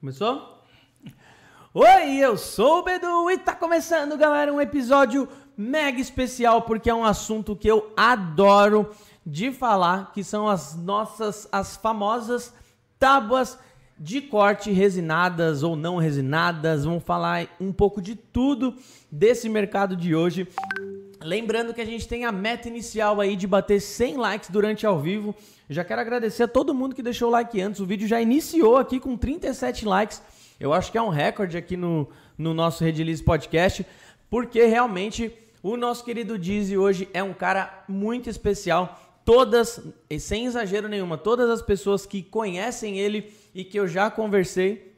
Começou? Oi, eu sou o Bedu e tá começando, galera, um episódio mega especial porque é um assunto que eu adoro de falar, que são as nossas as famosas tábuas de corte resinadas ou não resinadas. Vamos falar um pouco de tudo desse mercado de hoje. Lembrando que a gente tem a meta inicial aí de bater 100 likes durante ao vivo. Já quero agradecer a todo mundo que deixou o like antes. O vídeo já iniciou aqui com 37 likes. Eu acho que é um recorde aqui no, no nosso Redilize Podcast, porque realmente o nosso querido Dizzy hoje é um cara muito especial. Todas, sem exagero nenhuma, todas as pessoas que conhecem ele e que eu já conversei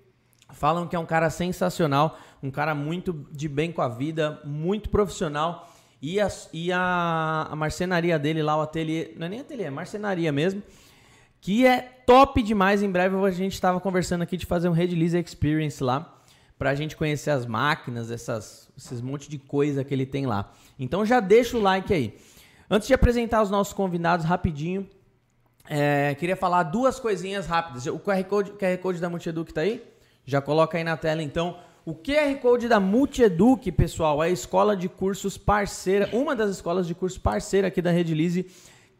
falam que é um cara sensacional, um cara muito de bem com a vida, muito profissional e a, e a, a marcenaria dele lá, o ateliê, não é nem ateliê, é marcenaria mesmo, que é top demais. Em breve a gente estava conversando aqui de fazer um Redlease Experience lá, para a gente conhecer as máquinas, essas, esses monte de coisa que ele tem lá. Então já deixa o like aí. Antes de apresentar os nossos convidados rapidinho, é, queria falar duas coisinhas rápidas. O QR Code, QR Code da Multieduc tá aí? Já coloca aí na tela então. O QR Code da Multieduc, pessoal, é a escola de cursos parceira, uma das escolas de cursos parceira aqui da Redilize,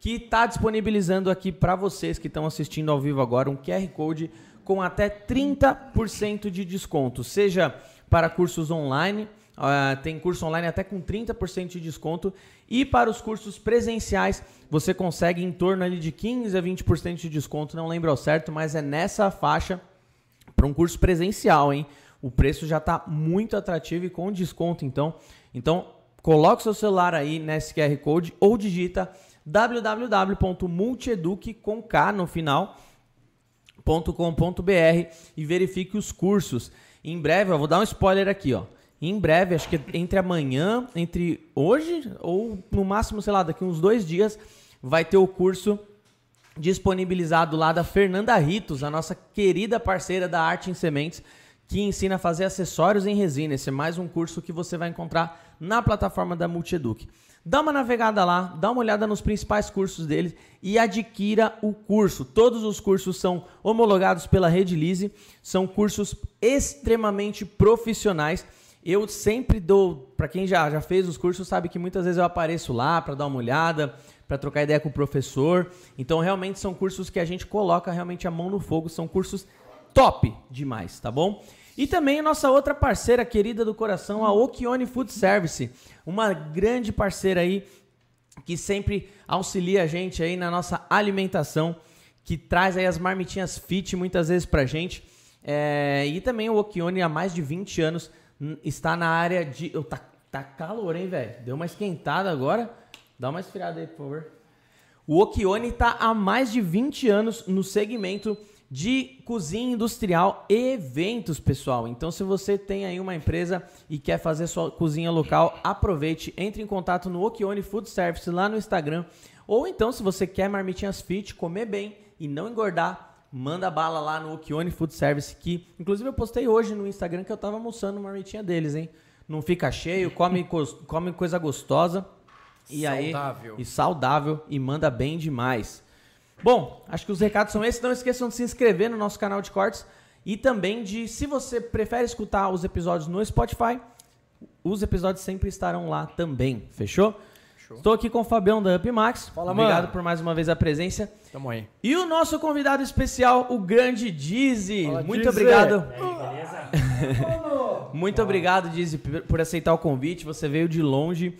que está disponibilizando aqui para vocês que estão assistindo ao vivo agora um QR Code com até 30% de desconto, seja para cursos online, uh, tem curso online até com 30% de desconto, e para os cursos presenciais você consegue em torno ali de 15 a 20% de desconto, não lembro ao certo, mas é nessa faixa para um curso presencial, hein? o preço já está muito atrativo e com desconto, então. Então, coloque seu celular aí nesse QR Code ou digita www.multieduc com K no final .com.br e verifique os cursos. Em breve, eu vou dar um spoiler aqui, ó. Em breve, acho que entre amanhã, entre hoje ou no máximo, sei lá, daqui uns dois dias, vai ter o curso disponibilizado lá da Fernanda Ritos, a nossa querida parceira da Arte em Sementes que ensina a fazer acessórios em resina. Esse é mais um curso que você vai encontrar na plataforma da Multieduc. Dá uma navegada lá, dá uma olhada nos principais cursos deles e adquira o curso. Todos os cursos são homologados pela Rede Lise, são cursos extremamente profissionais. Eu sempre dou, para quem já, já fez os cursos, sabe que muitas vezes eu apareço lá para dar uma olhada, para trocar ideia com o professor. Então, realmente são cursos que a gente coloca realmente a mão no fogo, são cursos top demais, tá bom? E também a nossa outra parceira querida do coração, a Okione Food Service, uma grande parceira aí que sempre auxilia a gente aí na nossa alimentação, que traz aí as marmitinhas fit muitas vezes pra gente. É, e também o Okione há mais de 20 anos está na área de... Oh, tá, tá calor, hein, velho? Deu uma esquentada agora. Dá uma esfriada aí, por favor. O Okione está há mais de 20 anos no segmento de cozinha industrial e eventos, pessoal. Então, se você tem aí uma empresa e quer fazer sua cozinha local, aproveite, entre em contato no Okione Food Service lá no Instagram. Ou então, se você quer marmitinhas fit, comer bem e não engordar, manda bala lá no Okione Food Service, que inclusive eu postei hoje no Instagram que eu tava almoçando marmitinha deles, hein? Não fica cheio, come, come coisa gostosa. E saudável. aí, e saudável e manda bem demais. Bom, acho que os recados são esses. Não esqueçam de se inscrever no nosso canal de cortes e também de, se você prefere escutar os episódios no Spotify, os episódios sempre estarão lá também. Fechou? Show. Estou aqui com o Fabião da Upmax. Fala, Obrigado mano. por mais uma vez a presença. Tamo aí. E o nosso convidado especial, o grande Dizzy. Muito Dizzy. obrigado. Muito obrigado, Dizzy, por aceitar o convite. Você veio de longe.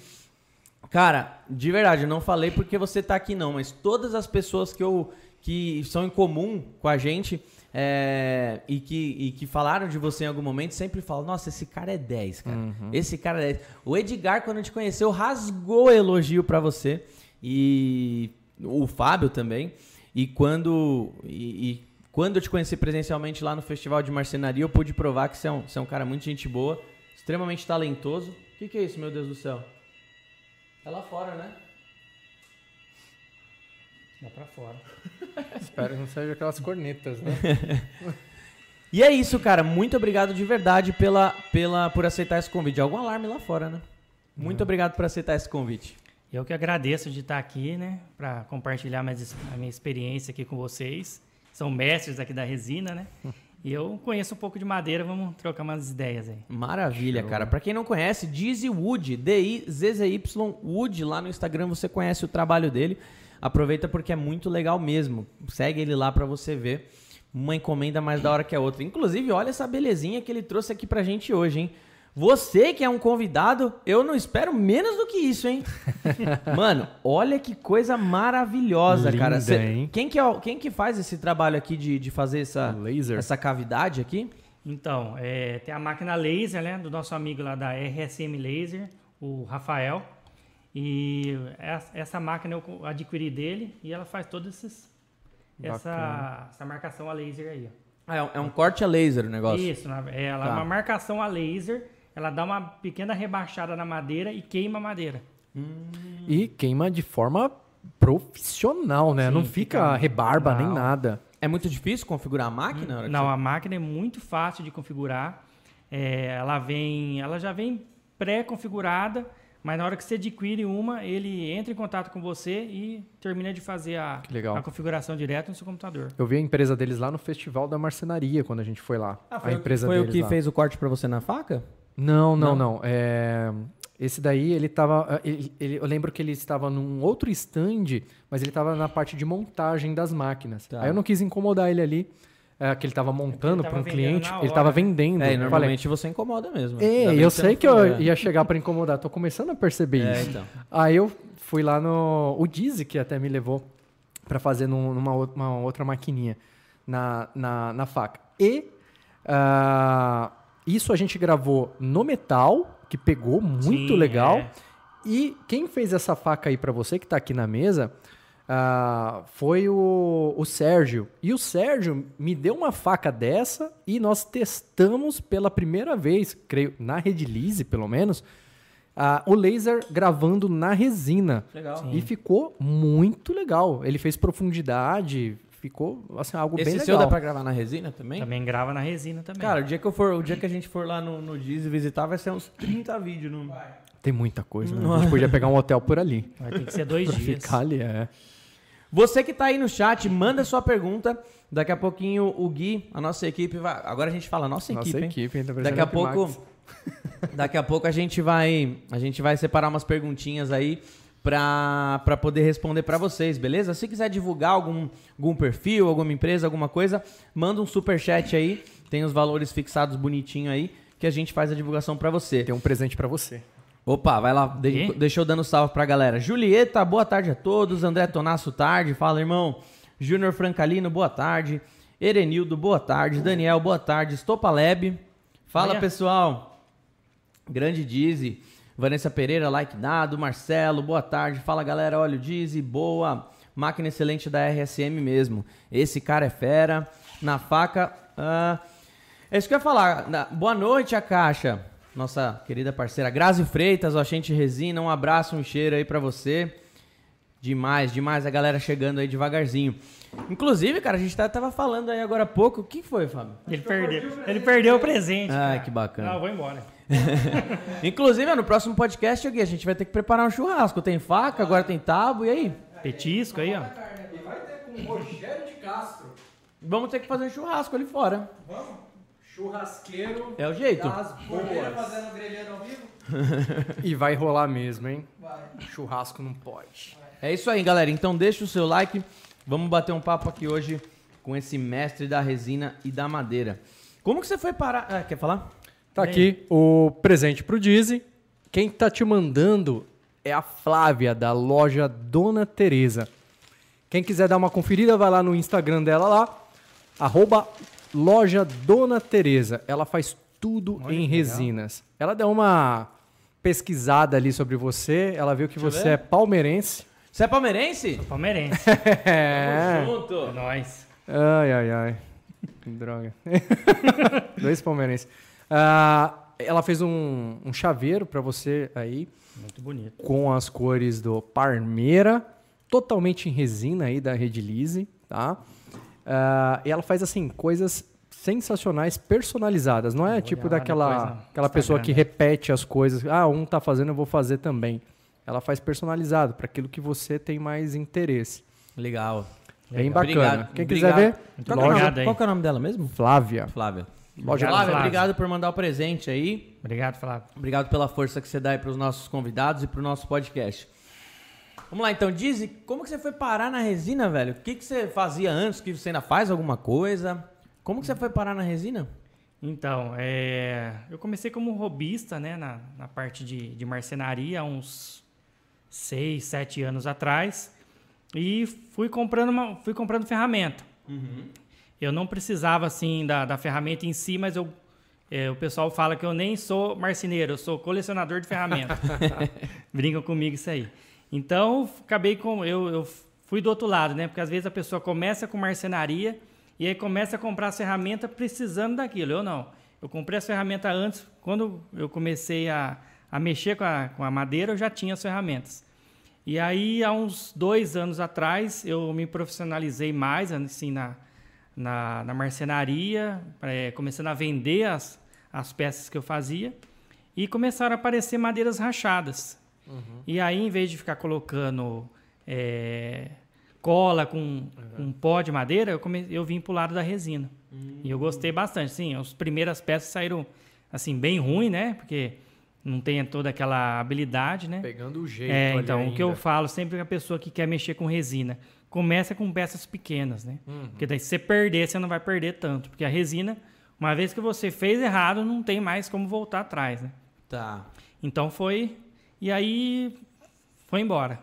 Cara, de verdade, eu não falei porque você tá aqui não, mas todas as pessoas que eu que são em comum com a gente é, e, que, e que falaram de você em algum momento sempre falam: Nossa, esse cara é 10, cara. Uhum. Esse cara é 10. O Edgar, quando gente conheceu, rasgou elogio para você. E o Fábio também. E quando, e, e, quando eu te conheci presencialmente lá no Festival de Marcenaria, eu pude provar que você é um, você é um cara muito gente boa, extremamente talentoso. O que, que é isso, meu Deus do céu? É lá fora, né? Dá pra fora. Espero que não seja aquelas cornetas, né? E é isso, cara. Muito obrigado de verdade pela, pela, por aceitar esse convite. Algum alarme lá fora, né? Muito obrigado por aceitar esse convite. Eu que agradeço de estar aqui, né, para compartilhar mais a minha experiência aqui com vocês. São mestres aqui da resina, né? E eu conheço um pouco de madeira, vamos trocar umas ideias aí. Maravilha, Show. cara. Para quem não conhece, Dizzy Wood, D-I-Z-Z-Y Wood, lá no Instagram você conhece o trabalho dele. Aproveita porque é muito legal mesmo. Segue ele lá para você ver uma encomenda mais da hora que a outra. Inclusive, olha essa belezinha que ele trouxe aqui pra gente hoje, hein? Você que é um convidado, eu não espero menos do que isso, hein? Mano, olha que coisa maravilhosa, Linda, cara. Cê, hein? Quem, que é, quem que faz esse trabalho aqui de, de fazer essa, laser. essa cavidade aqui? Então, é, tem a máquina laser, né? Do nosso amigo lá da RSM Laser, o Rafael. E essa máquina eu adquiri dele e ela faz todas essa, essa marcação a laser aí. Ah, é, um, é um corte a laser o negócio? Isso, ela é tá. uma marcação a laser ela dá uma pequena rebaixada na madeira e queima a madeira. Hum. E queima de forma profissional, né? Sim, não fica, fica rebarba nem nada. É muito difícil configurar a máquina? Não, você... a máquina é muito fácil de configurar. É, ela vem, ela já vem pré-configurada, mas na hora que você adquire uma, ele entra em contato com você e termina de fazer a, a configuração direto no seu computador. Eu vi a empresa deles lá no Festival da Marcenaria quando a gente foi lá. Ah, foi a empresa foi o que lá. fez o corte para você na faca? Não, não, não. não. É, esse daí, ele estava. Ele, ele, eu lembro que ele estava num outro stand, mas ele estava na parte de montagem das máquinas. Tá. Aí eu não quis incomodar ele ali. É, que ele estava montando para um cliente, ele estava vendendo. É, normalmente falei, você incomoda mesmo. É, eu sei que eu ia chegar para incomodar, tô começando a perceber é, isso. Então. Aí eu fui lá no. O Dizzy, que até me levou para fazer num, numa uma outra maquininha na, na, na faca. E. Uh, isso a gente gravou no metal, que pegou muito Sim, legal. É. E quem fez essa faca aí para você, que está aqui na mesa, uh, foi o, o Sérgio. E o Sérgio me deu uma faca dessa e nós testamos pela primeira vez, creio, na Redilize pelo menos, uh, o laser gravando na resina. Legal. E ficou muito legal. Ele fez profundidade, ficou assim, algo Esse bem legal. Esse seu dá pra gravar na resina também? Também grava na resina também. Cara, o dia que, eu for, o dia que a gente for lá no, no Diz visitar, vai ser uns 30 vídeos. No... Tem muita coisa, né? A gente podia pegar um hotel por ali. Vai ter que ser dois dias. Ficar ali, é. Você que tá aí no chat, manda sua pergunta. Daqui a pouquinho o Gui, a nossa equipe vai. Agora a gente fala nossa, nossa equipe. equipe hein? Tá daqui a pouco. daqui a pouco a gente vai. A gente vai separar umas perguntinhas aí para poder responder para vocês, beleza? Se quiser divulgar algum, algum perfil, alguma empresa, alguma coisa, manda um super chat aí, tem os valores fixados bonitinho aí, que a gente faz a divulgação para você. Tem um presente para você. Opa, vai lá, de, deixa eu dando salve pra galera. Julieta, boa tarde a todos. André Tonasso, tarde. Fala, irmão. Júnior Francalino, boa tarde. Erenildo, boa tarde. Daniel, boa tarde. Stopaleb. Fala, pessoal. Grande Dizzy. Vanessa Pereira, like dado. Marcelo, boa tarde. Fala galera, olha o Dizzy, boa. Máquina excelente da RSM mesmo. Esse cara é fera. Na faca. Uh, é isso que eu ia falar. Boa noite, a caixa. Nossa querida parceira Grazi Freitas, o Xente Resina. Um abraço, um cheiro aí para você. Demais, demais. A galera chegando aí devagarzinho. Inclusive, cara, a gente tava falando aí agora há pouco. O que foi, Fábio? Ele perdeu. Ele perdeu o presente. Ah, cara. que bacana. Não, vou embora. Inclusive, no próximo podcast aqui, a gente vai ter que preparar um churrasco. Tem faca, agora tem tábua, e aí? Petisco aí, ó. E vai ter com o Rogério de Castro. Vamos ter que fazer um churrasco ali fora. Vamos. Churrasqueiro. É o jeito. Boas. fazendo grelheiro ao vivo. e vai rolar mesmo, hein? Vai. Churrasco não pode. É isso aí, galera. Então deixa o seu like. Vamos bater um papo aqui hoje com esse mestre da resina e da madeira. Como que você foi parar? Ah, quer falar? Tá aqui o presente pro Dizzy. Quem tá te mandando é a Flávia, da loja Dona Teresa. Quem quiser dar uma conferida, vai lá no Instagram dela lá, arroba loja Dona Teresa. Ela faz tudo Olha em resinas. Legal. Ela deu uma pesquisada ali sobre você, ela viu que Deixa você é palmeirense. Você é palmeirense? Sou palmeirense. é. Tamo junto. É nóis. Ai, ai, ai. Droga. Dois palmeirenses. Uh, ela fez um, um chaveiro para você aí. Muito bonito. Com as cores do Parmeira, totalmente em resina aí da Redilize, tá? Uh, e ela faz assim coisas sensacionais, personalizadas. Não é tipo daquela aquela pessoa que repete as coisas. Ah, um tá fazendo, eu vou fazer também. Ela faz personalizado para aquilo que você tem mais interesse. Legal. Bem bacana. Obrigado. Quem quiser ver, qual, loja... é qual é o nome dela mesmo? Flávia. Flávia. Loja Flávia, Flávia, obrigado por mandar o presente aí. Obrigado, Flávia. Obrigado pela força que você dá aí para os nossos convidados e para o nosso podcast. Vamos lá, então, Dizzy, como que você foi parar na resina, velho? O que, que você fazia antes? Que você ainda faz alguma coisa? Como que você foi parar na resina? Então, é, eu comecei como robista, né, na, na parte de, de marcenaria, há uns seis, sete anos atrás, e fui comprando, uma, fui comprando ferramenta. Uhum. Eu não precisava, assim, da, da ferramenta em si, mas eu, é, o pessoal fala que eu nem sou marceneiro, eu sou colecionador de ferramentas. Brincam comigo isso aí. Então, acabei com. Eu, eu fui do outro lado, né? Porque às vezes a pessoa começa com marcenaria e aí começa a comprar as ferramentas precisando daquilo. Eu não. Eu comprei as ferramentas antes, quando eu comecei a, a mexer com a, com a madeira, eu já tinha as ferramentas. E aí, há uns dois anos atrás, eu me profissionalizei mais assim, na, na, na marcenaria, é, começando a vender as, as peças que eu fazia. E começaram a aparecer madeiras rachadas. Uhum. E aí, em vez de ficar colocando é, cola com uhum. um pó de madeira, eu, come, eu vim pro lado da resina. Uhum. E eu gostei bastante. Sim, as primeiras peças saíram assim, bem ruim, né? Porque não tem toda aquela habilidade, né? Pegando o jeito. É, então, ainda. o que eu falo sempre a pessoa que quer mexer com resina, começa com peças pequenas, né? Uhum. Porque daí se você perder, você não vai perder tanto. Porque a resina, uma vez que você fez errado, não tem mais como voltar atrás, né? Tá. Então foi e aí foi embora.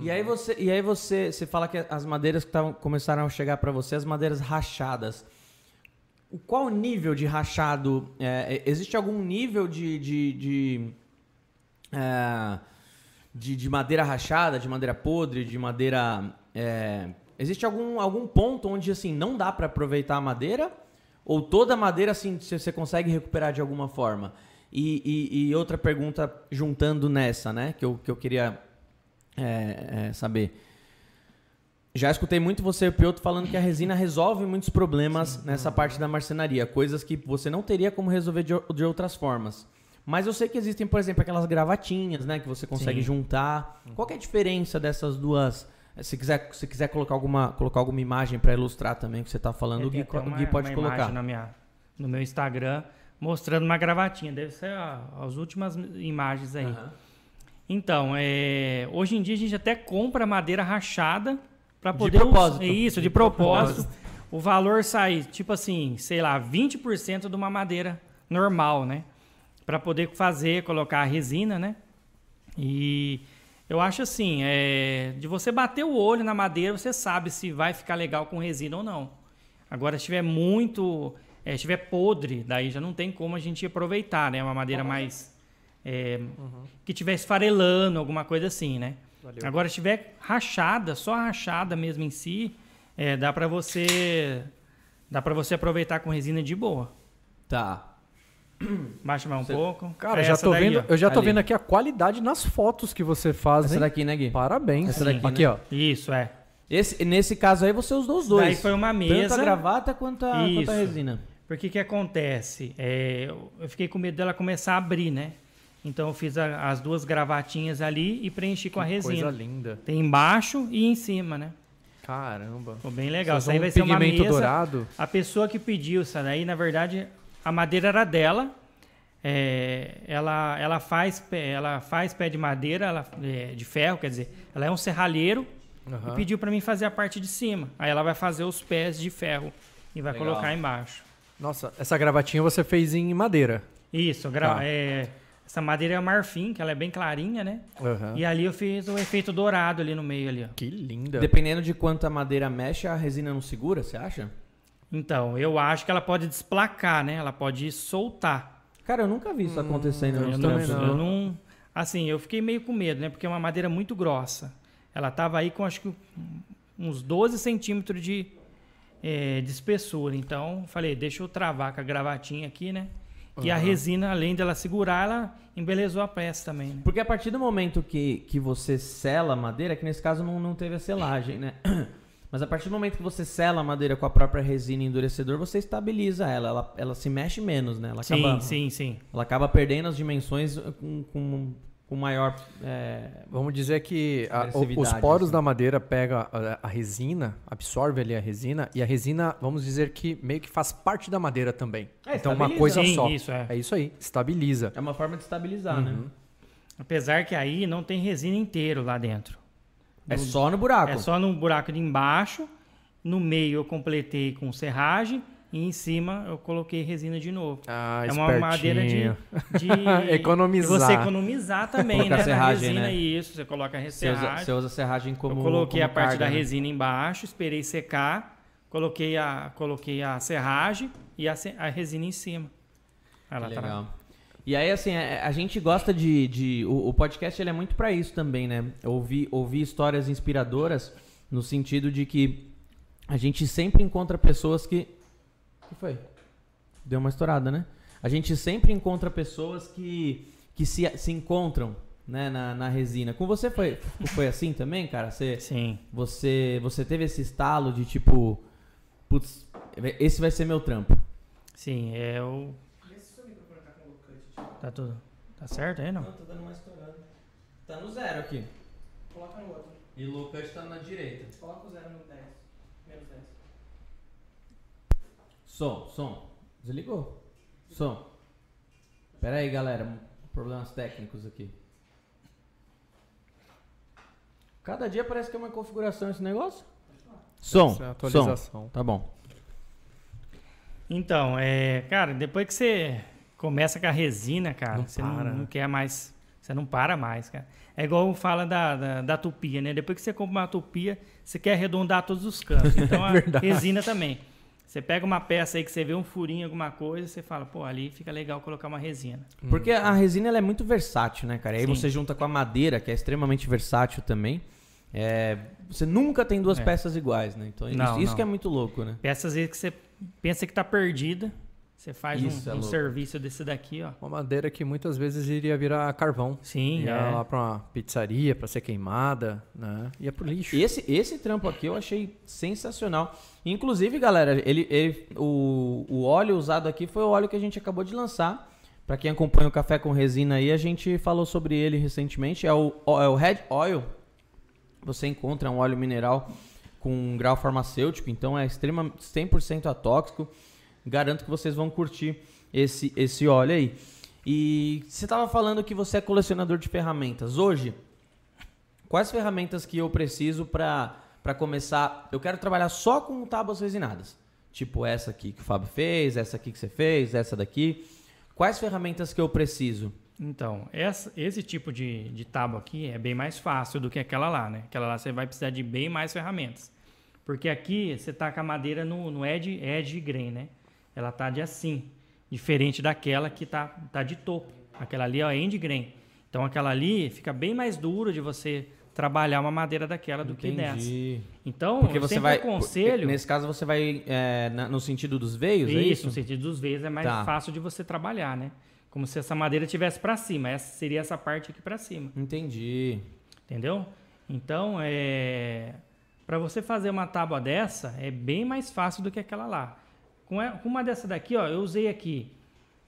E aí você, e aí você, você fala que as madeiras que tavam, começaram a chegar para você, as madeiras rachadas. O qual nível de rachado? É, é, existe algum nível de de, de, é, de, de, madeira rachada, de madeira podre, de madeira? É, existe algum, algum ponto onde assim não dá para aproveitar a madeira? Ou toda a madeira assim você consegue recuperar de alguma forma? E, e, e, outra pergunta juntando nessa, né? Que eu, que eu queria é, é, saber. Já escutei muito você, Piotr, falando que a resina resolve muitos problemas Sim. nessa parte da marcenaria. Coisas que você não teria como resolver de, de, outras formas. Mas eu sei que existem, por exemplo, aquelas gravatinhas, né? Que você consegue Sim. juntar. Qual é a diferença dessas duas... Se quiser, se quiser colocar alguma, colocar alguma imagem para ilustrar também o que você está falando, o Gui, o Gui pode colocar. Na minha, no meu Instagram mostrando uma gravatinha. Deve ser as últimas imagens aí. Uhum. Então, é, hoje em dia a gente até compra madeira rachada para poder. De propósito. Isso, de propósito. o valor sai, tipo assim, sei lá, 20% de uma madeira normal, né? Para poder fazer, colocar a resina, né? E eu acho assim, é, de você bater o olho na madeira, você sabe se vai ficar legal com resina ou não. Agora, se tiver muito é, estiver podre, daí já não tem como a gente aproveitar, né? Uma madeira mais. É, uhum. Que estiver esfarelando, alguma coisa assim, né? Valeu. Agora, se estiver rachada, só rachada mesmo em si, é, dá para você. Dá para você aproveitar com resina de boa. Tá. Baixa mais um você... pouco. Cara, já tô daí, vendo, eu já tô Ali. vendo aqui a qualidade nas fotos que você faz. Essa hein? daqui, né, Gui? Parabéns. Essa daqui, aqui, né? ó. Isso, é. Esse, nesse caso aí, você usou os dois. Daí foi uma mesa. Tanto a gravata quanto a, quanto a resina. Porque que acontece? É, eu fiquei com medo dela começar a abrir, né? Então eu fiz a, as duas gravatinhas ali e preenchi com que a resina. Coisa linda. Tem embaixo e em cima, né? Caramba. Ficou bem legal. Isso aí vai um ser uma mesa. dourado. A pessoa que pediu isso daí, na verdade, a madeira era dela. É, ela, ela, faz, ela faz pé de madeira, ela, é, de ferro, quer dizer, ela é um serralheiro uhum. e pediu para mim fazer a parte de cima. Aí ela vai fazer os pés de ferro e vai legal. colocar embaixo. Nossa, essa gravatinha você fez em madeira. Isso, gra tá. é, essa madeira é marfim, que ela é bem clarinha, né? Uhum. E ali eu fiz o efeito dourado ali no meio ali, ó. Que linda. Dependendo de quanto a madeira mexe, a resina não segura, você acha? Então, eu acho que ela pode desplacar, né? Ela pode soltar. Cara, eu nunca vi isso hum, acontecendo. Eu, não, não. eu não. Assim, eu fiquei meio com medo, né? Porque é uma madeira muito grossa. Ela tava aí com acho que uns 12 centímetros de, é, de espessura. Então, falei, deixa eu travar com a gravatinha aqui, né? E a resina, além dela segurar, ela embelezou a peça também. Né? Porque a partir do momento que, que você sela a madeira, que nesse caso não, não teve a selagem, né? Mas Mas a partir do momento que você sela a madeira com a própria resina endurecedor, você estabiliza ela. Ela, ela se mexe menos, né? Ela sim, acaba, sim, sim. Ela acaba perdendo as dimensões com, com, com maior. É, Vamos dizer que a, os poros assim. da madeira pega a, a, resina, absorve ali a resina, e a resina, vamos dizer que meio que faz parte da madeira também. É, então uma coisa sim, só. Isso, é. é. isso aí, estabiliza. É uma forma de estabilizar, né? uhum. né? Apesar que aí não tem resina inteiro lá dentro. É só no buraco. É só no buraco de embaixo. No meio eu completei com serragem. E em cima eu coloquei resina de novo. Ah, é uma madeira de, de economizar. você economizar também, né? Serragem, resina, né? isso. Você coloca a serragem. Você usa, você usa serragem como. Eu coloquei como a parte carga, da né? resina embaixo, esperei secar, coloquei a, coloquei a serragem e a, a resina em cima. Ela tá legal. Tá e aí, assim, a, é, a gente gosta de. de o, o, podcast ele é muito para isso também, né? Ouvir, ouvir histórias inspiradoras no sentido de que a gente sempre encontra pessoas que. O que foi? Deu uma estourada, né? A gente sempre encontra pessoas que, que se, se encontram né, na, na resina. Com você foi, foi assim também, cara? Você, Sim. Você, você teve esse estalo de tipo. Putz, esse vai ser meu trampo. Sim, é o. Tá tudo. Tá certo aí, não? Não, tá dando mais estourado. Tá no zero aqui. Coloca no outro. E o Lucas tá na direita. Coloca o zero no 10. Menos 10. Som, som. Desligou. Som. Pera aí, galera. Problemas técnicos aqui. Cada dia parece que é uma configuração esse negócio. Som. É atualização. Som. Tá bom. Então, é, cara, depois que você Começa com a resina, cara. Não você para. Não, não, quer mais. Você não para mais, cara. É igual fala da, da, da, tupia, né? Depois que você compra uma tupia, você quer arredondar todos os cantos. Então a resina também. Você pega uma peça aí que você vê um furinho, alguma coisa, você fala, pô, ali fica legal colocar uma resina. Porque a resina ela é muito versátil, né, cara? E aí Sim. você junta com a madeira, que é extremamente versátil também. É, você nunca tem duas é. peças iguais, né? Então não, isso, isso que é muito louco, né? Peças aí que você pensa que tá perdida, você faz Isso, um, é um serviço desse daqui, ó. Uma madeira que muitas vezes iria virar carvão. Sim, ia é. lá para uma pizzaria para ser queimada, né? Ia pro lixo. Esse esse trampo aqui eu achei sensacional. Inclusive, galera, ele, ele o, o óleo usado aqui foi o óleo que a gente acabou de lançar. Para quem acompanha o café com resina aí, a gente falou sobre ele recentemente. É o, é o Red Oil. Você encontra um óleo mineral com um grau farmacêutico, então é extrema 100% atóxico. Garanto que vocês vão curtir esse, esse óleo aí. E você estava falando que você é colecionador de ferramentas. Hoje, quais ferramentas que eu preciso para começar? Eu quero trabalhar só com tábuas resinadas. Tipo essa aqui que o Fábio fez, essa aqui que você fez, essa daqui. Quais ferramentas que eu preciso? Então, essa, esse tipo de, de tábua aqui é bem mais fácil do que aquela lá, né? Aquela lá você vai precisar de bem mais ferramentas. Porque aqui você tá com a madeira no, no edge, edge grain, né? Ela tá de assim, diferente daquela que tá, tá de topo. Aquela ali é end grain. Então aquela ali fica bem mais duro de você trabalhar uma madeira daquela do Entendi. que dessa. Então, porque você vai aconselho. Nesse caso você vai é, no sentido dos veios, isso, é isso? no sentido dos veios é mais tá. fácil de você trabalhar, né? Como se essa madeira tivesse para cima. Essa seria essa parte aqui para cima. Entendi. Entendeu? Então, é para você fazer uma tábua dessa é bem mais fácil do que aquela lá. Com uma dessa daqui, ó, eu usei aqui.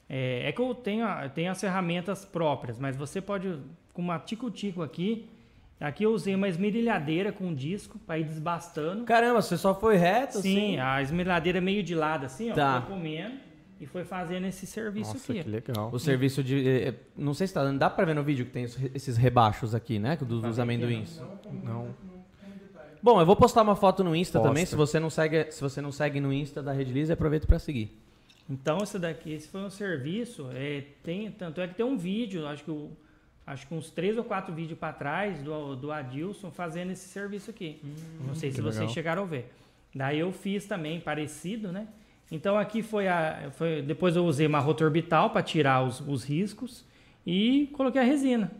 É, é que eu tenho, tenho as ferramentas próprias, mas você pode, com uma tico-tico aqui, Aqui eu usei uma esmerilhadeira com um disco para ir desbastando. Caramba, você só foi reto? Sim, assim? a esmerilhadeira meio de lado assim, ó, tá. foi comendo e foi fazendo esse serviço Nossa, aqui. que legal. O serviço de, eh, não sei se tá dá para ver no vídeo que tem esses rebaixos aqui, né, dos, dos amendoins. Não. não. Bom, eu vou postar uma foto no Insta Posta. também. Se você não segue, se você não segue no Insta da Redlize, aproveita para seguir. Então, esse daqui, esse foi um serviço. É, tem, tanto é que tem um vídeo, acho que, o, acho que uns três ou quatro vídeos para trás do, do Adilson fazendo esse serviço aqui. Hum, não sei se vocês chegaram a ver. Daí eu fiz também parecido, né? Então aqui foi a. Foi, depois eu usei uma rota orbital para tirar os, os riscos e coloquei a resina.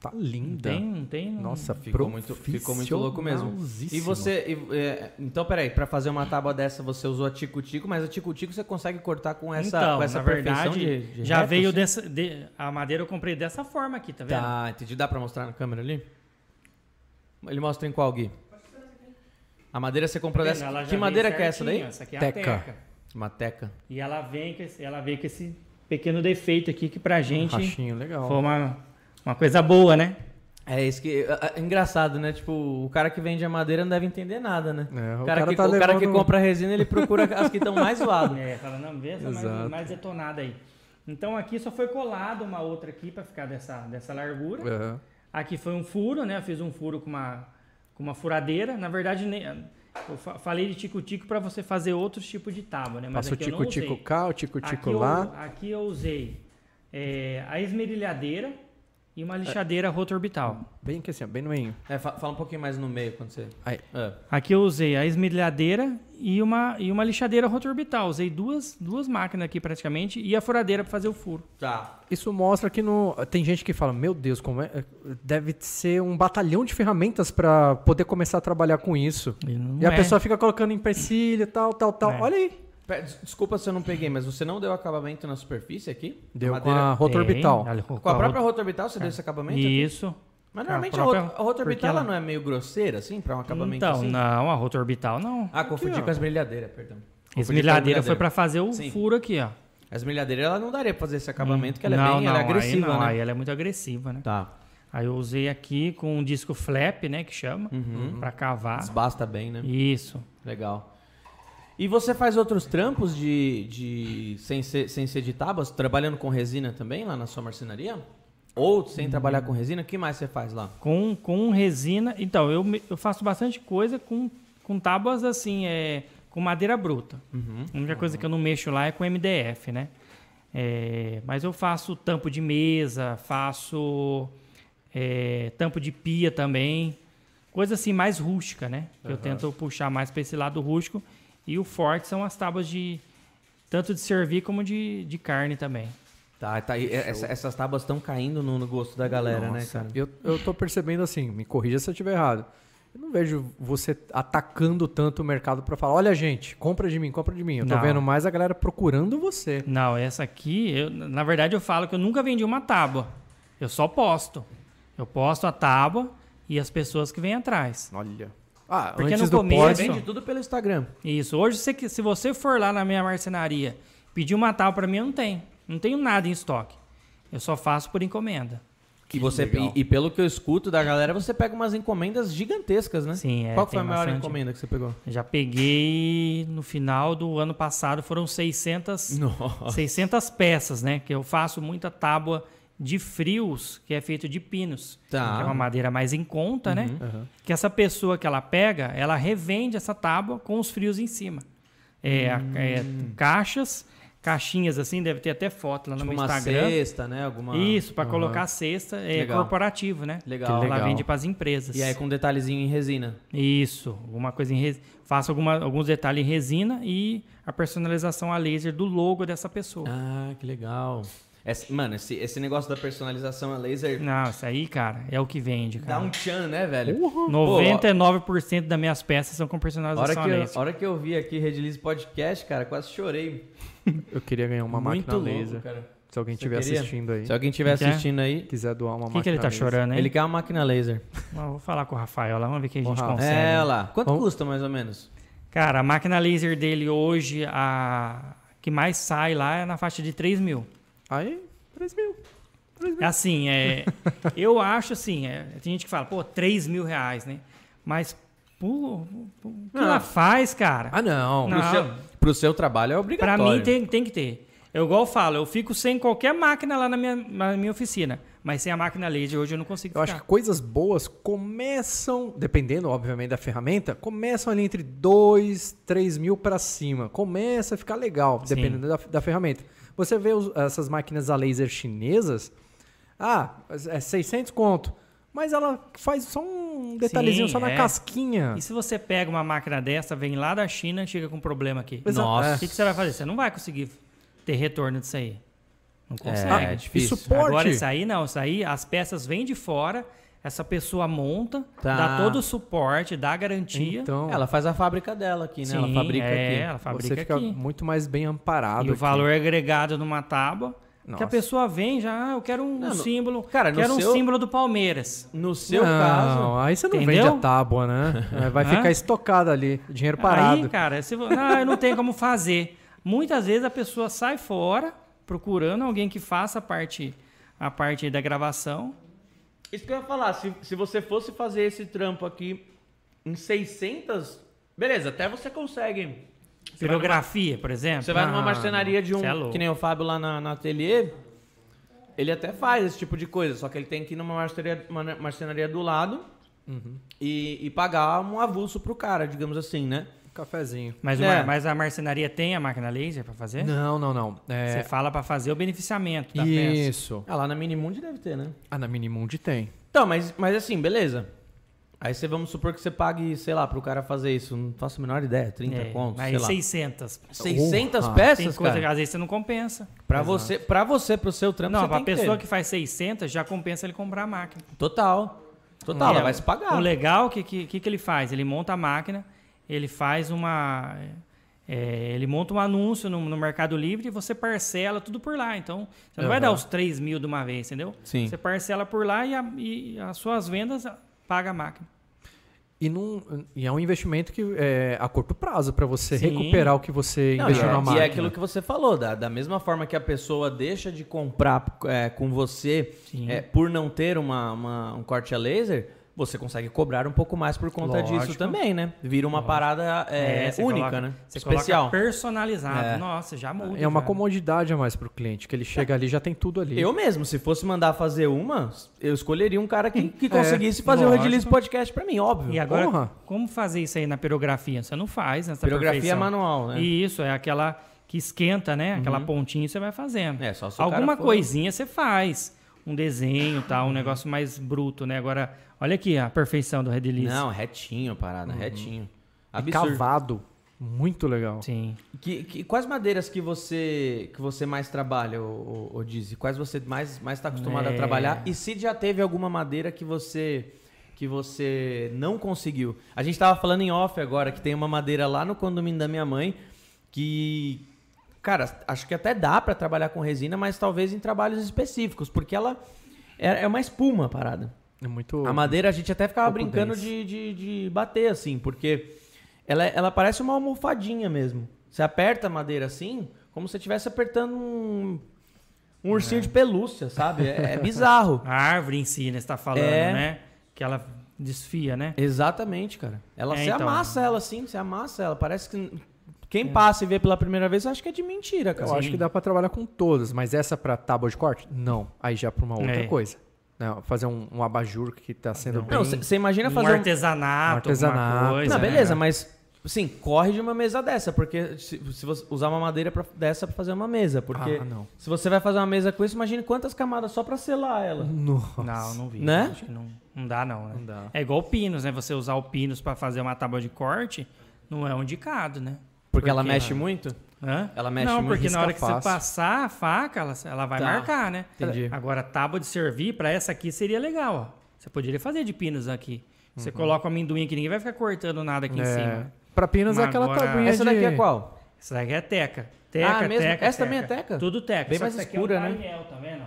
Tá linda. Tem, tem. Nossa, ficou muito, ficou muito louco mesmo. E você, e, é, então peraí, para fazer uma tábua dessa você usou a tico-tico, mas a tico-tico você consegue cortar com essa, então, com essa na verdade, de, de já reto, veio dessa, de, a madeira eu comprei dessa forma aqui, tá vendo? Tá, entendi. Dá para mostrar na câmera ali? Ele mostra em qual, Gui? A madeira você comprou dessa. Que vem madeira que é essa daí? Essa aqui é Teca. a teca. Uma teca. E ela vem, ela veio com esse pequeno defeito aqui que pra gente Rachinho, legal. foi uma, uma coisa boa, né? É isso que. É, é engraçado, né? Tipo, o cara que vende a madeira não deve entender nada, né? É, o, o cara cara que, tá o cara que compra resina, ele procura as que estão mais zoadas. É, fala, não, vê essa mais, mais detonada aí. Então aqui só foi colado uma outra aqui pra ficar dessa, dessa largura. Aham. Aqui foi um furo, né? Eu fiz um furo com uma, com uma furadeira. Na verdade, nem, eu fa- falei de tico-tico para você fazer outros tipos de tábua, né? Mas Passa o tico-tico cá, o tico-tico aqui eu- lá. aqui eu usei é, a esmerilhadeira e uma lixadeira rotorbital. Bem que assim, bem no meio. É, fa- fala um pouquinho mais no meio quando você. Aí. É. Aqui eu usei a esmerilhadeira e uma, e uma lixadeira rotorbital. Usei duas, duas máquinas aqui praticamente e a furadeira para fazer o furo. Tá. Isso mostra que no... tem gente que fala, meu Deus, como é... deve ser um batalhão de ferramentas pra poder começar a trabalhar com isso. E, E a é. pessoa fica colocando empecilho, tal, tal, tal. É. Olha aí. Desculpa se eu não peguei, mas você não deu acabamento na superfície aqui? Deu com madeira- a rotorbital. Tem, olha, Com a própria rotorbital você deu esse acabamento? aqui? Isso. Mas Com a normalmente a, própria- a rotorbital porque ela- ela não é meio grosseira, assim, pra um acabamento Então, assim? não, a rotorbital não. Ah, confundi com a esmerilhadeira, perdão. Confundi com a Esmerilhadeira foi para fazer o Sim. furo aqui, ó. A esmerilhadeira ela não daria pra fazer esse acabamento, que ela é não, bem não, ela é agressiva, aí não, né? aí ela é muito agressiva, né? Tá. Aí eu usei aqui com um disco flap, né, que chama, Uhum. pra cavar. Desbasta bem, né? Isso. Legal. E você faz outros trampos de, de sem, ser, sem ser de tábuas, trabalhando com resina também lá na sua marcenaria? Ou sem Hum. trabalhar com resina, o que mais você faz lá? Com, com resina. Então, eu, eu faço bastante coisa com, com tábuas assim, é, com madeira bruta. Uhum. A única coisa que eu não mexo lá é com MDF, né? É, mas eu faço tampo de mesa, faço é, tampo de pia também. Coisa assim mais rústica, né? Que Eu tento puxar mais para esse lado rústico. E o forte são as tábuas de. Tanto de servir como de, de carne também. Tá, tá aí. Essa- essas tábuas estão caindo no, no gosto da galera, né, Nossa, cara? Eu, eu tô percebendo assim, me corrija se eu estiver errado. Eu não vejo você atacando tanto o mercado pra falar, olha gente, compra de mim, compra de mim. Eu tô Não. vendo mais a galera procurando você. Não, essa aqui, eu- na verdade eu falo que eu nunca vendi uma tábua. Eu só posto. Eu posto a tábua e as pessoas que vêm atrás. Olha. Ah, Porque antes no do começo- Vende tudo pelo Instagram. Isso. Hoje, se, que- se você for lá na minha marcenaria pedir uma tábua para mim, eu não tenho. Não tenho nada em estoque. Eu só faço por encomenda. E, você, e, e pelo que eu escuto da galera, você pega umas encomendas gigantescas, né? Sim, é. Qual que foi a maior bastante. encomenda que você pegou? Já peguei no final do ano passado, foram 600, Nossa. 600 peças, né? Que eu faço muita tábua de frios, que é feito de pinos. Tá. Que é uma madeira mais em conta, né? Aham. Que essa pessoa que ela pega, ela revende essa tábua com os frios em cima. É, a- é, caixas, caixinhas assim, deve ter até foto lá no Tipo meu uma Instagram. cesta, né? Alguma... Isso, para Aham. colocar a cesta, é Legal. corporativo, né? Legal. Que Ela legal. vende para as empresas. E aí com um detalhezinho em resina. Isso, alguma coisa em res... faço alguma, alguns detalhes em resina e a personalização a laser do logo dessa pessoa. Ah, que legal. Esse- mano, esse, esse negócio da personalização a laser Não, isso aí, cara, é o que vende, dá cara. um tchan, né, velho? 99% das minhas peças são com A hora, personalização que a eu, laser. a hora que eu vi aqui Redilize Podcast, cara, quase chorei. Eu queria ganhar uma Muito máquina louco, laser. cara. Se alguém Você estiver assistindo aí, Se alguém estiver assistindo aí, quiser doar uma O máquina que, que ele tá laser. chorando, hein? ele quer uma máquina laser. Mas eu Vou falar com o Rafael lá, vamos ver o que a gente Rafa. consegue. É, lá. Quanto Vamos- custa mais ou menos? Cara, a máquina laser dele hoje, a que mais sai lá é na faixa de 3 mil. Aí, 3 mil. É Assim, é, eu acho assim, é, tem gente que fala, pô, 3 mil reais, né? Mas, pô, pô, o que Ah. ela faz, cara? Ah, não. Não. Pro, seu, pro seu trabalho é Pra obrigatório. mim tem, tem que ter. Eu igual eu falo, eu fico sem qualquer máquina lá na minha, na minha oficina. Mas sem a máquina laser hoje eu não consigo Eu ficar. acho que coisas boas começam, dependendo, obviamente, da ferramenta, começam ali entre 2, 3 mil para cima. Começa a ficar legal, Sim. dependendo da, da ferramenta. Você vê os- essas máquinas a laser chinesas, ah, é 600 conto. Mas ela faz só um detalhezinho Sim, só na é. casquinha. E se você pega uma máquina dessa, vem lá da China, chega com problema aqui. Exa- Nossa. O que, que você vai fazer? Você não vai conseguir ter retorno disso aí. Não consegue. É, é difícil. E suporte. Agora isso aí não, isso aí as peças vêm de fora, essa pessoa monta, Tá. dá todo o suporte, dá garantia. Então, Ela faz a fábrica dela aqui, né? ela Sim, fabrica é, aqui. ela fabrica você fica aqui. muito mais bem amparado. E o aqui. valor agregado numa tábua, Que a Nossa. pessoa vem já, ah, eu quero um Não, símbolo, cara, quero um seu- símbolo do Palmeiras. No seu não, caso. aí você não Entendeu? vende a tábua, né? Vai ficar estocado ali, dinheiro parado. Aí, cara, se, ah, eu não tenho como fazer. Muitas vezes a pessoa sai fora procurando alguém que faça a parte, a parte da gravação. Isso que eu ia falar, se, se você fosse fazer esse trampo aqui em 600, beleza, até você consegue. Você numa- Pirografia, por exemplo. Você vai numa Ah, marcenaria de um, é que nem o Fábio lá na, na ateliê, ele até faz esse tipo de coisa, só que ele tem que ir numa marcenaria, uma marcenaria do lado Uhum. e, e pagar um avulso pro cara, digamos assim, né? Cafezinho. Mas, É. mas a marcenaria tem a máquina laser pra fazer? Não, não, não. É, Você fala pra fazer o beneficiamento da peça. isso. Ah, lá na Minimund deve ter, né? Ah, na Minimund tem. Então, mas, mas assim, beleza. Aí você vamos supor que você pague, sei lá, pro cara fazer isso, não faço a menor ideia, 30 É, contos, sei lá. 600. 600 Porra. peças, Tem coisa que cara? às vezes você não compensa. Pra você, pra você, pro seu trampo, Não, você pra que pessoa ter. que faz 600, já compensa ele comprar a máquina. Total. Total, ela É, vai se pagar. O legal, o que, que, que que ele faz? Ele monta a máquina, ele faz uma... é, ele monta um anúncio no, no Mercado Livre e você parcela tudo por lá. Então, você não vai Aham. dar os 3 mil de uma vez, entendeu? Sim. Você parcela por lá e, a- e as suas vendas paga a máquina. E, não, e é um investimento que é a curto prazo para você Sim. recuperar o que você Não, investiu e, é, na e máquina. é aquilo que você falou, da, da mesma forma que a pessoa deixa de comprar é, com você é, por não ter uma, uma- um corte a laser, você consegue cobrar um pouco mais por conta Lógico. disso também, né? Vira uma parada é, você única, coloca- né? Você Especial. personalizado. É. Nossa, já muda. É uma já. comodidade a mais pro cliente, que ele chega ali e já tem tudo ali. Eu mesmo, se fosse mandar fazer uma, eu escolheria um cara que, que conseguisse fazer o É, lógico. Redilize Podcast pra mim, óbvio. E agora, Porra. como fazer isso aí na pirografia? Você não faz nessa Pirografia perfeição. manual, né? E isso, é aquela que esquenta, né? Aquela pontinha você vai fazendo. É, só se o Alguma cara for- coisinha você faz. Um desenho, tá? Um negócio mais bruto, né? Agora, olha aqui a perfeição do Redilize. Não, retinho, parada, Uhum. retinho. E Absurdo. cavado. Muito legal. Sim. Que, que- quais madeiras que você que você mais trabalha, o, o, Dizzy? Quais você mais mais está acostumado a É. trabalhar? E se já teve alguma madeira que você que você não conseguiu? A gente tava falando em off agora que tem uma madeira lá no condomínio da minha mãe que cara, acho que até dá para trabalhar com resina, mas talvez em trabalhos específicos, porque ela é, é uma espuma a parada. É muito. A madeira a gente até ficava brincando de, de, de bater assim, porque ela, ela parece uma almofadinha mesmo. Você aperta a madeira assim, como se você estivesse apertando um, um ursinho de pelúcia, sabe? É, é bizarro. A árvore em si, né? Você tá falando, É. né? Que ela desfia, né? Exatamente, cara. Ela É, você então. amassa ela assim, você amassa ela. Parece que quem passa e vê pela primeira vez acha que é de mentira, cara. Eu acho que dá pra trabalhar com todas, mas essa pra tábua de corte? Não. Aí já pra uma outra É. coisa. Não, fazer um, um abajur que tá sendo bem... Não, você imagina Um fazer um... artesanato, Um artesanato. alguma coisa. Não, né? beleza, mas sim, corre de uma mesa dessa, porque se, se você usar uma madeira pra, dessa pra fazer uma mesa, porque Ah, não. se você vai fazer uma mesa com isso, imagine quantas camadas só pra selar ela. Nossa. Não, não vi. Né? Acho que não, não dá, não, né? Não dá. É igual o pinos, né? Você usar o pinos pra fazer uma tábua de corte, não é um indicado, né? Porque ela Porque- mexe muito? Hã? Ela mexe Não, porque na hora que fácil. você passar a faca, ela, ela vai Tá. marcar, né? Entendi. Agora, tábua de servir, pra essa aqui seria legal, ó. Você poderia fazer de pinos aqui. Você coloca o amendoim que ninguém vai ficar cortando nada aqui em Uhum. É. cima. Pra pinos é aquela agora- tabuinha Essa de... daqui é qual? Essa daqui é teca. Teca, Ah, mesmo? teca, Essa também é teca? Tudo teca. Bem Só mais aqui escura, é um né? painel, tá vendo?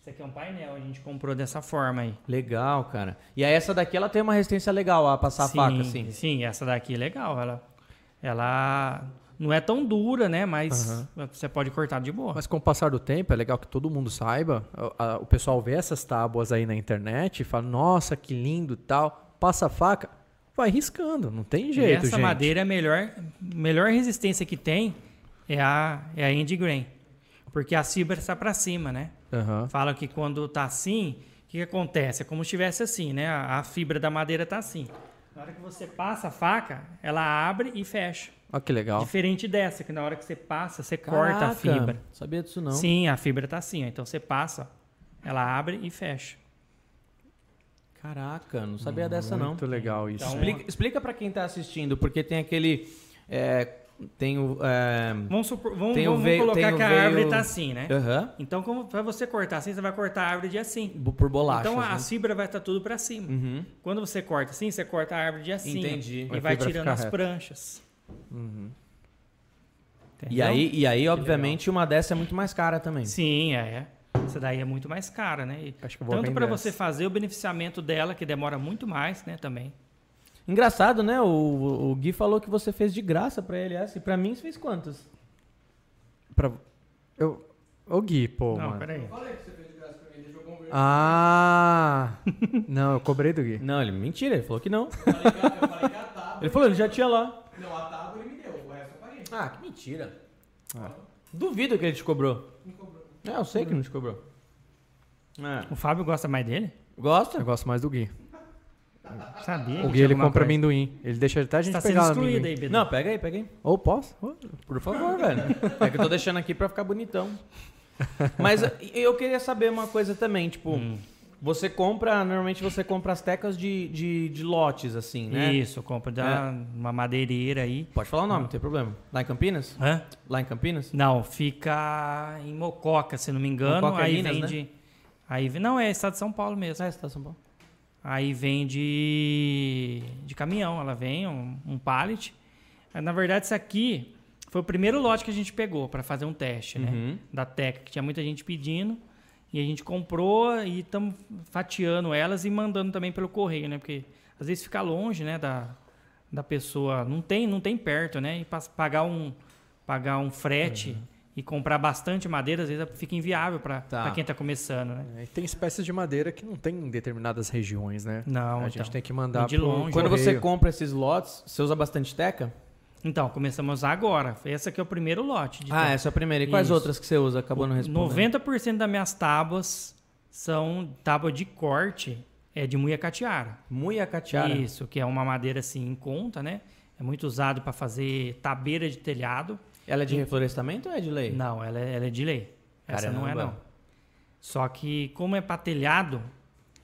Isso aqui é um painel, a gente comprou dessa forma aí. Legal, cara. E aí essa daqui ela tem uma resistência legal a passar a faca, assim. Sim, essa daqui é legal. Ela, ela não é tão dura, né? Mas você pode cortar de boa. Mas com o passar do tempo, é legal que todo mundo saiba. a- a- o pessoal vê essas tábuas aí na internet e fala, nossa, que lindo e tal. Passa a faca, vai riscando, não tem e jeito, essa gente. madeira, a melhor, melhor resistência que tem é a, é a Indie Grain. Porque a fibra está para cima, né? Aham. Falam que quando tá assim, o que, que acontece? É como se estivesse assim, né? A, a fibra da madeira tá assim. Na hora que você passa a faca, ela abre e fecha. Olha que legal. Diferente dessa, que na hora que você passa, você corta a Caraca, fibra. Sabia disso não. Sim, a fibra tá assim, ó. Então você passa, ela abre e fecha. Caraca, não sabia dessa não. Muito legal isso. Então, Explica, explica para quem tá assistindo, porque tem aquele é, tem o é, Vamos, supor, vamos, Tem o vamos veio- colocar que a veio- árvore tá assim, né? aham, Então, como para você cortar assim, você vai cortar a árvore de assim. por bolachas, então a né? fibra vai estar tudo para cima. Uhum. Quando você corta assim, você corta a árvore de assim. Entendi. E vai fibra tirando as reta. pranchas. E aí, e aí obviamente, uma dessa é muito mais cara também. Sim, é. Essa daí é muito mais cara, né? E Acho que eu vou tanto para você fazer o beneficiamento dela, que demora muito mais, né, também. Engraçado, né? O, o Gui falou que você fez de graça pra ele essa. E pra mim, você fez quantas? Pra... Eu... Ô Gui, pô, Não, mano. peraí. Falei que você fez de graça pra mim. Ah! não, eu cobrei do Gui. Não, ele mentira, ele falou que não. Eu falei que a- eu falei tábua. Ele falou, ele já tinha lá. Não, a tábua ele me deu, o resto eu paguei. Ah, que mentira. Duvido que ele te cobrou. Não cobrou. É, eu sei que não te cobrou. É. O Fábio gosta mais dele? Gosta? Eu gosto mais do Gui. Sabia. O que Gui, ele compra coisa. amendoim. Ele deixa até a gente Tá sendo pegar excluído amendoim. aí. Não, pega aí, pega aí. Ou posso? Ô, Por favor, velho. É que eu tô deixando aqui pra ficar bonitão. Mas eu queria saber uma coisa também, tipo, Hum. Você compra, normalmente você compra as tecas de, de, de lotes, assim, né? Isso, eu compro da, uma madeireira aí. Pode falar o nome, não tem problema. Lá em Campinas? Hã? Lá em Campinas? Não, fica em Mococa, se não me engano. Mococa é aí Minas, vende. Aí, vem- não, é estado de São Paulo mesmo. É, você tá em São Paulo. Aí vem de, de caminhão, ela vem, um, um pallet. Aí, Na verdade, isso aqui foi o primeiro lote que a gente pegou para fazer um teste, né? Uhum. Da Teca, que tinha muita gente pedindo. E a gente comprou e estamos fatiando elas e mandando também pelo correio, né? Porque às vezes fica longe, né? Da, da pessoa. Não tem, não tem perto, né? E pa- pagar um, pagar um frete e comprar bastante madeira, às vezes fica inviável para Tá. quem está começando, né? É, e tem espécies de madeira que não tem em determinadas regiões, né? Não, a então. gente tem que mandar de pro longe. Quando você correio. compra esses lotes, você usa bastante teca? Então, começamos a usar agora. Esse aqui é o primeiro lote. de Ah, essa é a primeira. E quais Isso. outras que você usa? Acabou não respondendo. 90% das minhas tábuas são tábua de corte, é de muiacatiara. Muiacatiara. Isso, que é uma madeira assim em conta, né? É muito usado para fazer tabeira de telhado. Ela é de reflorestamento ou é de lei? Não, ela é, ela é de lei. Essa não é não. Só que como é para telhado,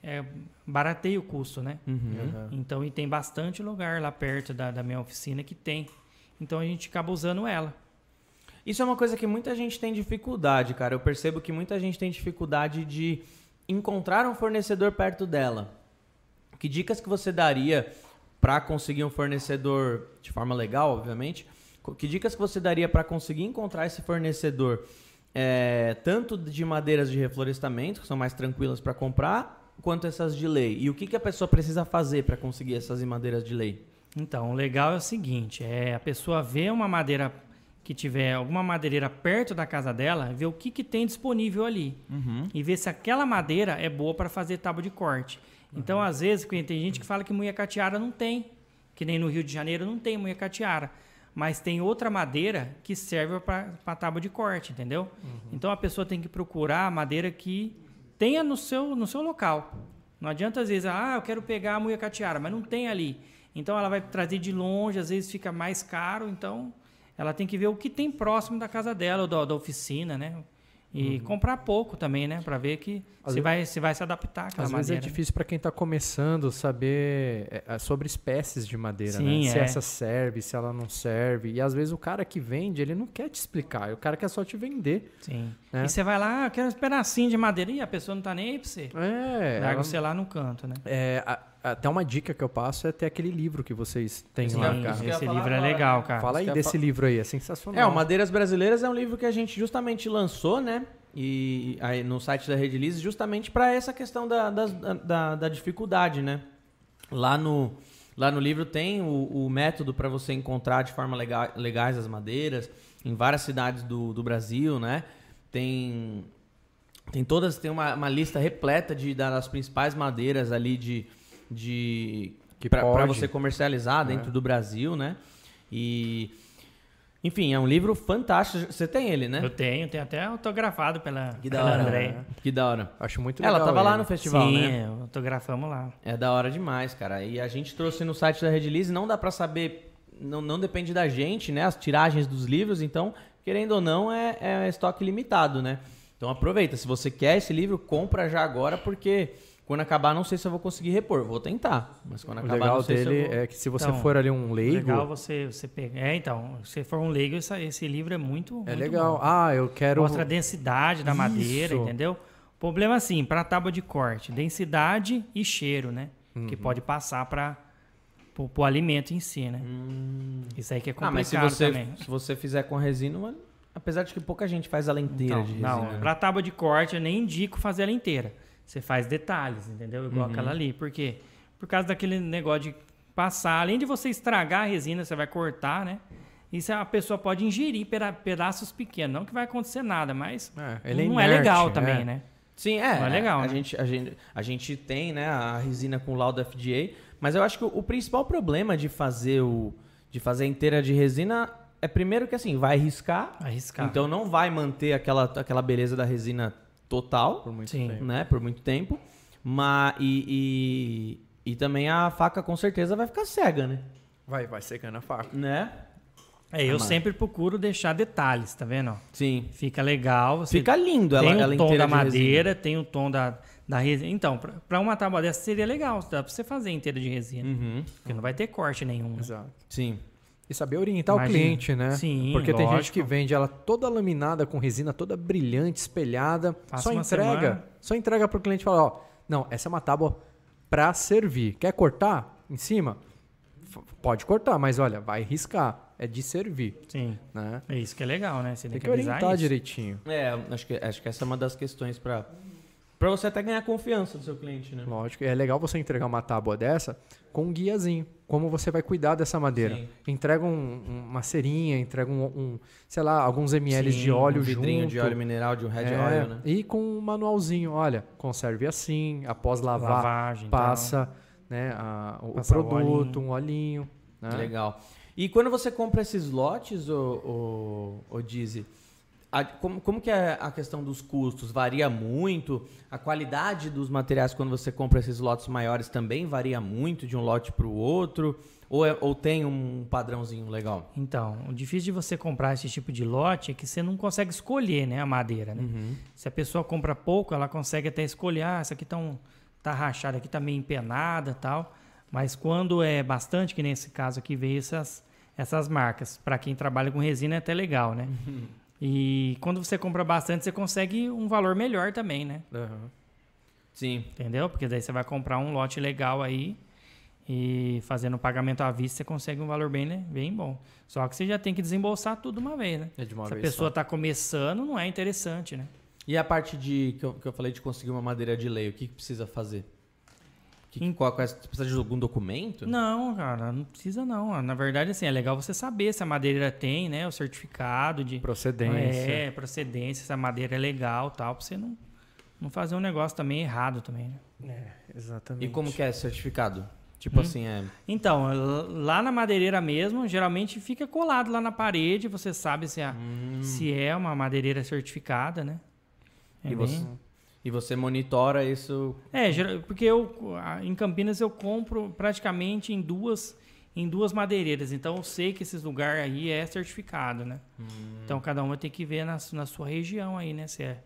é, barateia o custo, né? Uhum. Então, e tem bastante lugar lá perto da, da minha oficina que tem. Então a gente acaba usando ela. Isso é uma coisa que muita gente tem dificuldade, cara. Eu percebo que muita gente tem dificuldade de encontrar um fornecedor perto dela. Que dicas que você daria para conseguir um fornecedor de forma legal, obviamente? Que dicas que você daria para conseguir encontrar esse fornecedor, é, tanto de madeiras de reflorestamento, que são mais tranquilas para comprar, quanto essas de lei? E o que, que a pessoa precisa fazer para conseguir essas madeiras de lei? Então, o legal é o seguinte, é a pessoa vê uma madeira que tiver alguma madeireira perto da casa dela, ver o que, que tem disponível ali e ver se aquela madeira é boa para fazer tábua de corte. Então, às vezes, tem gente que fala que muiacatiara não tem, que nem no Rio de Janeiro não tem muiacatiara, mas tem outra madeira que serve para tábua de corte, entendeu? Então, a pessoa tem que procurar a madeira que tenha no seu, no seu local. Não adianta às vezes, ah, eu quero pegar a muiacatiara, mas não tem ali. Então ela vai trazer de longe, às vezes fica mais caro, então ela tem que ver o que tem próximo da casa dela, ou da, da oficina, né? E comprar pouco também, né? Pra ver que se vai, se vai se adaptar àquela Às vezes é madeira. difícil para quem está começando saber é, é, sobre espécies de madeira, Sim, né? Se é. essa serve, se ela não serve. E às vezes o cara que vende, ele não quer te explicar, o cara quer só te vender. Sim. Né? E você vai lá, ah, eu quero um pedacinho de madeira, e a pessoa não tá nem aí pra você. É, Larga ela- você lá no canto, né? é, a- até uma dica que eu passo é ter aquele livro que vocês têm Sim, lá, cara. esse livro é legal, cara. Fala aí desse livro aí, é sensacional. É, o Madeiras Brasileiras é um livro que a gente justamente lançou, né? E aí no site da Rede Liz, justamente para essa questão da, das- da, da dificuldade, né? Lá no, lá no livro tem o, o método para você encontrar de forma lega- legais as madeiras em várias cidades do, do Brasil, né? Tem, tem todas, tem uma, uma lista repleta de, das principais madeiras ali de, de Que para você comercializar dentro do Brasil, né? E enfim, é um livro fantástico. Você tem ele, né? Eu tenho, tenho até autografado pela, Que da pela hora. Andréia. Que da hora. Acho muito legal. Ela tava lá ele. no festival, Sim, né? autografamos lá. É da hora demais, cara. E a gente trouxe no site da Red Lease, não dá pra saber, não, não depende da gente, né? As tiragens dos livros, então, querendo ou não, é, é estoque limitado, né? Então aproveita, se você quer esse livro, compra já agora, porque quando acabar, não sei se eu vou conseguir repor. Vou tentar, mas quando O acabar, legal não sei se dele eu vou... é que se você Então, for ali um leigo, Legal você, você pegar. É, então, se for um leigo, essa- esse livro é muito. é muito legal. bom. Ah, eu quero. Mostra a densidade da madeira, Isso. entendeu? O problema assim, para tábua de corte, densidade e cheiro, né? Uhum. Que pode passar para pro, pro alimento em si, né? Hum. Isso aí que é Ah, complicado mas se você, também. se você fizer com resina, mano, apesar de que pouca gente faz ela inteira Então, de resina. não, né? pra tábua de corte eu nem indico fazer ela inteira. Você faz detalhes, entendeu? Igual Uhum. aquela ali. Por quê? Por causa daquele negócio de passar. Além de você estragar a resina, você vai cortar, né? Isso a pessoa pode ingerir pera- pedaços pequenos. Não que vai acontecer nada, mas É, ele é não é inerte, legal é. também, né? Sim, é. Não é legal, A, né? gente, a, gente, a gente tem né, a resina com laudo FDA, mas eu acho que o, o principal problema de fazer o de fazer inteira de resina é primeiro que assim, vai riscar, Arriscar. então não vai manter aquela, aquela beleza da resina total, Por muito Sim. tempo. né, por muito tempo. Mas, e, e, e também a faca com certeza vai ficar cega, né? Vai, vai secando a faca. Né? É, eu Amado. sempre procuro deixar detalhes, tá vendo? Sim. Fica legal. Você Fica lindo ela, tem ela o tom inteira da madeira, tem o tom da, da resina. Então, pra, pra uma tábua dessa seria legal. Dá pra você fazer inteira de resina. Uhum. Porque não vai ter corte nenhum. né? Exato. Sim. E saber orientar Imagina. o cliente, né? Sim, Porque tem gente lógico. que vende ela toda laminada com resina toda brilhante, espelhada, Passa só uma entrega, semana. só entrega pro cliente e fala, ó, não, essa é uma tábua pra servir. Quer cortar em cima? Pode cortar, mas olha, vai riscar, é de servir, Sim. né? É isso que é legal, né? Você tem, Tem que avisar orientar isso. direitinho. É, acho que, acho que essa é uma das questões para para você até ganhar confiança do seu cliente, né? Lógico, é legal você entregar uma tábua dessa com um guiazinho, como você vai cuidar dessa madeira. Sim. Entrega um- um- uma cerinha, entrega um, um, sei lá, alguns ml Sim, de óleo um vidrinho junto. de óleo mineral, de um red É, oil, né? E com um manualzinho, olha, conserve assim, após lavar, Lavagem. passa né, a- o Passar o produto, olhinho. um olhinho. Né? Legal. E quando você compra esses lotes, o, o, o Dizzy, a- como, como que é a questão dos custos? Varia muito? A qualidade dos materiais quando você compra esses lotes maiores também varia muito de um lote para o outro? Ou, é- ou tem um padrãozinho legal? Então, o difícil de você comprar esse tipo de lote é que você não consegue escolher, né, a madeira, né? Uhum. Se a pessoa compra pouco, ela consegue até escolher, ah, essa aqui tá, um, tá rachada, aqui tá meio empenada tal. Mas quando é bastante, que nesse caso aqui veio essas, essas marcas. Para quem trabalha com resina é até legal, né? E quando você compra bastante, você consegue um valor melhor também, né? Aham. Sim. Entendeu? Porque daí você vai comprar um lote legal aí e fazendo pagamento à vista, você consegue um valor bem, né? bem bom. Só que você já tem que desembolsar tudo uma vez, né? É de uma Se a pessoa está começando, não é interessante, né? E a parte de que eu, que eu falei de conseguir uma madeira de lei, o que, que precisa fazer? Que, qual, qual é- você precisa de algum documento? Não, cara, não precisa não. Na verdade, assim, é legal você saber se a madeira tem, né? O certificado de Procedência. É, procedência, se a madeira é legal tal, pra você não, não fazer um negócio também errado também, né? Exatamente. E como que é esse certificado? Tipo Hum. assim, é. Então, lá na madeireira mesmo, geralmente fica colado lá na parede, você sabe se, a, se é uma madeireira certificada, né? É, E bem- você, e você monitora isso. é porque eu em Campinas eu compro praticamente em duas em duas madeireiras, então eu sei que esses lugares aí é certificado, né? Então cada uma tem que ver na, na sua região aí, né? Se é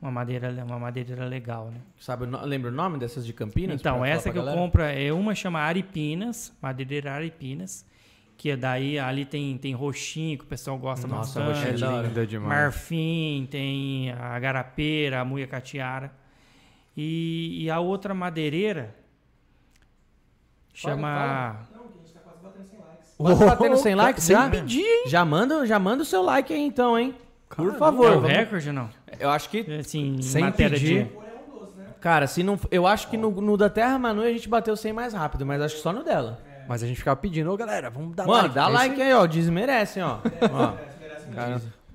uma madeira uma madeireira legal, né? Sabe, lembra o nome dessas de Campinas? Então, essa que eu galera? compro é uma chama Aripinas, madeireira Aripinas, que é daí ali tem, tem roxinho, que o pessoal gosta Nossa, bastante. roxinho É é linda demais. Marfim, tem a garapeira, a muia catiara. E, e a outra madeireira chama. Não, que a gente tá quase batendo 100 likes. Quase batendo 100 likes sem já? pedir, hein? Já manda, já manda o seu like aí então, hein? Por Caramba. favor. é o recorde ou não? Eu acho que. Assim, em Sem matéria pedir. de. Por é doce, né? Cara, se não. Eu acho que no, no da Terra Manu a gente bateu 100 mais rápido, mas acho que só no dela. Mas a gente ficava pedindo, ô galera, vamos dar Mano, like. dá É like aí, ó. Desmerecem, ó. ó.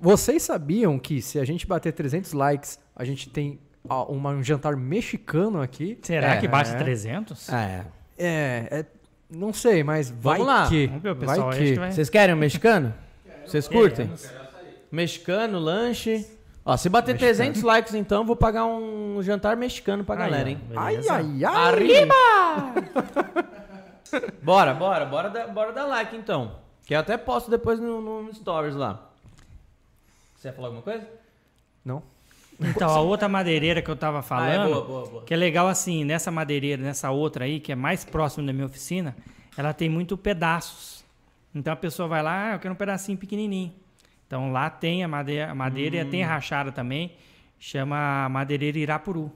Vocês sabiam que se a gente bater 300 likes, a gente tem ó, uma- um jantar mexicano aqui? Será É, que bate é. 300? É. É, é, não sei, mas vai lá. que. Vamos ver, o pessoal vai que. que vai- Vocês querem um mexicano? Vocês curtem? Mexicano, lanche. Ó, se bater 300 likes então, vou pagar um jantar mexicano pra galera, hein? Ai, ai, ai. Arriba! bora, bora, bora dar, bora dar like então. Que eu até posto depois no, no Stories lá. Você ia falar alguma coisa? Não? Então, a outra madeireira que eu tava falando. Ah, é boa, boa, boa. Que é legal assim, nessa madeireira, nessa outra aí, que é mais próximo da minha oficina, ela tem muito pedaços. Então a pessoa vai lá, ah, eu quero um pedacinho pequenininho. Então lá tem a madeira, a madeira e tem a rachada também, chama madeireira Irapuru.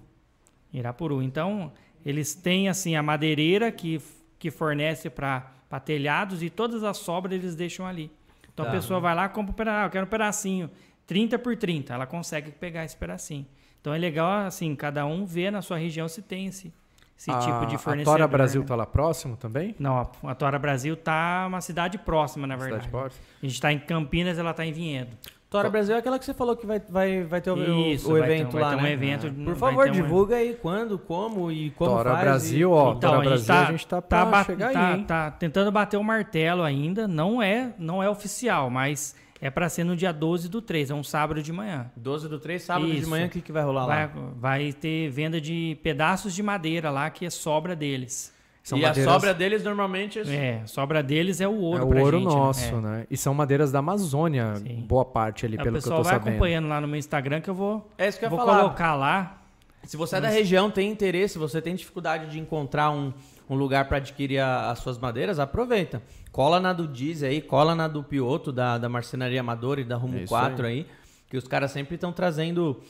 Irapuru. Então eles têm assim a madeireira que, que fornece para telhados e todas as sobras eles deixam ali. Então Tá. a pessoa vai lá, compra um pedaço, eu quero um pedacinho, 30 por 30, ela consegue pegar esse pedacinho. Então é legal, assim, cada um ver na sua região se tem esse, esse a, tipo de A fornecedor. Tora Brasil né? tá lá próximo também? Não, a, a Tora Brasil tá uma cidade próxima, na verdade. Cidade próxima? A gente tá em Campinas, ela tá em Vinhedo. Tora Brasil é aquela que você falou que vai, vai, vai ter o, Isso, o vai ter- evento vai lá, ter um né? evento, Por vai favor, ter um- divulga aí quando, como e como Tora faz. Brasil, e... ó. Então, Tora a gente Brasil, tá, a gente tá pra ba- chegar aí, tá- hein? tá tentando bater o martelo ainda, não é, não é oficial, mas é pra ser no dia 12 do 3, é um sábado de manhã. 12 do 3, sábado de Isso. manhã, o que, que vai rolar Vai, lá? vai ter venda de pedaços de madeira lá, que é sobra deles. São e madeiras- a sobra deles normalmente é... É, sobra deles é o ouro É o pra ouro gente, né? nosso, É. né? E são madeiras da Amazônia, Sim. boa parte ali, Aí o pelo que eu pessoal tô vai sabendo. acompanhando lá no meu Instagram que eu vou, É isso que eu ia vou falar. colocar lá. Se você é da região, tem interesse, você tem dificuldade de encontrar um, um lugar para adquirir a- as suas madeiras, aproveita. Cola na do Diz aí, cola na do Pioto, da, da Marcenaria Amadora e da Rumo É isso 4 aí. que os caras sempre estão trazendo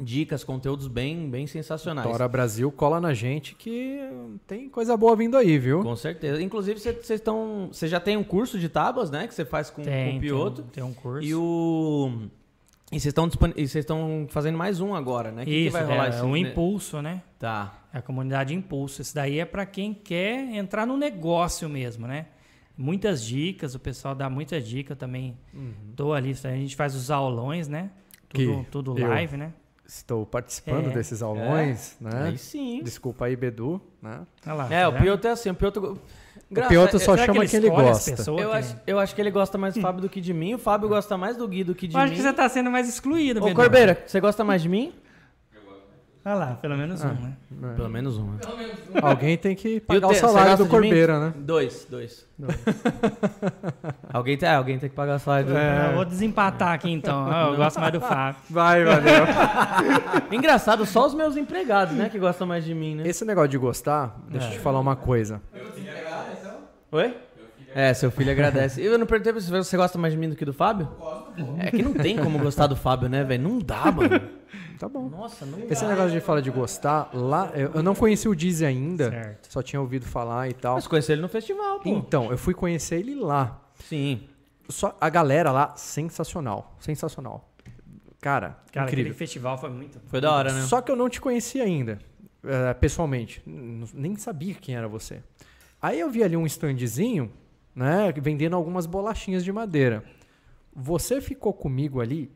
dicas, conteúdos bem, bem sensacionais. Tora Brasil cola na gente que tem coisa boa vindo aí, viu? Com certeza. Inclusive, vocês estão. Você já tem um curso de tábuas, né? Que você faz com, com Tem, o Pioto. tem, tem um curso. E o. E vocês estão dispon- vocês estão fazendo mais um agora, né? Que que Isso, vai rolar é, esse- um impulso, né? Tá. É a comunidade Impulso. Isso daí é para quem quer entrar no negócio mesmo, né? Muitas dicas, o pessoal dá muitas dicas eu também. Tô ali, a gente faz os aulões, né? Tudo, Uhum. Que tudo eu- live, né? Estou participando É. desses aulões, né? Aí sim. Desculpa aí, Bedu, né? Olha lá, É, tá o? Pioto é assim. O Pioto. Gra- O Pioto só chama ele quem ele escolhe as gosta. pessoas Eu que- acho, eu acho que ele gosta mais do Fábio do que de mim. O Fábio gosta mais do Gui do que de Eu acho mim. que você tá sendo mais excluído, Ô, Bedu. Corbeira, você gosta mais de mim? Olha lá, pelo menos Ah. um, né? Pelo menos um. né? Alguém tem que pagar o Te- você salário do? Corbeira, né? Dois, dois. alguém, tem, é, alguém tem que pagar o salário do. Eu vou desempatar aqui então. Ah, Eu gosto mais do Fábio. Vai, valeu. Engraçado, só os meus empregados, né? Que gostam mais de mim, né? Esse negócio de gostar, deixa eu te falar uma coisa. Oi? É, seu filho agradece. Eu não perguntei pra você, você gosta mais de mim do que do Fábio? É que não tem como gostar do Fábio, né, velho? Não dá, mano. Tá bom. Nossa, não Esse dá. negócio de falar de gostar, lá, eu não conheci o Dizzy ainda, Certo. só tinha ouvido falar e tal. Mas conheci ele no festival, pô. Então, eu fui conhecer ele lá. Sim. Só a galera lá, sensacional. Sensacional. Cara, Cara, aquele incrível. festival foi muito. Foi da hora, né? Só que eu não te conhecia ainda, eh, pessoalmente. Nem sabia quem era você. Aí eu vi ali um standzinho, né, vendendo algumas bolachinhas de madeira. Você ficou comigo ali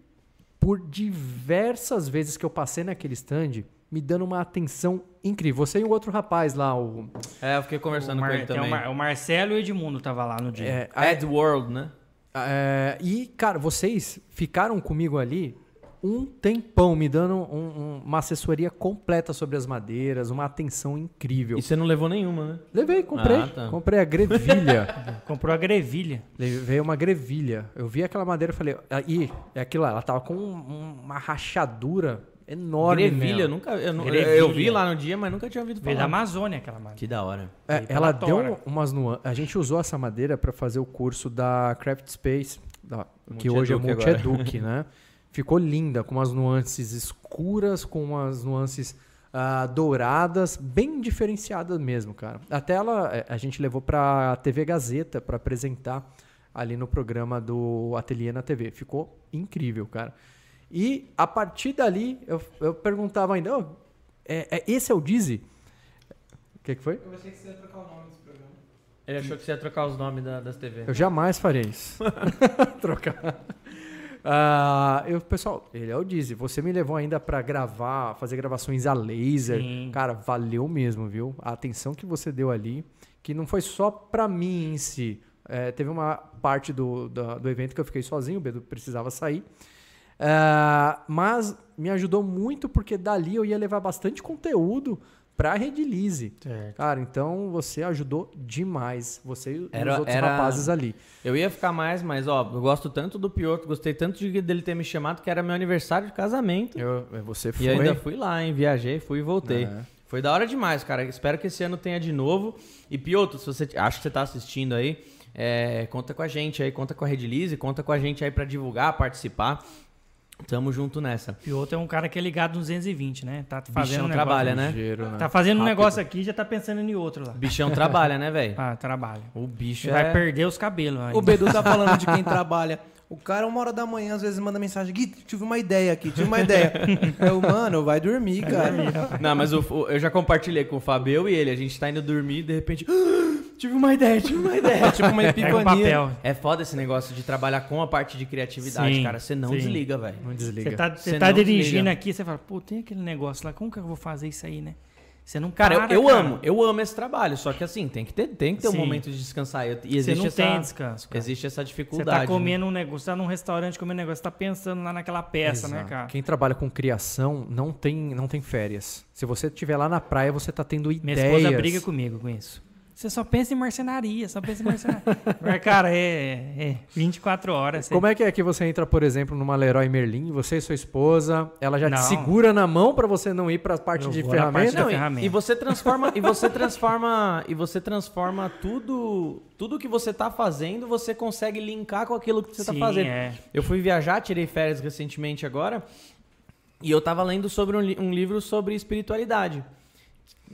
por diversas vezes que eu passei naquele stand, me dando uma atenção incrível. Você e o outro rapaz lá, o É, eu fiquei O, conversando Mar- com ele o também. Mar- o Marcelo e o Edmundo tava lá no dia. é, a- Ed World, né? É, e, cara, vocês ficaram comigo ali um tempão, me dando um- um- uma assessoria completa sobre as madeiras, uma atenção incrível. E você não levou nenhuma, né? Levei, comprei. Ah, tá. Comprei a grevilha. Comprou a grevilha. Levei uma grevilha. Eu vi aquela madeira e falei, aí, é aquilo lá, ela tava com um- uma rachadura enorme. Grevilha, eu nunca. Eu, não- Grevilha. eu vi lá no dia, mas nunca tinha ouvido Veio da falar. Amazônia aquela máquina. Que da hora. É, ela tora. deu umas nuances. A gente usou essa madeira para fazer o curso da Craft Space, da- que hoje é Eduque Multi agora. Eduque, né? Ficou linda, com umas nuances escuras, com umas nuances ah, douradas, bem diferenciadas mesmo, cara. Até ela, eh, a gente levou para a TV Gazeta para apresentar ali no programa do Ateliê na TV. Ficou incrível, cara. E a partir dali, eu, eu perguntava ainda, "Ô, é, é- esse é o Dizzy? O que, que foi? Eu achei que você ia trocar o nome desse programa. Ele achou que você ia trocar os nomes da- das TV. Eu jamais farei isso. Trocar. Ah, eu, pessoal, ele é o Dizzy. Você me levou ainda pra gravar, fazer gravações a laser. Sim. Cara, valeu mesmo, viu? A atenção que você deu ali, que não foi só pra mim em si. É, teve uma parte do, da- do evento que eu fiquei sozinho, o Bedu precisava sair. Ah, mas me ajudou muito porque dali eu ia levar bastante conteúdo pra Redilize. Certo. Cara, então você ajudou demais. Você e Era- os outros era- rapazes ali. Eu ia ficar mais, mas ó, eu gosto tanto do Piotr, gostei tanto de dele ter me chamado que era meu aniversário de casamento. Eu, você foi. E ainda fui lá, hein? Viajei, fui e voltei. É. Foi da hora demais, cara. Espero que esse ano tenha de novo. E Piotr, se você acha que você tá assistindo aí, é, conta com a gente aí, conta com a Redilize, conta com a gente aí pra divulgar, participar. Tamo junto nessa. E o outro é um cara que é ligado no 220, né? Tá fazendo Bichão um negócio, trabalha, né? Ligeiro, né? Tá fazendo um Rápido. negócio aqui e já tá pensando em outro lá. Bichão trabalha, né, velho? Ah, trabalha. O bicho é... vai perder os cabelos. aí. O Bedu tá falando de quem trabalha. O cara, uma hora da manhã, às vezes manda mensagem: Gui, tive uma ideia aqui, tive uma ideia. Eu, mano, vai dormir, cara. Não, mas o- o- eu já compartilhei com o Fábio, eu e ele. A gente tá indo dormir e de repente. "Ah, tive uma ideia, tive uma ideia. tipo uma um epifania. papel. É foda esse negócio de trabalhar com a parte de criatividade, Sim, cara. Você não sim. desliga, velho. Não desliga. Você tá, Você você tá dirigindo desliga. aqui, você fala, pô, tem aquele negócio lá, como que eu vou fazer isso aí, né? Você não Cara, eu, para, eu cara. amo, eu amo esse trabalho. Só que assim, tem que ter, tem que ter um momento de descansar. E Você existe não essa, tem descanso, cara. Existe essa Você dificuldade. tá né? comendo um negócio, você tá num restaurante comendo um negócio, você tá pensando lá naquela peça, né, Exato. cara? Quem trabalha com criação não tem, não tem férias. Se você estiver lá na praia, você tá tendo Minha ideias. esposa briga comigo com isso. Você só pensa em marcenaria, só pensa em marcenaria. Mas, cara, é, é 24 horas. Você... Como é que é que você entra, por exemplo, numa Leroy Merlin, você e sua esposa, ela já Não. te segura na mão pra você não ir pra parte Eu de vou na parte ferramentas? da Não, e- ferramenta. e, você transforma e você transforma e você transforma tudo tudo que você tá fazendo você consegue linkar com aquilo que você tá Sim, fazendo é. eu fui viajar tirei férias recentemente agora e eu tava lendo sobre um, li- um livro sobre espiritualidade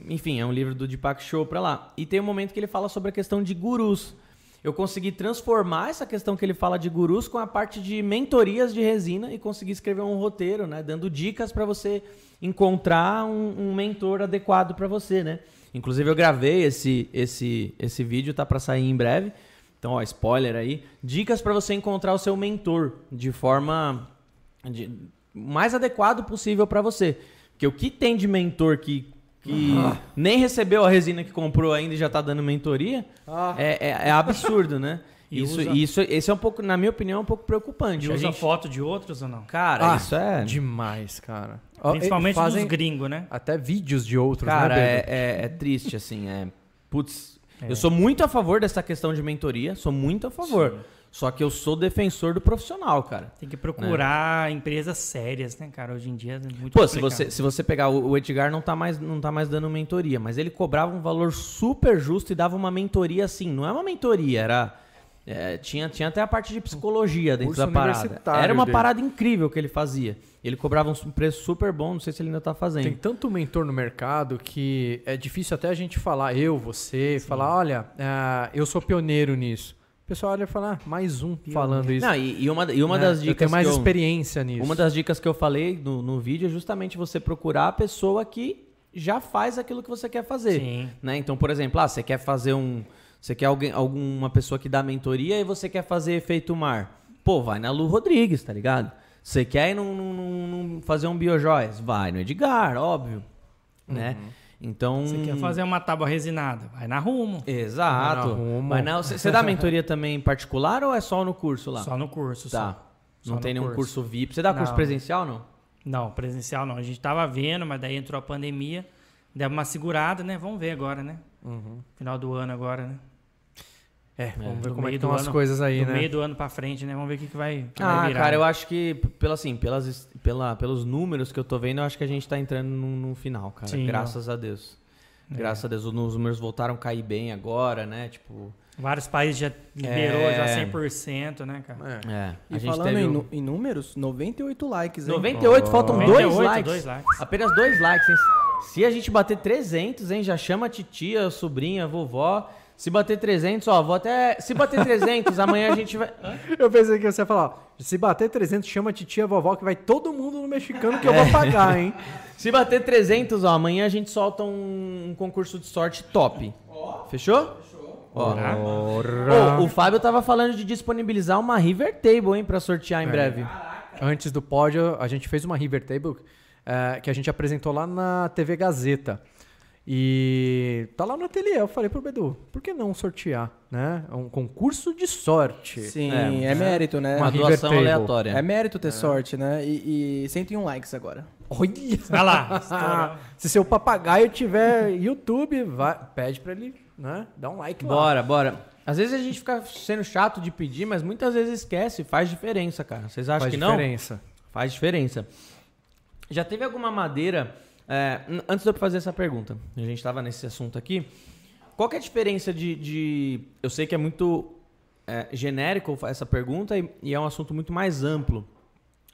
enfim é um livro do Deepak Chopra lá e tem um momento que ele fala sobre a questão de gurus eu consegui transformar essa questão que ele fala de gurus com a parte de mentorias de resina e consegui escrever um roteiro, né? Dando dicas para você encontrar um, um mentor adequado para você, né? Inclusive eu gravei esse esse esse vídeo, tá para sair em breve. Então, ó, spoiler aí. Dicas para você encontrar o seu mentor de forma de- mais adequado possível para você. Porque o que tem de mentor que que nem recebeu a resina que comprou ainda e já tá dando mentoria, Ah. é, é- é absurdo, né? E isso, usa- isso, esse é um pouco, na minha opinião, é um pouco preocupante. E A usa gente- foto de outros ou não? Cara, Ah, isso é. Demais, cara. Principalmente e fazem dos gringos, né? até vídeos de outros, Cara, né, é, é, é triste, assim. É, putz, É. eu sou muito a favor dessa questão de mentoria, sou muito a favor. Só que eu sou defensor do profissional, cara. Tem que procurar empresas sérias, né, cara? Hoje em dia é muito Pô, se complicado. você, se você pegar o, Edgar não tá, mais, não tá mais dando mentoria, mas ele cobrava um valor super justo e dava uma mentoria assim, não é uma mentoria, era é, tinha, tinha até a parte de psicologia dentro Curso da parada. Era uma dele. parada incrível que ele fazia. Ele cobrava um preço super bom, não sei se ele ainda tá fazendo. Tem tanto mentor no mercado que é difícil até a gente falar, eu, você, falar, olha, ah, eu sou pioneiro nisso. O pessoal olha e fala, ah, mais um falando isso. Não, e, e uma, e uma né? das eu dicas tenho mais que eu, experiência nisso. Uma das dicas que eu falei no, no vídeo é justamente você procurar a pessoa que já faz aquilo que você quer fazer. Sim. Né? Então, por exemplo, ah, você quer fazer um. Você quer alguém, alguma pessoa que dá mentoria e você quer fazer efeito mar. Pô, vai na Lu Rodrigues, tá ligado? Você quer ir num, num- num- fazer um biojoias? Vai no Edgar, óbvio. Né? Então. Você quer fazer uma tábua resinada? Vai na Rumo. Exato. Vai na Rumo. Você você dá mentoria também particular ou é só no curso lá? Só no curso, Tá. só. Não Só tem nenhum curso. curso VIP. Você dá curso Não. presencial não? Não, presencial não. A gente tava vendo, mas daí entrou a pandemia. Deu uma segurada, né? Vamos ver agora, né? Uhum. Final do ano agora, né? É, vamos ver Do como é que estão as coisas aí, do né? meio do ano pra frente, né? Vamos ver o que, que vai, que Ah, vai virar. cara, eu acho que, pelo, assim, pelas, pela, pelos números que eu tô vendo, eu acho que a gente tá entrando no, no final, cara. Sim, Graças a Deus. É. Graças a Deus, os números voltaram a cair bem agora, né? Tipo, Vários países já liberou É. já 100%, né, cara? É. é. E a gente falando teve em, um- em números, 98 likes, hein? 98, faltam 98, dois likes. dois likes. Apenas dois likes, hein? Se a gente bater 300, hein? Já chama a titia, a sobrinha, a vovó. Se bater 300, ó, vou até... Se bater 300, amanhã a gente vai... Hã? Eu pensei que você ia falar, ó, se bater 300, chama a titia, a vovó, que vai todo mundo no mexicano que eu É. vou pagar, hein? Se bater 300, ó, amanhã a gente solta um, um concurso de sorte top. Fechou? Ó. Ô, o Fábio tava falando de disponibilizar uma River Table, hein, pra sortear em breve. Antes do pódio, a gente fez uma River Table eh, que a gente apresentou lá na TV Gazeta. E tá lá no ateliê. Eu falei pro Bedu, por que não sortear, né? É um concurso de sorte. Sim, É, é, mérito, né? Uma doação Table. aleatória. É mérito ter sorte, né? E, e 101 likes agora. Olha! Olha lá, estourou. Se seu papagaio tiver YouTube, vai, pede pra ele, né? Dá um like lá. Bora, bora. Às vezes a gente fica sendo chato de pedir, mas muitas vezes esquece. Faz diferença, cara. Vocês acham Faz que não? diferença. Faz diferença. Já teve alguma madeira. É, antes de eu fazer essa pergunta, a gente estava nesse assunto aqui. Qual é a diferença de. de- eu sei que é muito é, genérico essa pergunta e, e é um assunto muito mais amplo.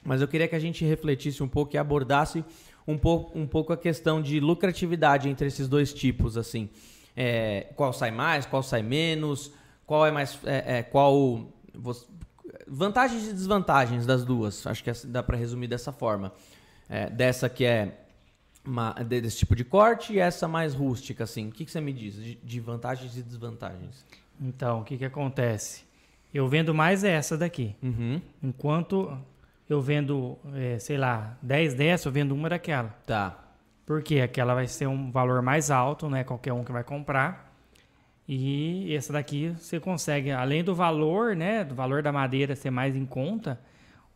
mas eu queria que a gente refletisse um pouco e abordasse um pouco, um pouco a questão de lucratividade entre esses dois tipos, assim. É, qual sai mais, qual sai menos, qual é mais. É, é, qual. Vantagens e desvantagens das duas. Acho que dá para resumir dessa forma. É, dessa que é uma, desse tipo de corte e essa mais rústica, assim. O que, que você me diz de, de vantagens e desvantagens? Então, o que, que acontece? Eu vendo mais essa daqui. Uhum. Enquanto eu vendo, é, sei lá, 10 dessa, eu vendo uma daquela. Tá. Porque aquela vai ser um valor mais alto, né? Qualquer um que vai comprar. E essa daqui você consegue, além do valor, né? Do valor da madeira ser mais em conta,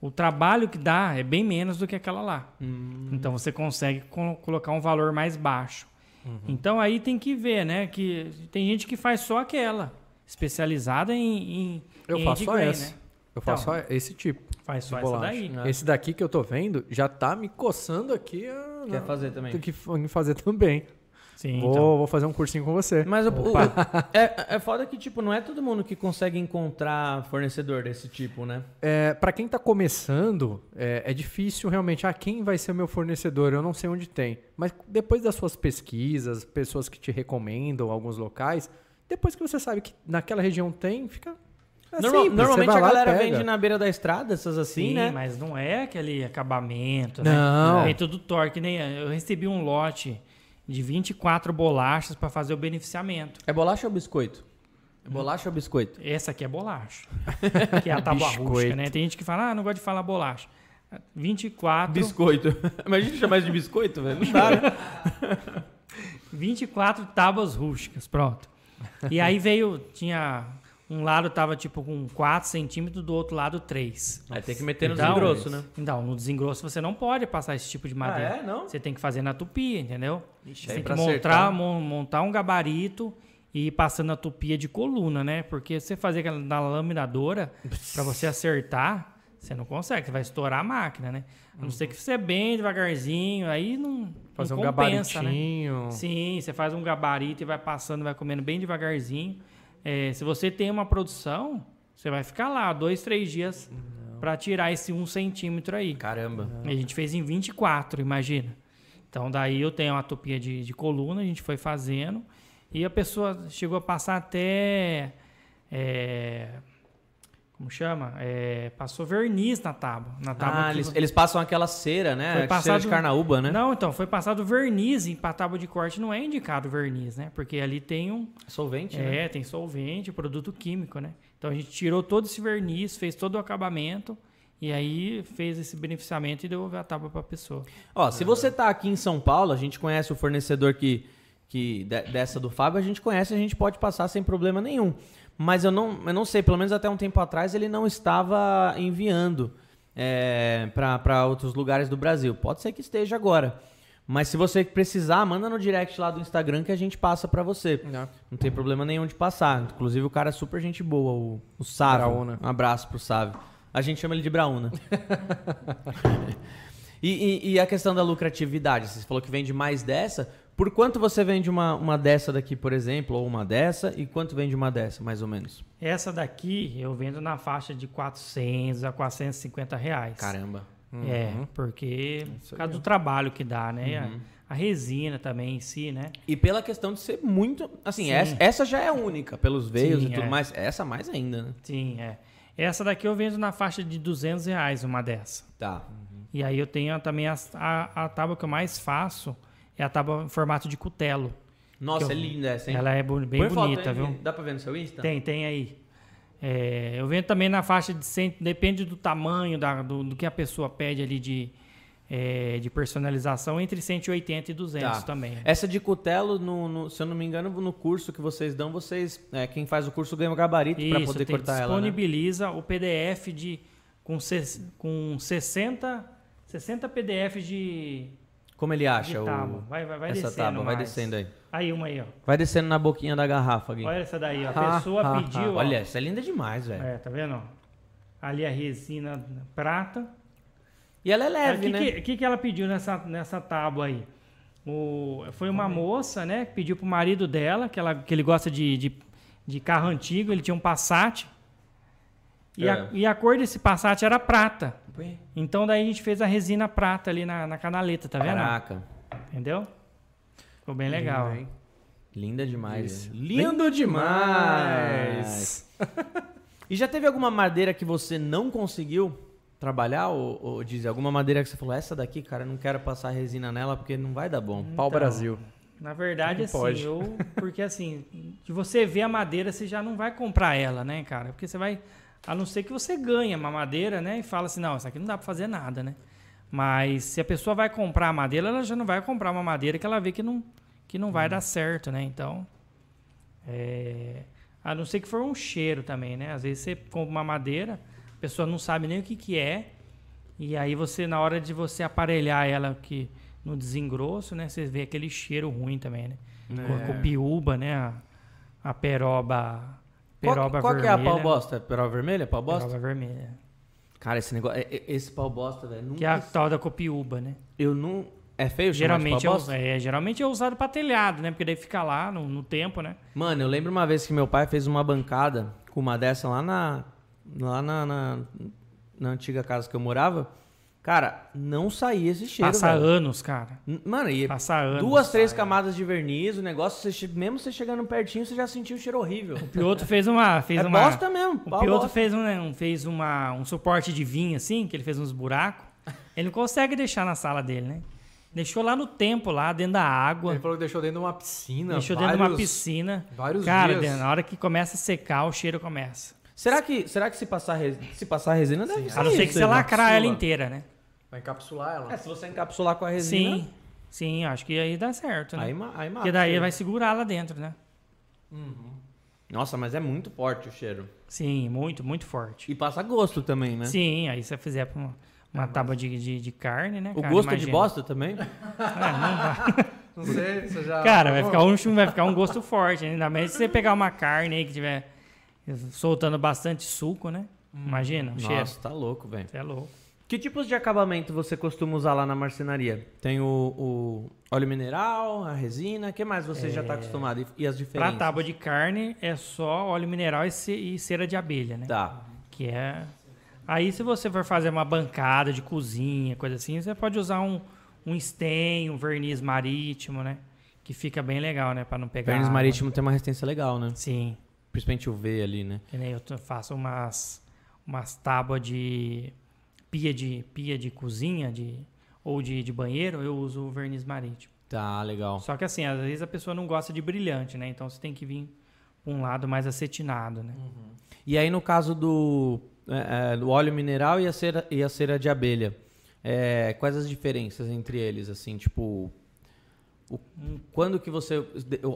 o trabalho que dá é bem menos do que aquela lá. Hum. Então você consegue co colocar um valor mais baixo. Uhum. Então aí tem que ver, né? Que tem gente que faz só aquela, especializada em. em eu em faço só essa. Né? Eu faço então, só esse tipo. Faz só essa daí. Né? Esse daqui que eu tô vendo já tá me coçando aqui. A... Quer fazer também? Tem que fazer também. Sim, vou, então. vou fazer um cursinho com você. Mas o, o, é, é foda que, tipo, não é todo mundo que consegue encontrar fornecedor desse tipo, né? É, para quem tá começando, é, é, difícil realmente. Ah, quem vai ser o meu fornecedor? Eu não sei onde tem. Mas depois das suas pesquisas, pessoas que te recomendam alguns locais, depois que você sabe que naquela região tem, fica é Normal, simples, normalmente a galera vende na beira da estrada, essas assim, Sim, né? mas não é aquele acabamento, né? não. né? Vem tudo torque. Nem, eu recebi um lote de 24 bolachas para fazer o beneficiamento. É bolacha ou biscoito? É bolacha ou biscoito? Essa aqui é bolacha. que é a tábua rústica, né? Tem gente que fala, ah, não gosto de falar bolacha. 24. Biscoito. Imagina chamar isso de biscoito, velho. Não dá, né? 24 tábuas rústicas, pronto. E aí veio, tinha um lado tava tipo com 4 centímetros, do outro lado 3. Aí tem que meter no então, desengrosso, né? Então, no desengrosso você não pode passar esse tipo de madeira. Ah, é? Não? Você tem que fazer na tupia, entendeu? Ixi, você tem que montar, montar um gabarito e ir passando a tupia de coluna, né? Porque você fazer na laminadora, para você acertar, você não consegue, você vai estourar a máquina, né? A não ser que você é bem devagarzinho, aí não. Fazer não um compensa, né? gabaritinho. Né? Sim, você faz um gabarito e vai passando, vai comendo bem devagarzinho. É, se você tem uma produção, você vai ficar lá dois, três dias para tirar esse um centímetro aí. Caramba. A gente fez em 24, imagina. Então daí eu tenho uma tupia de, de coluna, a gente foi fazendo. E a pessoa chegou a passar até. É, como chama? É, passou verniz na tábua. Na tábua ah, eles, eles, passam aquela cera, né? Foi passado, cera de carnaúba, né? Não, então, foi passado verniz e para tábua de corte não é indicado verniz, né? Porque ali tem um... Solvente, é, né? tem solvente, produto químico, né? Então a gente tirou todo esse verniz, fez todo o acabamento e aí fez esse beneficiamento e deu a tábua para a pessoa. Ó, se você tá aqui em São Paulo, a gente conhece o fornecedor que, que dessa do Fábio, a gente conhece, a gente pode passar sem problema nenhum mas eu não, eu não sei, pelo menos até um tempo atrás ele não estava enviando é, para outros lugares do Brasil. Pode ser que esteja agora. Mas se você precisar, manda no direct lá do Instagram que a gente passa para você. Não. não. tem problema nenhum de passar. Inclusive o cara é super gente boa, o, o Sávio. Brauna. Um abraço pro Sávio. A gente chama ele de Brauna. e, e, e, a questão da lucratividade? Você falou que vende mais dessa. Por quanto você vende uma, uma dessa daqui, por exemplo, ou uma dessa, e quanto vende uma dessa, mais ou menos? Essa daqui eu vendo na faixa de 400 a 450 reais. Caramba. Uhum. É, porque por causa do trabalho que dá, né? Uhum. A, a, resina também em si, né? E pela questão de ser muito. Assim, essa, essa já é única, pelos veios Sim, e tudo é. mais. Essa mais ainda, né? Sim, é. Essa daqui eu vendo na faixa de 200 reais, uma dessa. Tá. Uhum. E aí eu tenho também a, a, a tábua que eu mais faço é a tábua em formato de cutelo. Nossa, eu, é linda essa, hein? Ela é bem Põe bonita, foto, viu? Dá pra ver no seu Insta? Tem, tem aí. É, eu vendo também na faixa de 100, depende do tamanho, da, do, do que a pessoa pede ali de, é, de personalização, entre 180 e 200 tá. também. Essa de cutelo, no, no, se eu não me engano, no curso que vocês dão, vocês, é, quem faz o curso ganha o um gabarito para poder cortar ela, né? disponibiliza o PDF de, com, com 60, 60 PDFs de como ele acha o, vai, vai, vai essa descendo tábua? Vai descendo aí. Aí, uma aí, ó. Vai descendo na boquinha da garrafa, Gui. Olha essa daí, ó. A pessoa pediu, Olha, essa é linda demais, velho. É, tá vendo? Ali a resina prata. E ela é leve, O né? O que, que ela pediu nessa, nessa tábua aí? O, foi uma moça, né, que pediu pro marido dela, que, ela, que ele gosta de, de, de carro antigo, ele tinha um Passat. E, é. a, e a cor desse Passat era prata. Então daí a gente fez a resina prata ali na, na canaleta, tá vendo? Caraca. Entendeu? Ficou bem legal. Lindo, hein? Linda demais. Né? Lindo demais. e já teve alguma madeira que você não conseguiu trabalhar? Ou, ou dizer, alguma madeira que você falou, essa daqui, cara, eu não quero passar resina nela porque não vai dar bom. Pau Então, Brasil. Na verdade, Não assim, pode. eu. Porque assim, de você ver a madeira, você já não vai comprar ela, né, cara? Porque você vai. A não ser que você ganhe uma madeira, né? E fala assim, não, isso aqui não dá pra fazer nada, né? Mas se a pessoa vai comprar a madeira, ela já não vai comprar uma madeira que ela vê que não, que não vai dar certo, né? Então. é, A não ser que for um cheiro também, né? Às vezes você compra uma madeira, a pessoa não sabe nem o que, que é. E aí você, na hora de você aparelhar ela que no desengrosso, né? Você vê aquele cheiro ruim também, né? Com a copiúba, né? A, a peroba. Qual, Peroba qual que é vermelha. a pau bosta? Peroba vermelha? Pau bosta? Peroba vermelha. Cara, esse negócio. é- é- Esse pau bosta, velho. Nunca. Que é a tal da copiúba, né? Eu não. É feio Geralmente é, é, geralmente é usado pra telhado, né? Porque daí fica lá no, no tempo, né? Mano, eu lembro uma vez que meu pai fez uma bancada com uma dessa lá na. Lá na, na, na antiga casa que eu morava. Cara, não saía esse cheiro. Passa velho. anos, cara. Mano, e Passa anos. duas, três camadas de verniz, o negócio, você mesmo você chegando pertinho, você já sentiu o cheiro horrível. O Pioto fez uma. Fez é uma bosta mesmo. O bosta. fez, um, né, um- fez uma, um suporte de vinho, assim, que ele fez uns buracos. Ele não consegue deixar na sala dele, né? Deixou lá no tempo, lá dentro da água. Ele falou que deixou dentro de uma piscina. Deixou dentro de uma vários- piscina. Vários Cara, dias. na hora que começa a secar, o cheiro começa. Será que, será que se passar, se passar resina deve A não sair ser que você lacrar ela inteira, né? Vai encapsular ela. É, se você encapsular com a resina, Sim, sim, acho que aí dá certo, né? aí, aí mata. Porque daí cheiro. vai segurar lá dentro, né? Nossa, mas é muito forte o cheiro. Sim, muito, muito forte. E passa gosto também, né? Sim, aí se você fizer pra uma, uma tábua de, de, de carne, né? O cara? gosto é de Imagina. bosta também? É, não vai. Não sei, você já. Cara, vai ficar, um, vai ficar um gosto forte. Ainda mais se você pegar uma carne aí que tiver soltando bastante suco, né? Imagina, o cheiro. Nossa, tá louco, velho. Você é louco. Que tipos de acabamento você costuma usar lá na marcenaria? Tem o, o óleo mineral, a resina, o que mais você já tá acostumado? E, e as Pra diferenças? tábua de carne é só óleo mineral e, ce- e cera de abelha, né? Tá. Que é. Aí, se você for fazer uma bancada de cozinha, coisa assim, você pode usar um, um stain, um verniz marítimo, né? Que fica bem legal, né? Pra não pegar. Verniz água. marítimo tem uma resistência legal, né? Sim. Principalmente o V ali, né? Eu faço umas, umas tábuas de pia de pia de cozinha de, ou de, de banheiro, eu uso o verniz marítimo. Tá, legal. Só que assim, às vezes a pessoa não gosta de brilhante, né? Então você tem que vir um lado mais acetinado, né? E aí no caso do, é, é, do óleo mineral e a cera, e a cera de abelha, é, quais as diferenças entre eles, assim, tipo... o- quando que você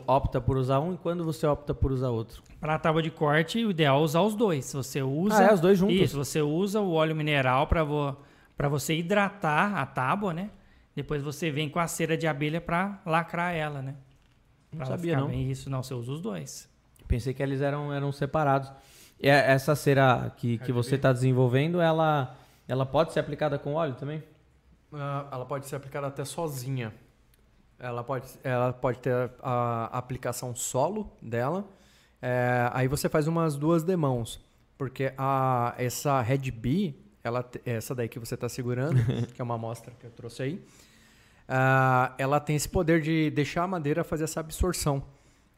opta por usar um e quando você opta por usar outro? Para tábua de corte, o ideal é usar os dois. Se você usa. Ah, é, os dois juntos? Isso, você usa o óleo mineral para vo, pra você hidratar a tábua, né? Depois você vem com a cera de abelha para lacrar ela, né? Não Pra ela sabia, ficar não. bem. Isso, não, você usa os dois. Pensei que eles eram, eram separados. E é- essa cera que, que você está desenvolvendo, ela, ela pode ser aplicada com óleo também? Ah, ela pode ser aplicada até sozinha. Ela pode, ela pode ter a aplicação solo dela. É, aí você faz umas duas demãos. Porque a, essa Red Bee, ela, essa daí que você está segurando, que é uma amostra que eu trouxe aí, ah, ela tem esse poder de deixar a madeira fazer essa absorção.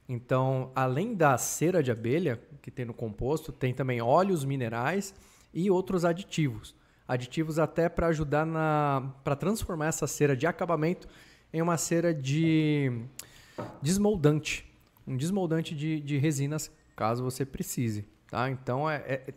Então, além da cera de abelha que tem no composto, tem também óleos minerais e outros aditivos. Aditivos até para ajudar na para transformar essa cera de acabamento em uma cera de desmoldante, um desmoldante de, de resinas, caso você precise, tá? Então é, é-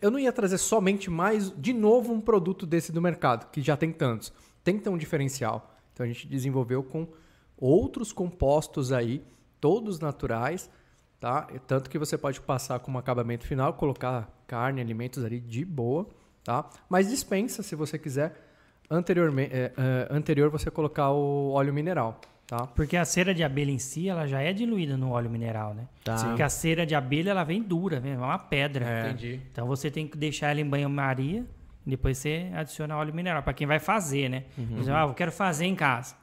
eu não ia trazer somente mais de novo um produto desse do mercado, que já tem tantos. Tem ter um diferencial. Então a gente desenvolveu com outros compostos aí, todos naturais, tá? Tanto que você pode passar como acabamento final, colocar carne, alimentos ali de boa, tá? Mas dispensa se você quiser anteriormente, é, é, anterior você colocar o óleo mineral, tá? Porque a cera de abelha em si, ela já é diluída no óleo mineral, né? Tá. Porque a cera de abelha, ela vem dura, é uma pedra. É. Entendi. Então você tem que deixar ela em banho-maria e depois você adiciona óleo mineral. Para quem vai fazer, né? Uhum. Diz, ah, eu quero fazer em casa.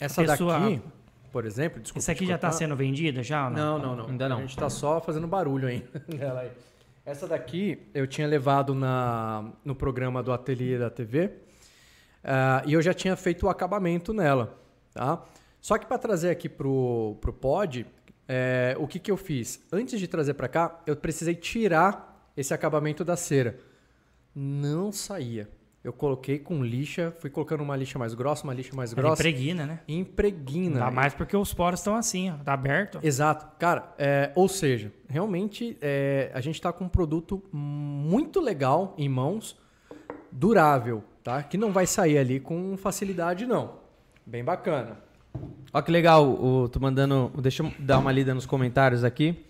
Essa pessoa- daqui, por exemplo, desculpa Essa aqui já está sendo vendida já ou não? Não, não, não. Ainda não. A gente tá só fazendo barulho ainda. Essa daqui eu tinha levado na, no programa do Ateliê da TV uh, e eu já tinha feito o acabamento nela, tá? Só que para trazer aqui pro, pro pod, é, o que, que eu fiz? Antes de trazer para cá, eu precisei tirar esse acabamento da cera. Não saía. Eu coloquei com lixa, fui colocando uma lixa mais grossa, uma lixa mais grossa. impregna, né? Impregna. Dá mais porque os poros estão assim, ó, tá aberto. Exato. Cara, é, ou seja, realmente é, a gente está com um produto muito legal em mãos, durável, tá? Que não vai sair ali com facilidade, não. Bem bacana. Ó que legal, o, tô mandando, deixa eu dar uma lida nos comentários aqui,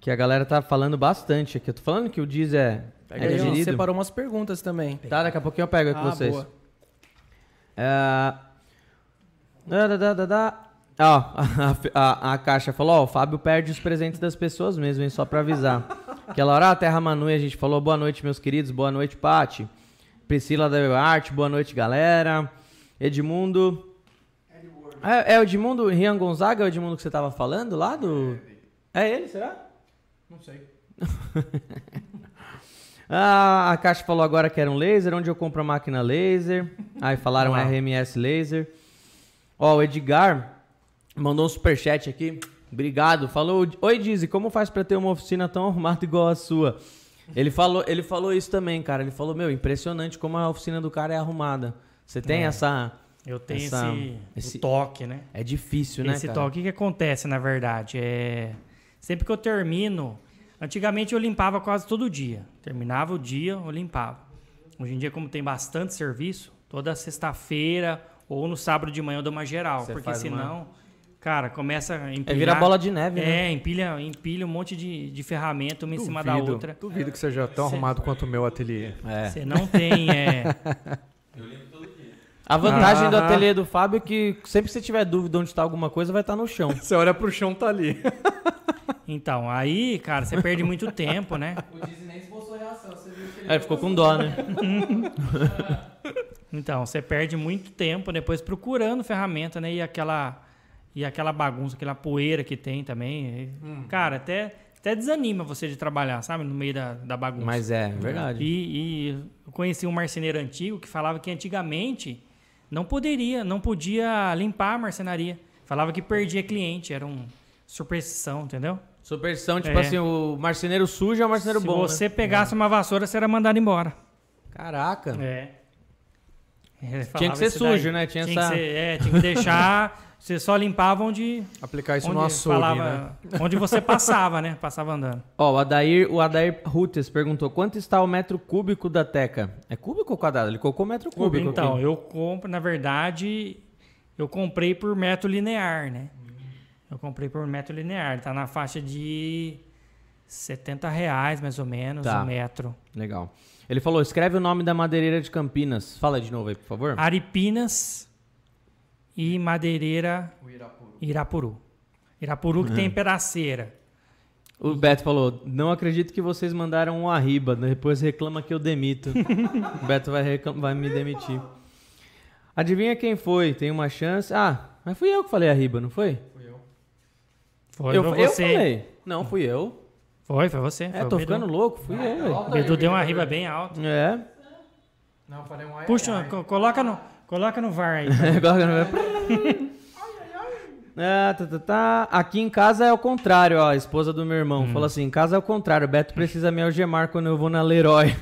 que a galera tá falando bastante aqui. Eu tô falando que o Diz é Pega é aí, separou umas perguntas também. Tá, daqui a pouquinho eu pego com ah, vocês. Boa. É... Da, da, da, da. Ó, a, a, a, caixa falou, ó, o Fábio perde os presentes das pessoas mesmo, hein, só pra avisar. Aquela hora, a Terra Manu, a gente falou, boa noite, meus queridos, boa noite, Pati. Priscila da Arte, boa noite, galera. Edmundo. É, é o Edmundo Rian Gonzaga, é o Edmundo que você tava falando lá do... É ele, será? Não sei. Ah, a Caixa falou agora que era um laser, onde eu compro a máquina laser. Aí falaram RMS laser. Ó, o Edgar mandou um superchat aqui. Obrigado. Falou, oi Dizzy, como faz para ter uma oficina tão arrumada igual a sua? Ele falou, ele falou isso também, cara. Ele falou, meu, impressionante como a oficina do cara é arrumada. Você tem é. essa... Eu tenho essa, esse, esse toque, né? É difícil, né, Esse cara? toque, o que acontece, na verdade? É... Sempre que eu termino Antigamente eu limpava quase todo dia. Terminava o dia, eu limpava. Hoje em dia, como tem bastante serviço, toda sexta-feira ou no sábado de manhã eu dou uma geral. Você porque senão, uma... cara, começa a empilhar. É vira bola de neve, né? É, empilha, empilha um monte de, de ferramenta uma duvido, em cima da outra. Duvido que seja tão Cê... arrumado quanto o meu ateliê. Você é. não tem. É... Eu limpo todo dia. A vantagem ah, do ateliê do Fábio é que sempre que você tiver dúvida onde está alguma coisa, vai estar tá no chão. Você olha pro chão, tá ali. Então, aí, cara, você perde muito tempo, né? O Disney nem esboçou reação, você viu que ele. É, ficou com dó, né? então, você perde muito tempo depois procurando ferramenta, né? E aquela, e aquela bagunça, aquela poeira que tem também. Hum. Cara, até, até desanima você de trabalhar, sabe? No meio da, da bagunça. Mas é, verdade. E, e eu conheci um marceneiro antigo que falava que antigamente não poderia, não podia limpar a marcenaria. Falava que perdia cliente, era um superstição, entendeu? Superstição, tipo é. assim, o marceneiro sujo é o marceneiro Se bom. Se você né? pegasse é. uma vassoura, você era mandado embora. Caraca. É. Tinha que ser sujo, daí. né? Tinha, tinha essa... que ser, é, tinha que deixar. você só limpava onde. Aplicar isso no açougue, falava, né? Onde você passava, né? Passava andando. Ó, o Adair, o Adair Rutes perguntou: quanto está o metro cúbico da Teca? É cúbico ou quadrado? Ele colocou metro cúbico. Então, aqui. eu compro, na verdade, eu comprei por metro linear, né? Eu comprei por metro linear. Tá na faixa de 70 reais, mais ou menos, tá. um metro. Legal. Ele falou, escreve o nome da madeireira de Campinas. Fala de novo aí, por favor. Aripinas e madeireira Irapuru. Irapuru. Irapuru que uhum. tem peraceira. O Beto falou, não acredito que vocês mandaram um arriba, depois reclama que eu demito. o Beto vai, vai me demitir. Adivinha quem foi? Tem uma chance. Ah, mas fui eu que falei arriba, não foi? Foi, eu, foi você. Eu falei. Não, fui eu. Foi, foi você. É, foi tô ficando louco, fui eu. O Bedu deu uma riba bem alta. É. Não, falei um ai, Puxa, ai. coloca no, coloca no VAR aí. coloca no VAR. É, tá, tá, tá. Aqui em casa é o contrário, ó. A esposa do meu irmão hum. falou assim: em casa é o contrário. O Beto precisa me algemar quando eu vou na Leroy.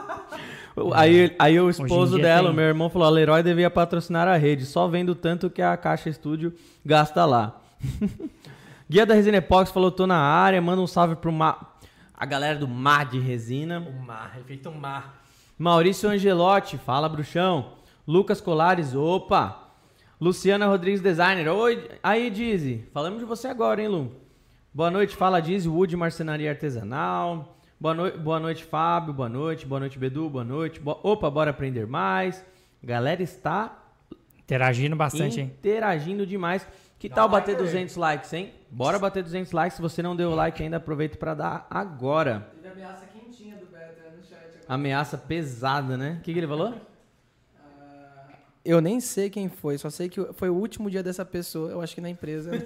aí, aí o esposo dela, tem. o meu irmão, falou: a Leroy devia patrocinar a rede, só vendo tanto que a Caixa Estúdio gasta lá. Guia da Resina Epox falou, tô na área, manda um salve pro Mar... a galera do Mar de Resina. O Mar, efeito Mar. Maurício Angelotti, fala bruxão. Lucas Colares, opa. Luciana Rodrigues Designer, oi. Aí, Dizzy, falamos de você agora, hein, Lu? Boa noite, fala Dizzy, Wood Marcenaria Artesanal. Boa, no... boa noite, Fábio, boa noite. Boa noite, Bedu, boa noite. Bo... Opa, bora aprender mais. Galera está... Interagindo bastante, hein? Interagindo demais. Que Dá tal bater 200 likes, hein? Bora bater 200 likes. Se você não deu o like ainda, aproveita para dar agora. Teve ameaça quentinha do Beto no chat. Agora. Ameaça pesada, né? O que, que ele falou? Eu nem sei quem foi, só sei que foi o último dia dessa pessoa, eu acho que na empresa.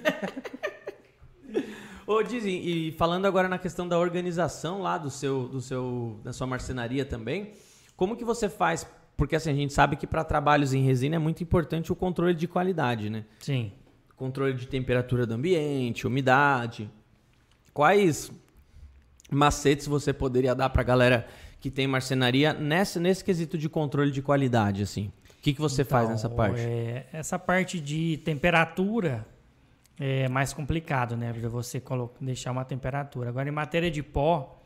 Ô, Dizzy, e falando agora na questão da organização lá do seu, do seu, da sua marcenaria também, como que você faz? Porque assim, a gente sabe que para trabalhos em resina é muito importante o controle de qualidade, né? Sim. Controle de temperatura do ambiente, umidade. Quais macetes você poderia dar para galera que tem marcenaria nessa, nesse quesito de controle de qualidade, assim? O que, que você faz Então, nessa parte? é, essa parte de temperatura é mais complicado, né? Você colo- deixar uma temperatura. Agora, em matéria de pó,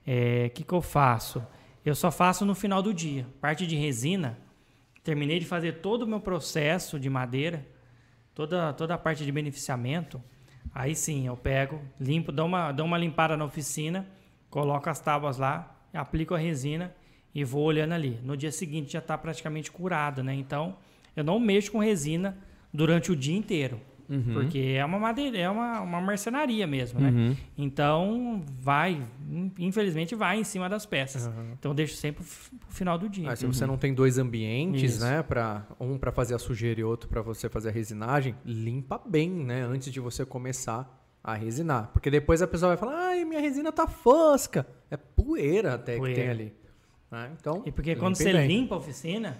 o que, que eu faço? Eu só faço no final do dia. Parte de resina, terminei de fazer todo o meu processo de madeira, toda, toda a parte de beneficiamento. Aí sim, eu pego, limpo, dou uma, dou uma limpada na oficina, coloco as tábuas lá, aplico a resina e vou olhando ali. No dia seguinte já está praticamente curado, né? Então, eu não mexo com resina durante o dia inteiro. Porque é uma madeira, é uma, uma marcenaria mesmo, né? Uhum. Então, vai, infelizmente, vai em cima das peças. Então, eu deixo sempre pro final do dia. Ah, se você não tem dois ambientes, Isso. né, para um para fazer a sujeira e outro para você fazer a resinagem, limpa bem, né, antes de você começar a resinar, porque depois a pessoa vai falar: "Ai, minha resina tá fosca". É poeira até que Poeira. tem ali. Né? Então, E porque quando você bem. limpa a oficina,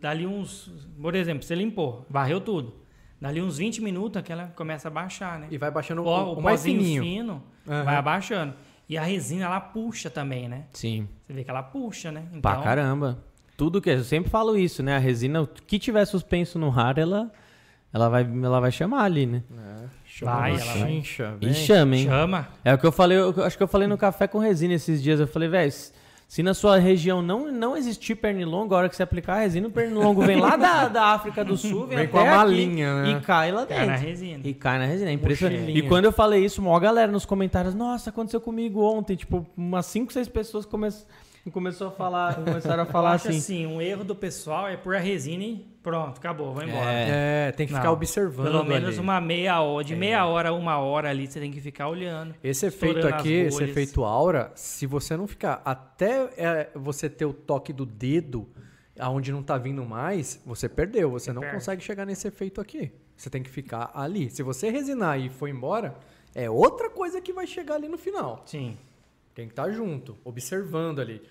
dali uns. Por exemplo, você limpou, varreu tudo. Dali uns 20 minutos aquela começa a baixar, né? e vai baixando o, pó- o, o o mais fininho. fino Aham. vai abaixando. E a resina ela puxa também, né? Sim. Você vê que ela puxa, né? Então, Pra caramba. Tudo que eu sempre falo isso, né? A resina, o que tiver suspenso no ar, ela, ela, vai, ela vai chamar ali, né? Chama Vai, ela vai. E chama, hein? chama. É o que eu falei, eu acho que eu falei no café com resina esses dias. Eu falei, velho, se na sua região não, não existir pernilongo, a hora que você aplicar a resina, o pernilongo vem lá da, da África do Sul, vem, Vem até com a aqui malinha, né? E cai lá Cai dentro. na resina. E cai na resina, é impressionante. Mochilinha. E quando eu falei isso, maior galera nos comentários, nossa, aconteceu comigo ontem. Tipo, umas 5, 6 pessoas come... começou a falar, começaram a falar assim. assim, um erro do pessoal é pôr a resina e pronto, acabou, vai embora. É, tem que ficar Não, observando Pelo menos ali. uma meia hora, de meia hora a uma hora ali, você tem que ficar olhando. Esse efeito aqui, esse efeito aura, se você não ficar até é, você ter o toque do dedo aonde não tá vindo mais, você perdeu. Você não perde. consegue chegar nesse efeito aqui. Você tem que ficar ali. Se você resinar e for embora, é outra coisa que vai chegar ali no final. Sim. Tem que estar junto, observando ali.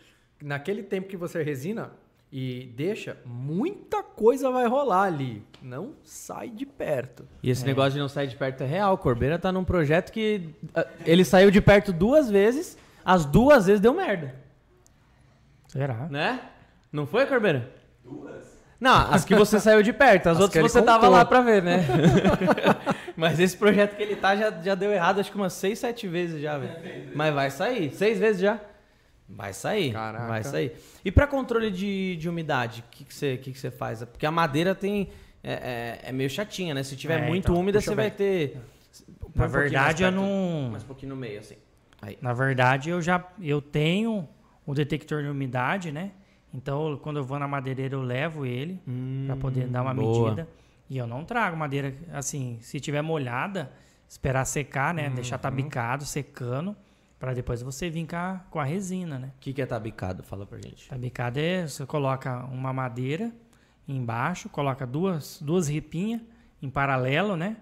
Naquele tempo que você resina e deixa, muita coisa vai rolar ali. Não sai de perto. E esse negócio de não sair de perto é real. O Corbeira tá num projeto que ah, ele saiu de perto duas vezes, as duas vezes deu merda. Será? Né? Não foi, Corbeira? Duas? Não, as que você saiu de perto, as, As outras você tava contou. lá pra ver, né? Mas esse projeto que ele tá já, já deu errado, acho que umas seis, sete vezes já, velho. Mas vai sair. Seis vezes já? Vai sair. Caraca. Vai sair. E pra controle de, de umidade, o que, que, você, que, que você faz? Porque a madeira tem. É, é- é meio chatinha, né? Se tiver É, muito então, úmida, você eu vai ter. Na um mais verdade, eu perto. não. Mais um pouquinho no meio, assim. Aí. Na verdade, eu já eu tenho o detector de umidade, né? Então, quando eu vou na madeireira, eu levo ele para poder dar uma Hum, boa. medida. E eu não trago madeira assim, se tiver molhada, esperar secar, né? Deixar Uhum. tabicado, secando, para depois você vir com a, resina, né? O que, que é tabicado? Fala pra gente. Tabicado é você coloca uma madeira embaixo, coloca duas duas ripinhas em paralelo, né?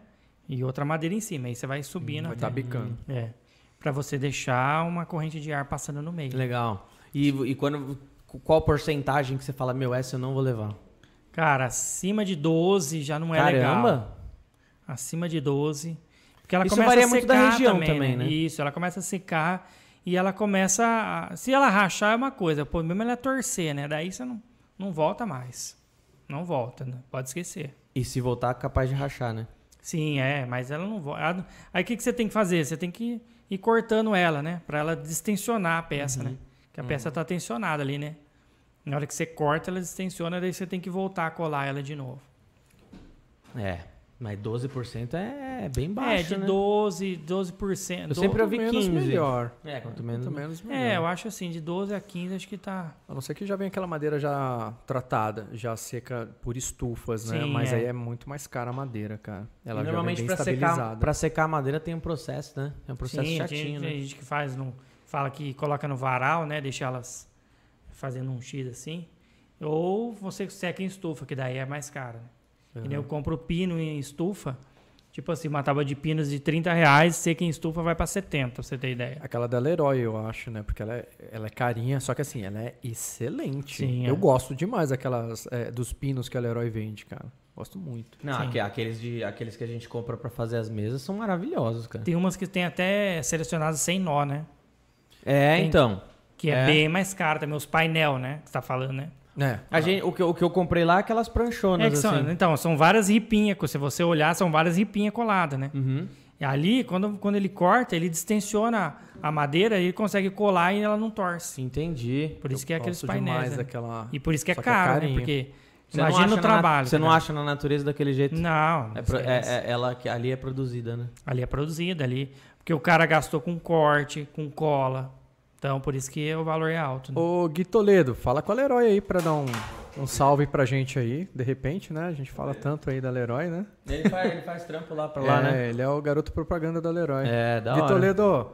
E outra madeira em cima. Aí você vai subindo. Vai até- tabicando. É. Pra você deixar uma corrente de ar passando no meio. Legal. E, e quando. Qual porcentagem que você fala, meu, essa eu não vou levar? Cara, acima de 12 já não é Caramba! legal. Acima de 12. Porque ela Isso começa varia a muito da secar região também, também, né? Isso, ela começa a secar e ela começa. a- se ela rachar é uma coisa, o problema é ela torcer, né? Daí você não, não volta mais. Não volta, né? Pode esquecer. E se voltar, capaz de rachar, né? Sim, é, mas ela não volta. Aí o que, que você tem que fazer? Você tem que ir cortando ela, né? Pra ela distensionar a peça, Uhum. né? Que a peça tá tensionada ali, né? Na hora que você corta, ela distensiona, daí você tem que voltar a colar ela de novo. É. Mas 12% é bem baixo, é, de né? 12, 12%. Eu sempre ouvi menos, 15. melhor. É, quanto menos. Quanto menos, melhor. É, eu acho assim, de 12 a 15 acho que tá. A não ser que já vem aquela madeira já tratada, já seca por estufas, né? Sim, Mas é. aí é muito mais cara a madeira, cara. Ela E já normalmente vem bem pra secar, pra secar a madeira tem um processo, né? É um processo Sim, chatinho, tem, né? tem gente que faz, num, fala que coloca no varal, né? Deixa elas fazendo um X assim. Ou você seca em estufa, que daí é mais caro. Né? Nem eu compro pino em estufa. Tipo assim, uma tábua de pinos de 30 reais, seca em estufa vai pra 70, pra você ter ideia. Aquela da Leroy, eu acho, né? Porque ela é, ela é carinha, só que assim, ela é excelente. Sim, é. eu gosto demais daquelas, é, dos pinos que a Leroy vende, cara. Gosto muito. Não, Sim. aqueles, de, aqueles que a gente compra pra fazer as mesas são maravilhosos, cara. Tem umas que tem até selecionadas sem nó, né? É, Tem- então. Que é, É. bem mais caro também, os painel, né? Que você tá falando, né? É. A gente, o, que, eu- o que eu comprei lá é aquelas pranchonas, É que são, assim. então, são várias ripinhas. Se você olhar, são várias ripinhas coladas, né? Uhum. E ali, quando, quando ele corta, ele distensiona a madeira e ele consegue colar e ela não torce. Entendi. Por isso que é aqueles painéis. né? daquela... E por isso que é Só que é caro, né? Porque Você não imagina acha o na trabalho. nat- Você não acha na natureza daquele jeito? Não, É, pro- é- é- ela que ali é produzida, né? ali é produzida ali. Porque o cara gastou com corte, com cola. Então, por isso que o valor é alto. Né? Ô, Gui Toledo, fala com a Leroy aí pra dar um, um salve pra gente aí, de repente, né? A gente fala tanto aí da Leroy, né? Ele faz, ele faz trampo lá pra lá, é, né? ele é o garoto propaganda da Leroy. É, da Gui hora. Toledo,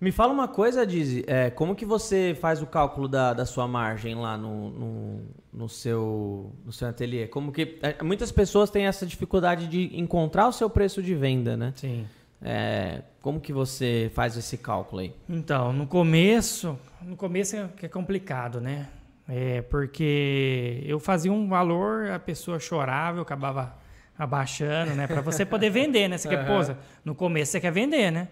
Me fala uma coisa, Dizzy. É, como que você faz o cálculo da, da sua margem lá no, no, no seu, no seu ateliê? Como que... é, muitas pessoas têm essa dificuldade de encontrar o seu preço de venda, né? Sim. É, como que você faz esse cálculo aí? Então, no começo, no começo é é complicado, né? É porque eu fazia um valor, a pessoa chorava, eu acabava abaixando, né? Pra você poder vender, né? Você quer, pô, no começo você quer vender, né?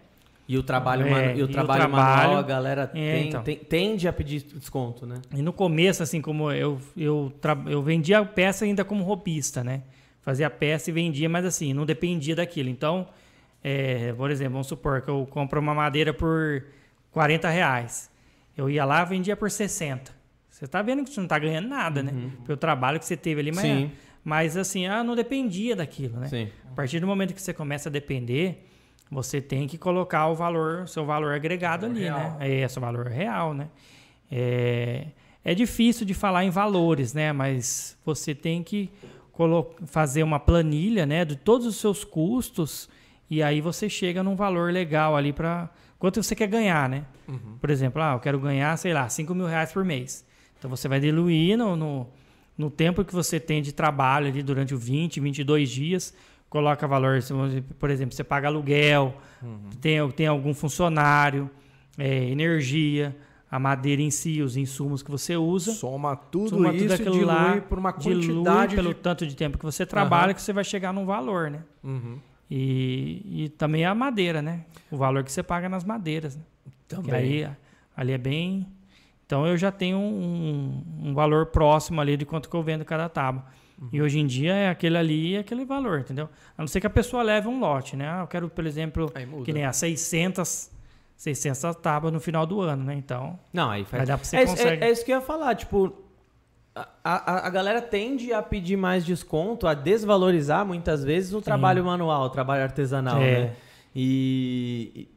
E o trabalho, É, manu- e e o o trabalho, trabalho- manual, a galera É, tem- então. tem- tende a pedir desconto, né? E no começo, assim, como eu, eu, tra- eu vendia a peça ainda como roupista, né? Fazia a peça e vendia, mas assim, não dependia daquilo. Então, é, por exemplo, vamos supor que eu compro uma madeira por 40 reais. Eu ia lá e vendia por 60. Você tá vendo que você não tá ganhando nada, né? Pelo trabalho que você teve ali, mas, mas assim, ah, não dependia daquilo, né? Sim. A partir do momento que você começa a depender, você tem que colocar o valor, seu valor agregado ali, né? É, seu valor real, né? É, é difícil de falar em valores, né? Mas você tem que fazer uma planilha, né? De todos os seus custos e aí você chega num valor legal ali para quanto você quer ganhar, né? Por exemplo, ah, eu quero ganhar, sei lá, 5 mil reais por mês. Então você vai diluir no, no, no tempo que você tem de trabalho ali durante o 20, 22 dias, coloca valor, por exemplo, você paga aluguel, tem, tem algum funcionário, é, energia, a madeira em si, os insumos que você usa. soma tudo soma isso e dilui lá, por uma dilui quantidade pelo de... tanto de tempo que você trabalha Aham. que você vai chegar num valor, né? Uhum. E, e também a madeira, né? O valor que você paga nas madeiras. Né? Que Também. aí, ali é bem. Então eu já tenho um, um valor próximo ali de quanto que eu vendo cada tábua. Uhum. E hoje em dia é aquele ali e aquele valor, entendeu? A não ser que a pessoa leve um lote, né? Ah, eu quero, por exemplo, que nem a 600, 600 tábuas no final do ano, né? Então, Não, aí faz. vai dar pra você é, isso- consegue. é- é isso que eu ia falar, tipo. A, a, a galera tende a pedir mais desconto, a desvalorizar muitas vezes o trabalho manual, o trabalho artesanal, É. né? E,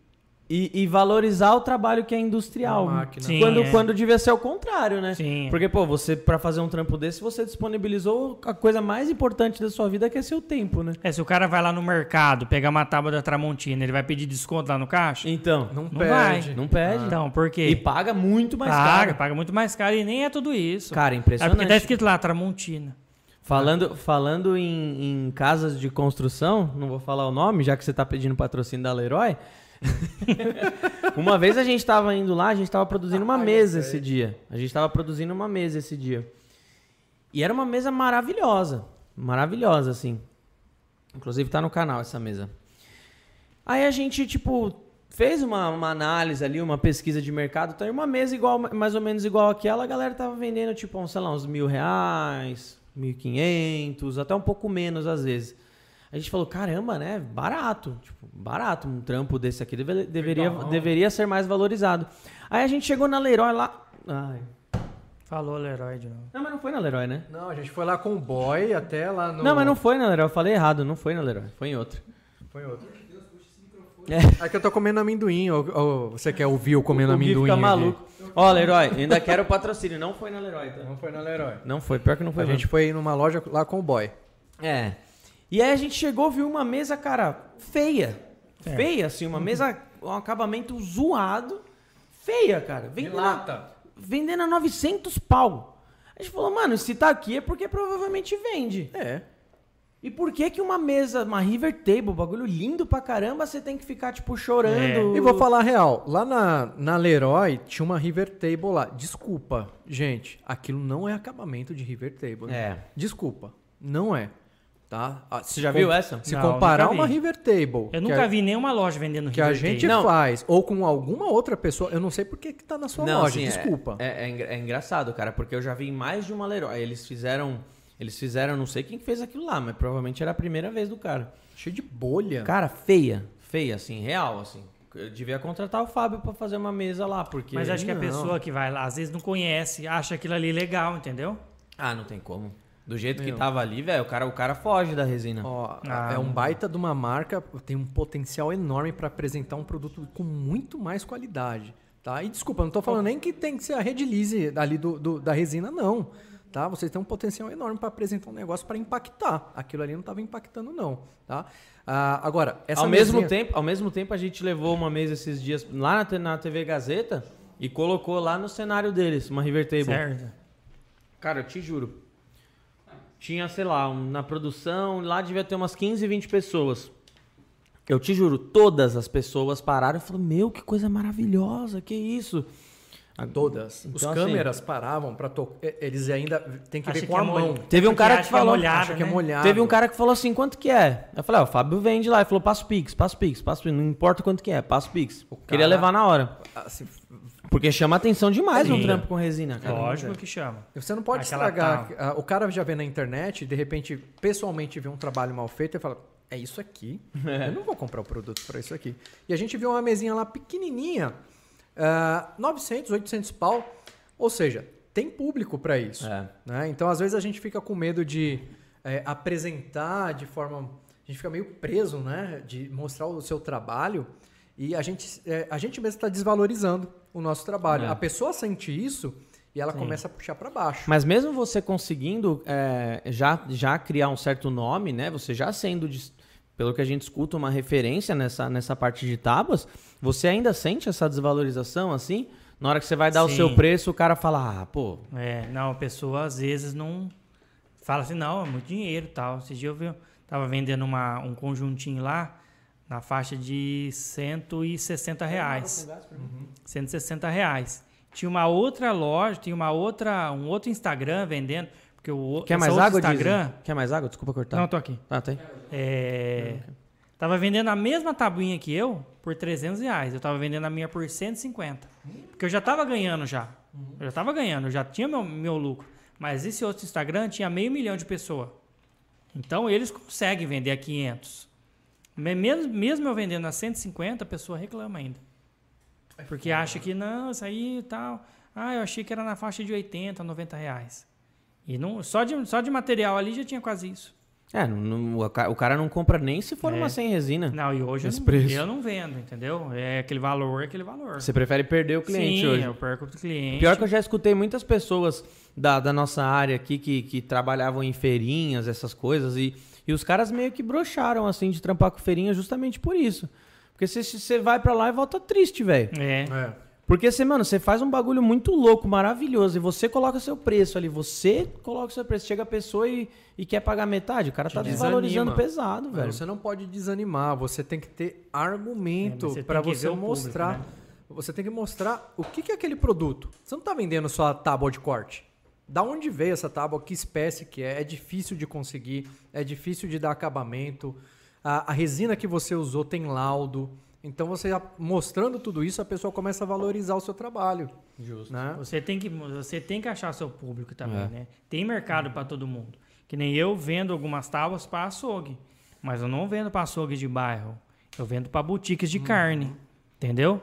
e, e valorizar o trabalho que é industrial. Sim, quando, é. quando devia ser o contrário, né? Sim. Porque, pô, você, pra fazer um trampo desse, você disponibilizou a coisa mais importante da sua vida, que é seu tempo, né? É, se o cara vai lá no mercado pegar uma tábua da Tramontina, ele vai pedir desconto lá no caixa? Então, Não, Não perde. vai. não pede. Então, por quê? E paga muito mais paga, caro. paga muito mais caro e nem é tudo isso. Cara, é porque impressionante. tá escrito lá, Tramontina. Falando, falando em, em casas de construção, não vou falar o nome, já que você tá pedindo patrocínio da Leroy. uma vez a gente tava indo lá, a gente tava produzindo uma mesa esse dia. A gente tava produzindo uma mesa esse dia. E era uma mesa maravilhosa. Maravilhosa, assim. Inclusive tá no canal essa mesa. Aí a gente, tipo, fez uma, uma análise ali, uma pesquisa de mercado. Então, uma mesa igual, mais ou menos igual aquela, a galera tava vendendo, tipo, uns, sei lá, uns mil reais, mil e quinhentos, até um pouco menos às vezes. A gente falou, caramba, né? Barato. Tipo, barato. Um trampo desse aqui deve- deveria, deveria ser mais valorizado. Aí a gente chegou na Leroy lá. Ai. Falou Leroy de novo. Não, mas não foi na Leroy, né? Não, a gente foi lá com o boy até lá no... Não, mas não foi na Leroy. Eu falei errado. Não foi na Leroy. Foi em outro. Foi outro. É. É que eu tô comendo amendoim. Ou, ou você quer ouvir eu comendo o amendoim? fica maluco. Ó, Leroy, ainda quero o patrocínio. Não foi na Leroy, tá? Não foi na Leroy. Não foi. Pior que não foi A mesmo. gente foi numa loja lá com o boy. É. E aí a gente chegou, viu uma mesa, cara, feia. É. Feia, assim, uma mesa, um acabamento zoado. Feia, cara. Vendendo, a, vendendo a 900 pau. A gente falou, mano, se tá aqui é porque provavelmente vende. É. E por que que uma mesa, uma River Table, bagulho lindo pra caramba, você tem que ficar, tipo, chorando? É. E vou falar a real, lá na, na Leroy tinha uma River Table lá. Desculpa, gente, aquilo não é acabamento de River Table. né? É. Desculpa, não é. Tá? Ah, Você já viu essa? Se Não, comparar vi. uma River Table. Eu nunca a, vi nenhuma loja vendendo Que a gente. Não. faz, ou com alguma outra pessoa, eu não sei por que, que tá na sua loja, assim, é- desculpa. É, é é engraçado, cara, porque eu já vi mais de uma Leroy. Eles fizeram. Eles fizeram, não sei quem que fez aquilo lá, mas provavelmente era a primeira vez do cara. Cheio de bolha. Cara, feia. Feia, assim, real, assim. Eu devia contratar o Fábio pra fazer uma mesa lá, porque. Mas acho que a Não. pessoa que vai lá, às vezes não conhece, acha aquilo ali legal, entendeu? Ah, não tem como. Do jeito que Meu. tava ali, velho, o cara, o cara foge da resina. Ó, Ah, é um baita de uma marca, tem um potencial enorme para apresentar um produto com muito mais qualidade, tá? E desculpa, não tô falando nem que tem que ser a Red Lise ali do, do- da resina, não, tá? Vocês têm um potencial enorme para apresentar um negócio para impactar. Aquilo ali não tava impactando, não, tá? Ah, agora, essa ao, mesmo mesinha- tempo, ao mesmo tempo, a gente levou uma mesa esses dias lá na, na TV Gazeta e colocou lá no cenário deles, uma River Table. Certo. Cara, eu te juro. Tinha, sei lá, um- na produção, lá devia ter umas 15, 20 pessoas. Eu te juro, todas as pessoas pararam e falaram: Meu, que coisa maravilhosa, que isso? Todas. Os Então, assim- câmeras paravam para tocar. Eles ainda tem que ver que com é a molha- mão. Teve um cara que falou- É molhada, Acha que é né? molhado. Teve um cara que falou assim: Quanto que é? Eu falei: Ó, o Fábio vende lá. Ele falou: Passa o Pix, passa o Pix, passa o Pix. Não importa quanto que é, passa o Pix. Queria cara- levar na hora. Assim, Porque chama atenção demais um Sim. trampo com resina, cara. Lógico que chama. Você não pode Aquela estragar. ah, O cara já vê na internet, de repente, pessoalmente vê um trabalho mal feito e fala: É isso aqui. Eu não vou comprar o produto para isso aqui. E a gente viu uma mesinha lá pequenininha, ah, 900, 800 pau. Ou seja, tem público para isso. É. né? Então, às vezes, a gente fica com medo de eh, apresentar de forma. A gente fica meio preso, né? De mostrar o seu trabalho. E a gente, eh, a gente mesmo está desvalorizando o nosso trabalho. É. A pessoa sente isso e ela Sim. começa a puxar para baixo. Mas mesmo você conseguindo é, já, já criar um certo nome, né? Você já sendo, dis- pelo que a gente escuta, uma referência nessa, nessa parte de tábuas, você ainda sente essa desvalorização assim? Na hora que você vai dar o Sim. seu preço, o cara fala, ah, pô, É, não, a pessoa às vezes não fala assim, não, é muito dinheiro e tal. Esses dias eu vi, tava vendendo uma, um conjuntinho lá na faixa de 160 reais. 160 reais. Tinha uma outra loja, tinha uma outra, um outro Instagram vendendo, porque o quer mais outro água, Instagram, Disney? Quer mais água? Desculpa cortar. Não, tô aqui. Ah, tem. É, tava vendendo a mesma tabuinha que eu por 300 reais. Eu tava vendendo a minha por 150. Porque eu já tava ganhando já. Eu já tava ganhando, eu já tinha meu, meu lucro. Mas esse outro Instagram tinha meio milhão de pessoas. Então eles conseguem vender a 500. Me- Mesmo, mesmo eu vendendo a 150, a pessoa reclama ainda. Porque acha que não, isso aí e tal. Ah, eu achei que era na faixa de 80, 90 reais. E não, só, de, só de material ali já tinha quase isso. É, não- não- o ca- o cara não compra nem se for É. uma sem resina. Não, e hoje eu não, eu não vendo, entendeu? É aquele valor, é aquele valor. Você prefere perder o cliente Sim, hoje. eu perco o cliente. Pior que eu já escutei muitas pessoas da, da nossa área aqui que, que trabalhavam em feirinhas, essas coisas, e, e os caras meio que broxaram, assim, de trampar com feirinha justamente por isso. Porque você- você vai pra lá e volta triste, velho. É. É. Porque você, mano, você faz um bagulho muito louco, maravilhoso, e você coloca seu preço ali, você coloca seu preço. Chega a pessoa e, e quer pagar metade, o cara tá Te desvalorizando desanima. pesado, velho. Você não pode desanimar, você tem que ter argumento É, você para você o público, mostrar. né? Você tem que mostrar o que que é aquele produto. Você não está vendendo só a tábua de corte. Da onde veio essa tábua? Que espécie que é? É difícil de conseguir, é difícil de dar acabamento. A, a resina que você usou tem laudo. Então você mostrando tudo isso, a pessoa começa a valorizar o seu trabalho. Justo. Né? Você tem que você tem que achar seu público também, É. né? Tem mercado para todo mundo. Que nem eu vendo algumas tábuas para açougue, mas eu não vendo para açougue de bairro. Eu vendo para boutiques de carne, entendeu?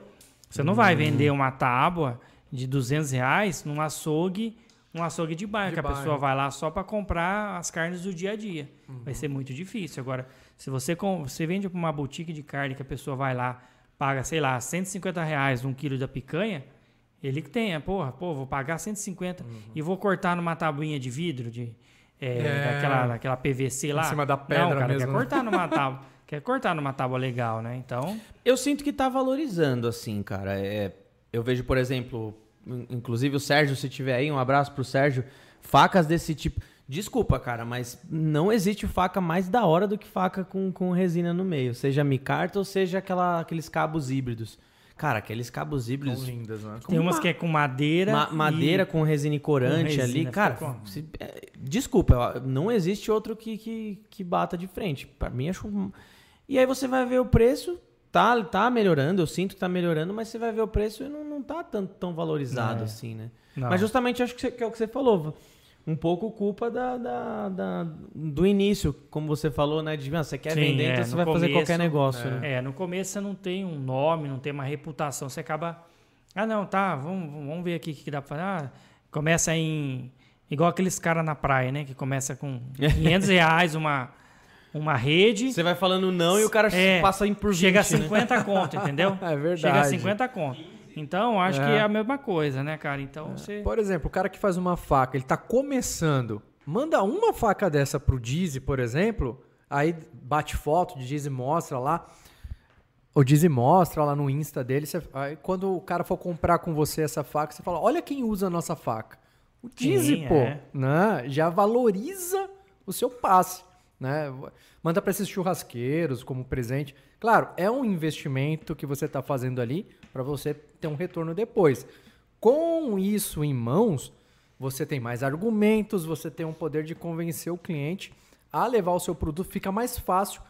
Você não vai vender uma tábua de 200 reais num açougue, um açougue de bairro, De que a bairro. pessoa vai lá só para comprar as carnes do dia a dia. Uhum. Vai ser muito difícil. Agora, se você, com- você vende para uma boutique de carne que a pessoa vai lá, paga, sei lá, 150 reais um quilo da picanha, ele que tem, porra, pô, vou pagar 150 e vou cortar numa tabuinha de vidro, de, é, Uhum. É. daquela, daquela PVC lá. cima da Não, pedra cara, mesmo, quer né? cortar numa tábua. Quer cortar numa tábua legal, né? Então, Eu sinto que tá valorizando, assim, cara. É, eu vejo, por exemplo, inclusive o Sérgio, se tiver aí, um abraço pro Sérgio. Facas desse tipo. Desculpa, cara, mas não existe faca mais da hora do que faca com, com resina no meio. Seja micarta ou seja aquela, aqueles cabos híbridos. Cara, aqueles cabos híbridos. São lindas, né? Tem umas que é com madeira. Ma- madeira e- com resina e corante com ali. resina, Cara, se- é, desculpa, não existe outro que, que, que bata de frente. Pra mim, acho. E aí você vai ver o preço, tá, tá melhorando, eu sinto que tá melhorando, mas você vai ver o preço e não, não tá tão, tão valorizado É. assim, né? Não. Mas justamente acho que, você- que é o que você falou. Um pouco culpa da, da- da- do início, como você falou, né? De ah, você quer Sim, vender, é, então você vai fazer começo, qualquer negócio, né? É, no começo você não tem um nome, não tem uma reputação. Você acaba. Ah, não, tá, vamos, vamos ver aqui o que que dá pra fazer. Ah, começa em. Igual aqueles caras na praia, né? Que começa com 500 reais uma, uma rede. Você vai falando não e o cara É, passa em por 20, Chega a né? 50 conto, entendeu? É verdade. Chega a 50 conto. Então, acho que É. é a mesma coisa, né, cara? Então, você. Por exemplo, o cara que faz uma faca, ele tá começando, manda uma faca dessa pro Dizzy, por exemplo, aí bate foto de Dizzy mostra lá. O Dizzy mostra lá no Insta dele, você- aí quando o cara for comprar com você essa faca, você fala: "Olha quem usa a nossa faca". O Dizzy, Sim, pô, é. né? Já valoriza o seu passe, né? Manda para esses churrasqueiros como presente. Claro, é um investimento que você está fazendo ali para você ter um retorno depois. Com isso em mãos, você tem mais argumentos, você tem um poder de convencer o cliente a levar o seu produto, fica mais fácil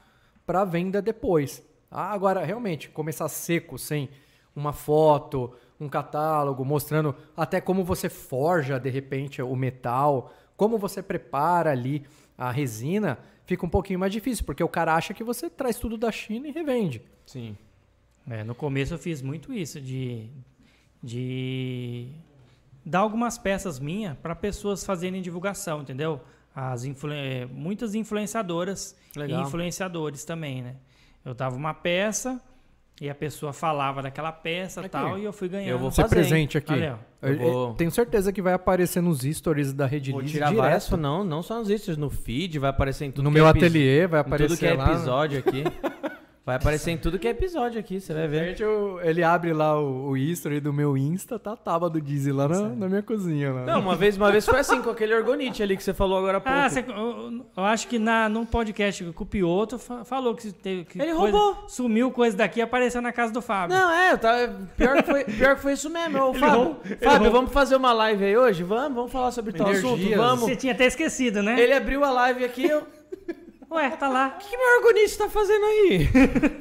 para venda depois. Ah, agora, realmente, começar seco, sem uma foto, um catálogo, mostrando até como você forja, de repente, o metal, como você prepara ali a resina, fica um pouquinho mais difícil, porque o cara acha que você traz tudo da China e revende. Sim. É, no começo eu fiz muito isso, de, de dar algumas peças minhas para pessoas fazerem divulgação, entendeu? As influ- eh, muitas influenciadoras Legal. e influenciadores também, né? Eu dava uma peça e a pessoa falava daquela peça e Aqui. tal, e eu fui ganhando. Eu vou Você fazer, presente aqui. Olha, Eu- vou- tenho certeza que vai aparecer nos stories da Rede Vou Liz tirar direto. várias, não, não só nos stories, no feed, vai aparecer em tudo no que meu é epi- ateliê vai em aparecer tudo que é lá. episódio aqui. Vai aparecer em tudo que é episódio aqui, você vai ver. eu- ele abre lá o, o history do meu Insta, tá a tábua do Dizzy lá na, na minha cozinha. Lá. Não, uma vez, uma vez foi assim, com aquele orgonite ali que você falou agora há pouco. Ah, você- eu, eu acho que na, num podcast com o Pioto fa- falou que, teve, que Ele coisa- roubou. sumiu coisa daqui e apareceu na casa do Fábio. Não, é, tá, pior, que foi, pior que foi isso mesmo. Ô, Fábio, roubou- Fábio vamos fazer uma live aí hoje? Vamos, vamos falar sobre tal assunto, vamos. Você tinha até esquecido, né? Ele abriu a live aqui, eu... O Ué, tá lá. que, que meu orgonite tá fazendo aí?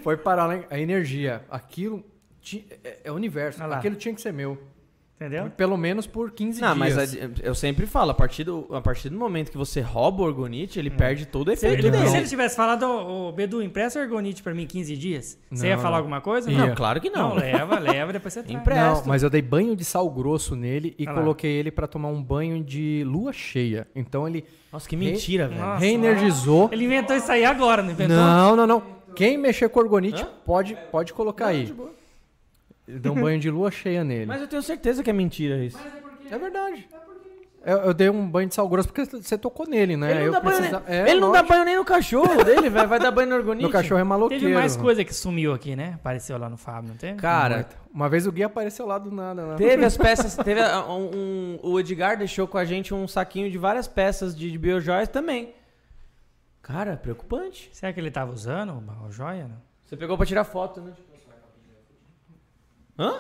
Foi parar lá a energia. Aquilo ti- é, é o universo. Lá. Aquilo tinha que ser meu. Entendeu? Pelo menos por 15 Não, dias. mas a- eu sempre falo, a partir, do, a partir do momento que você rouba o orgonite, ele perde todo o Se efeito ele, dele. se ele tivesse falado, ô, Bedu, empresta Ergonite pra mim 15 dias, você ia Não, falar não. alguma coisa? Ia. Não, claro que não. Não, leva, leva, depois você traz. Empre- Não, mas eu dei banho de sal grosso nele e lá. coloquei ele pra tomar um banho de lua cheia. Então ele Nossa, que mentira, velho. Nossa, reenergizou. Ele inventou isso aí agora, não inventou? Não, não, não. Quem mexer com orgonite pode, pode colocar aí. Ele deu um banho de lua cheia nele. Mas eu tenho certeza que é mentira isso. É verdade. Eu, eu dei um banho de sal grosso porque você tocou nele, né? Ele não, eu dá, banho nem, É, ele não dá banho nem no cachorro dele, velho. Vai dar banho no orgonite. Meu cachorro é maloqueiro. Teve mais coisa que sumiu aqui, né? Apareceu lá no Fábio, não teve? Cara, Uma vez o Gui apareceu lá do nada. Lá. teve as peças. Teve um, um- o Edgar deixou com a gente um saquinho de várias peças de, de biojoias também. Cara, preocupante. Será que ele tava usando o joia? Não? Você pegou pra tirar foto, né? Hã?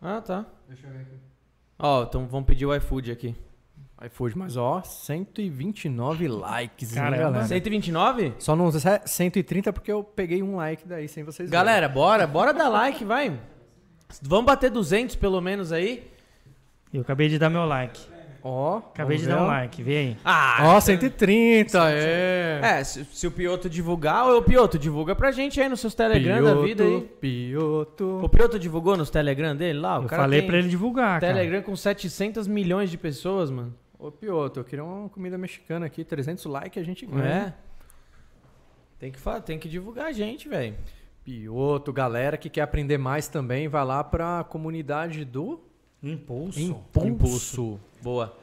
Ah, tá. Deixa eu ver aqui. Ó, então vamos pedir o iFood aqui. iFood, mas ó, 129 likes, hein, Caramba. galera? 129? Só não é 130 porque eu peguei um like daí sem vocês verem. Galera, bora, bora dar like, vai. Vamos bater 200 pelo menos aí. Eu acabei de dar meu like. Ó, Acabei de vamos dar um ver. like, vê aí. Ah, Ó, 130, é. É, se, se o Pioto divulgar, ô Pioto, divulga pra gente aí nos seus Telegram da vida aí. Pioto. O Pioto divulgou nos Telegram dele lá? O Eu cara falei tem pra ele divulgar, cara. Telegram com 700 milhões de pessoas, mano. Ô, Pioto, eu queria uma comida mexicana aqui, 300 likes a gente ganha. é? Tem que, fa- tem que divulgar a gente, velho. Pioto, galera que quer aprender mais também, vai lá pra comunidade do Impulso. Impulso. Boa.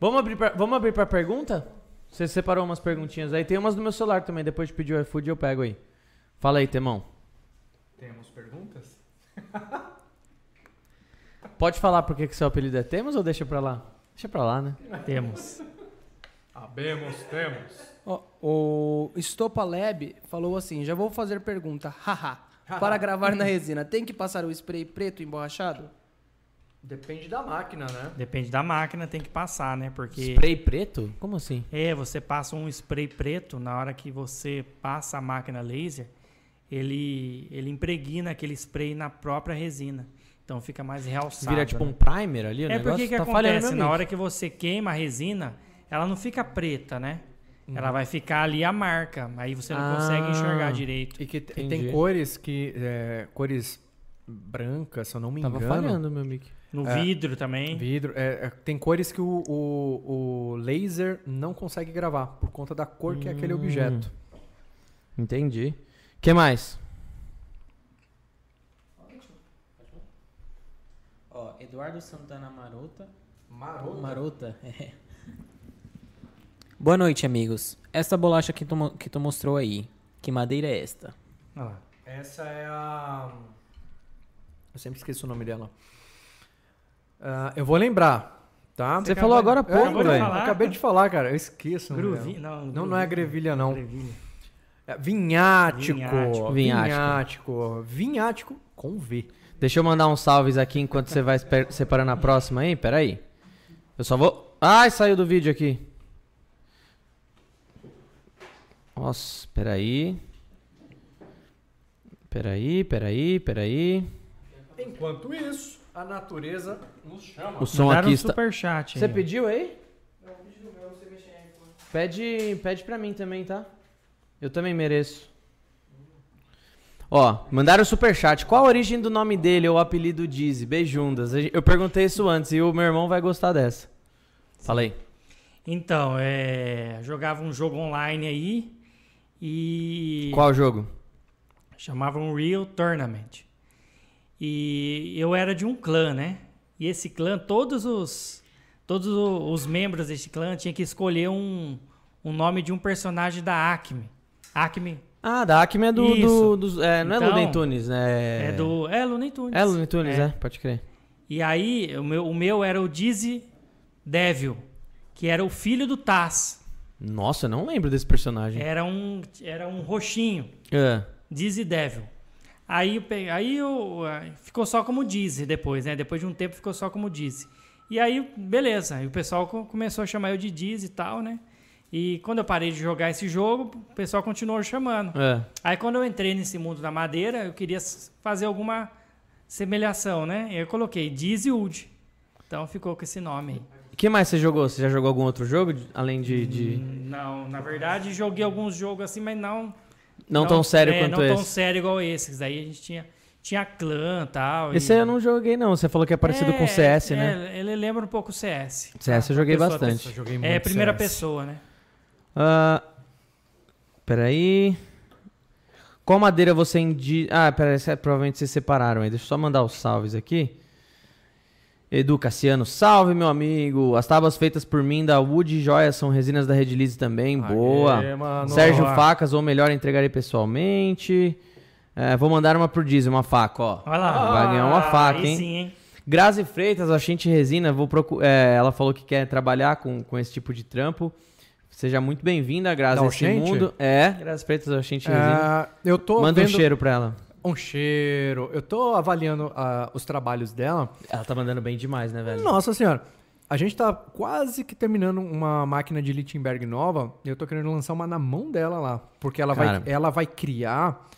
Vamos abrir pra, vamos abrir pra pergunta? Você separou umas perguntinhas aí. Tem umas no meu celular também. Depois de pedir o iFood eu pego aí. Fala aí, Temão. Temos perguntas? Pode falar por que seu apelido é Temos ou deixa pra lá? Deixa pra lá, né? Temos. Sabemos, temos. O Estopa Lab falou assim: já vou fazer pergunta. Haha. Para gravar na resina, tem que passar o spray preto emborrachado? Depende da máquina, né? Depende da máquina, tem que passar, né? Porque. Spray preto? Como assim? É, você passa um spray preto, na hora que você passa a máquina laser, ele, ele impregna aquele spray na própria resina. Então fica mais realçado. Vira tipo né? um primer ali? O É porque que tá acontece? Na hora que você queima a resina, ela não fica preta, né? Uhum. Ela vai ficar ali a marca. Aí você não Ah. consegue enxergar direito. E que e tem cores que. é, cores brancas, se eu não me Tava engano. falhando meu mic. No É. vidro também. Vidro. é, é, tem cores que o, o, o laser não consegue gravar por conta da cor que é aquele Hum. objeto. Entendi. O que mais? Ó, Eduardo Santana Marota. Marota. Marota? É. Boa noite, amigos. Essa bolacha que tu, que tu mostrou aí, que madeira é esta? Olha lá. Essa é a. Eu sempre esqueço o nome dela. Ah, eu vou lembrar, tá? Você falou agora há É, pouco, velho. acabei de falar, cara. Eu esqueço. nome Gruvi... dela. Não, Não, não é grevilha, não. Grevilha. É vinhático. Vinhático. Vinhático. Vinhático com V. Deixa eu mandar uns salves aqui enquanto você vai separando a próxima aí. Pera aí. Eu só vou... Ai, saiu do vídeo aqui. Nossa, peraí. Peraí, peraí, peraí. Enquanto isso, a natureza nos chama. O som Mandaram aqui um está... superchat Você aí. pediu aí? Pede, pede pra mim também, tá? Eu também mereço. Ó, mandaram o superchat. Qual a origem do nome dele ou o apelido Dizzy? Beijundas. Eu perguntei isso antes e o meu irmão vai gostar dessa. Falei. Então, é... jogava um jogo online aí e Qual jogo? chamava um Real Tournament. E eu era de um clã, né? E esse clã, todos os todos os membros desse clã tinham que escolher um, um nome de um personagem da Acme. Acme Ah, da Acme é do. Do, dos- é, não é Então, Looney Tunes, né? é, do é Looney Tunes. É Looney Tunes, É. é. Pode crer. E aí, o meu, o meu era o Dizzy Devil, que era o filho do Taz. Nossa, eu não lembro desse personagem. Era um, era um roxinho, É. Dizzy Devil. Aí, eu aí eu, ah, ficou só como Dizzy depois, né? Depois de um tempo ficou só como Dizzy. E aí, beleza. Aí o pessoal co- começou a chamar eu de Dizzy e tal, né? E quando eu parei de jogar esse jogo, o pessoal continuou chamando. É. Aí quando eu entrei nesse mundo da madeira, eu queria fazer alguma semelhação, né? E eu coloquei Dizzy Wood. Então ficou com esse nome aí. O que mais você jogou? Você já jogou algum outro jogo? Além de. de- Não, na verdade joguei alguns jogos assim, mas não. Não, tão sério é, quanto não tão esse. sério igual esses. Daí a gente tinha, tinha clã e tal. Esse e... eu não joguei, não. Você falou que é parecido com o CS, é, né? Ele lembra um pouco o CS. CS eu joguei Pessoa bastante. pessoa. joguei É, primeira pessoa, né? Ah, peraí. Qual madeira você indi... Ah, peraí, é- provavelmente vocês separaram aí. Deixa eu só mandar os salves aqui. Edu Cassiano, salve meu amigo. As tábuas feitas por mim da Wood Joias são resinas da Redilize também. Boa. Aê, mano. Sérgio Boa. Facas, ou melhor, entregarei pessoalmente. É, vou mandar uma pro Dizzy, uma faca, ó. Olha lá. Vai ganhar uma faca, aí hein? sim, hein? Grazi Freitas, a Xente Resina, vou procu- é, ela falou que quer trabalhar com, com esse tipo de trampo. Seja muito bem-vinda, Grazi, a esse Oxente? mundo. É, Grazi Freitas, a Xente Resina. É, eu tô Manda um vendo cheiro pra ela. Um cheiro. Eu tô avaliando ah, os trabalhos dela. Ela tá mandando bem demais, né, velho? Nossa senhora. A gente tá quase que terminando uma máquina de Lichtenberg nova. E eu tô querendo lançar uma na mão dela lá. Porque ela, Cara. vai, ela vai criar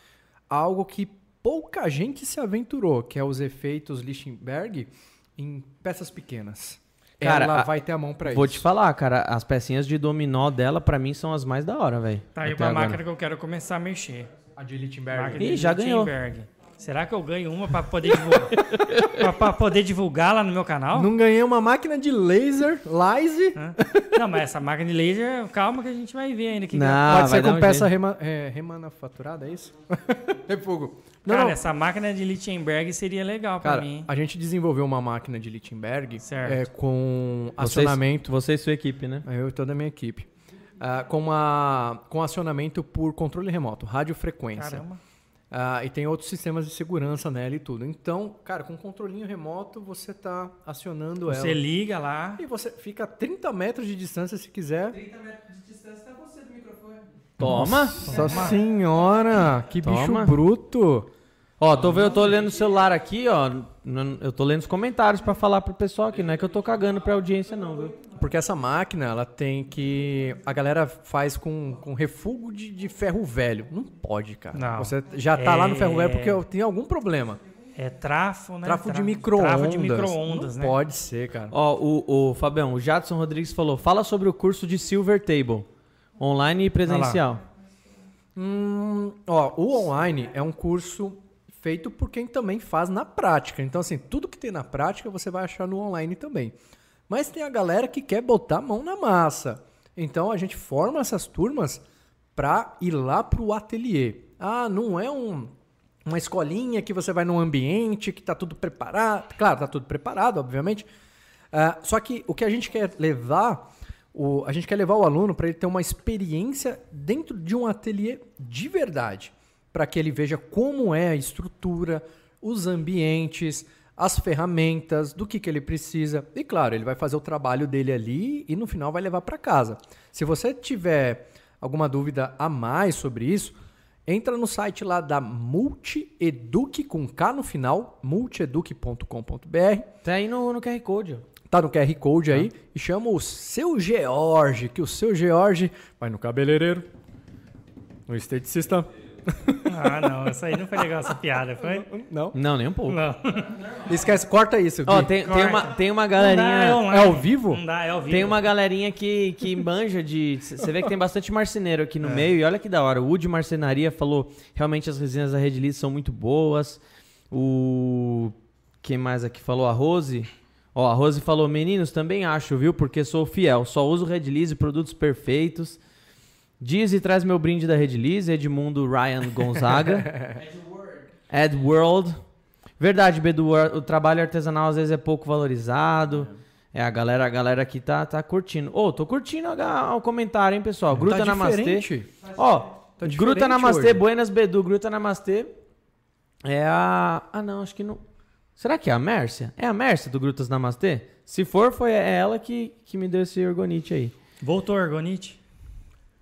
algo que pouca gente se aventurou, que é os efeitos Lichtenberg em peças pequenas. Cara, ela vai ter a mão pra Vou isso. te falar, cara, as pecinhas de dominó dela, pra mim, são as mais da hora, velho. Tá aí uma agora. máquina que eu quero começar a mexer. A de Lichtenberg. Ih, já ganhou. Será que eu ganho uma pra poder divulgar? poder divulgar lá no meu canal? Não ganhei uma máquina de laser, Lyse. Hã? Não, mas essa máquina de laser, calma que a gente vai ver ainda. Que Não, Pode ser com um peça rema, é, remanafaturada, é isso? Refugo. Não, Cara, não. essa máquina de Lichtenberg seria legal pra Cara, mim. a gente desenvolveu uma máquina de Lichtenberg Certo. é, com Vocês- acionamento. Você e sua equipe, né? Eu e toda a minha equipe. Ah, com, uma, com acionamento por controle remoto, radiofrequência. Caramba. Ah, e tem outros sistemas de segurança nela e tudo. Então, cara, com um controlinho remoto, você tá acionando Você ela. liga lá. E você fica a 30 metros de distância se quiser. 30 metros de distância tá você do microfone. Toma. Nossa senhora, que Toma. bicho bruto. Ó, tô vendo, eu tô lendo o celular aqui, ó. Eu tô lendo os comentários pra falar pro pessoal aqui. Não é que eu tô cagando pra audiência, não, viu? Porque essa máquina, ela tem que. A galera faz com, com refúgio de, de ferro velho. Não pode, cara. Não. Você já tá lá no ferro velho É. porque tem algum problema. É trafo, né? Trafo de micro-ondas. Trafo de micro-ondas, Não né? pode ser, cara. Ó, o, o Fabião, o Jadson Rodrigues falou: fala sobre o curso de Silver Table, online e presencial. Hum, ó, o online é um curso feito por quem também faz na prática. Então, assim, tudo que tem na prática você vai achar no online também. Mas tem a galera que quer botar a mão na massa. Então a gente forma essas turmas para ir lá pro ateliê. Ah, não é um, uma escolinha que você vai num ambiente que tá tudo preparado. Claro, tá tudo preparado, obviamente. Ah, só que o que a gente quer levar, o, a gente quer levar o aluno para ele ter uma experiência dentro de um ateliê de verdade, para que ele veja como é a estrutura, os ambientes, as ferramentas, do que, que ele precisa. E claro, ele vai fazer o trabalho dele ali e no final vai levar para casa. Se você tiver alguma dúvida a mais sobre isso, entra no site lá da Multieduc com K no final, multieduc.com.br. Tá aí no, no QR Code, ó. Tá no QR Code aí e chama o seu George, que o seu George vai no cabeleireiro, no esteticista. Ah, não. Essa aí não foi legal, essa piada, foi? Não. Não, nem um pouco. Não. Esquece, corta isso. Ó, Gui. tem, tem, Corta. uma, tem uma Não dá, galerinha. online. É ao vivo? Não dá, é ao vivo. Tem uma galerinha que, que manja de. Você vê que tem bastante marceneiro aqui no meio. E olha que da hora. O Wood Marcenaria falou: realmente as resinas da Red Lease são muito boas. O. Quem mais aqui falou? A Rose. Ó, a Rose falou: meninos, também acho, viu? Porque sou fiel. Só uso Red Lease, produtos perfeitos. Diz e traz meu brinde da Red Lease, Edmundo Ryan Gonzaga. Ed World. Verdade, Bedu, o trabalho artesanal às vezes é pouco valorizado. É, a galera, a galera aqui tá, tá curtindo. Ô, tô curtindo a- o comentário, hein, pessoal? Gruta tá Namastê. Ó, Tá Gruta Namastê, hoje. Buenas Bedu, Gruta Namastê. É a. Ah, não, acho que não. Será que é a Mércia? É a Mércia do Grutas Namastê? Se for, foi é ela que, que me deu esse orgonite aí. Voltou o Argonite?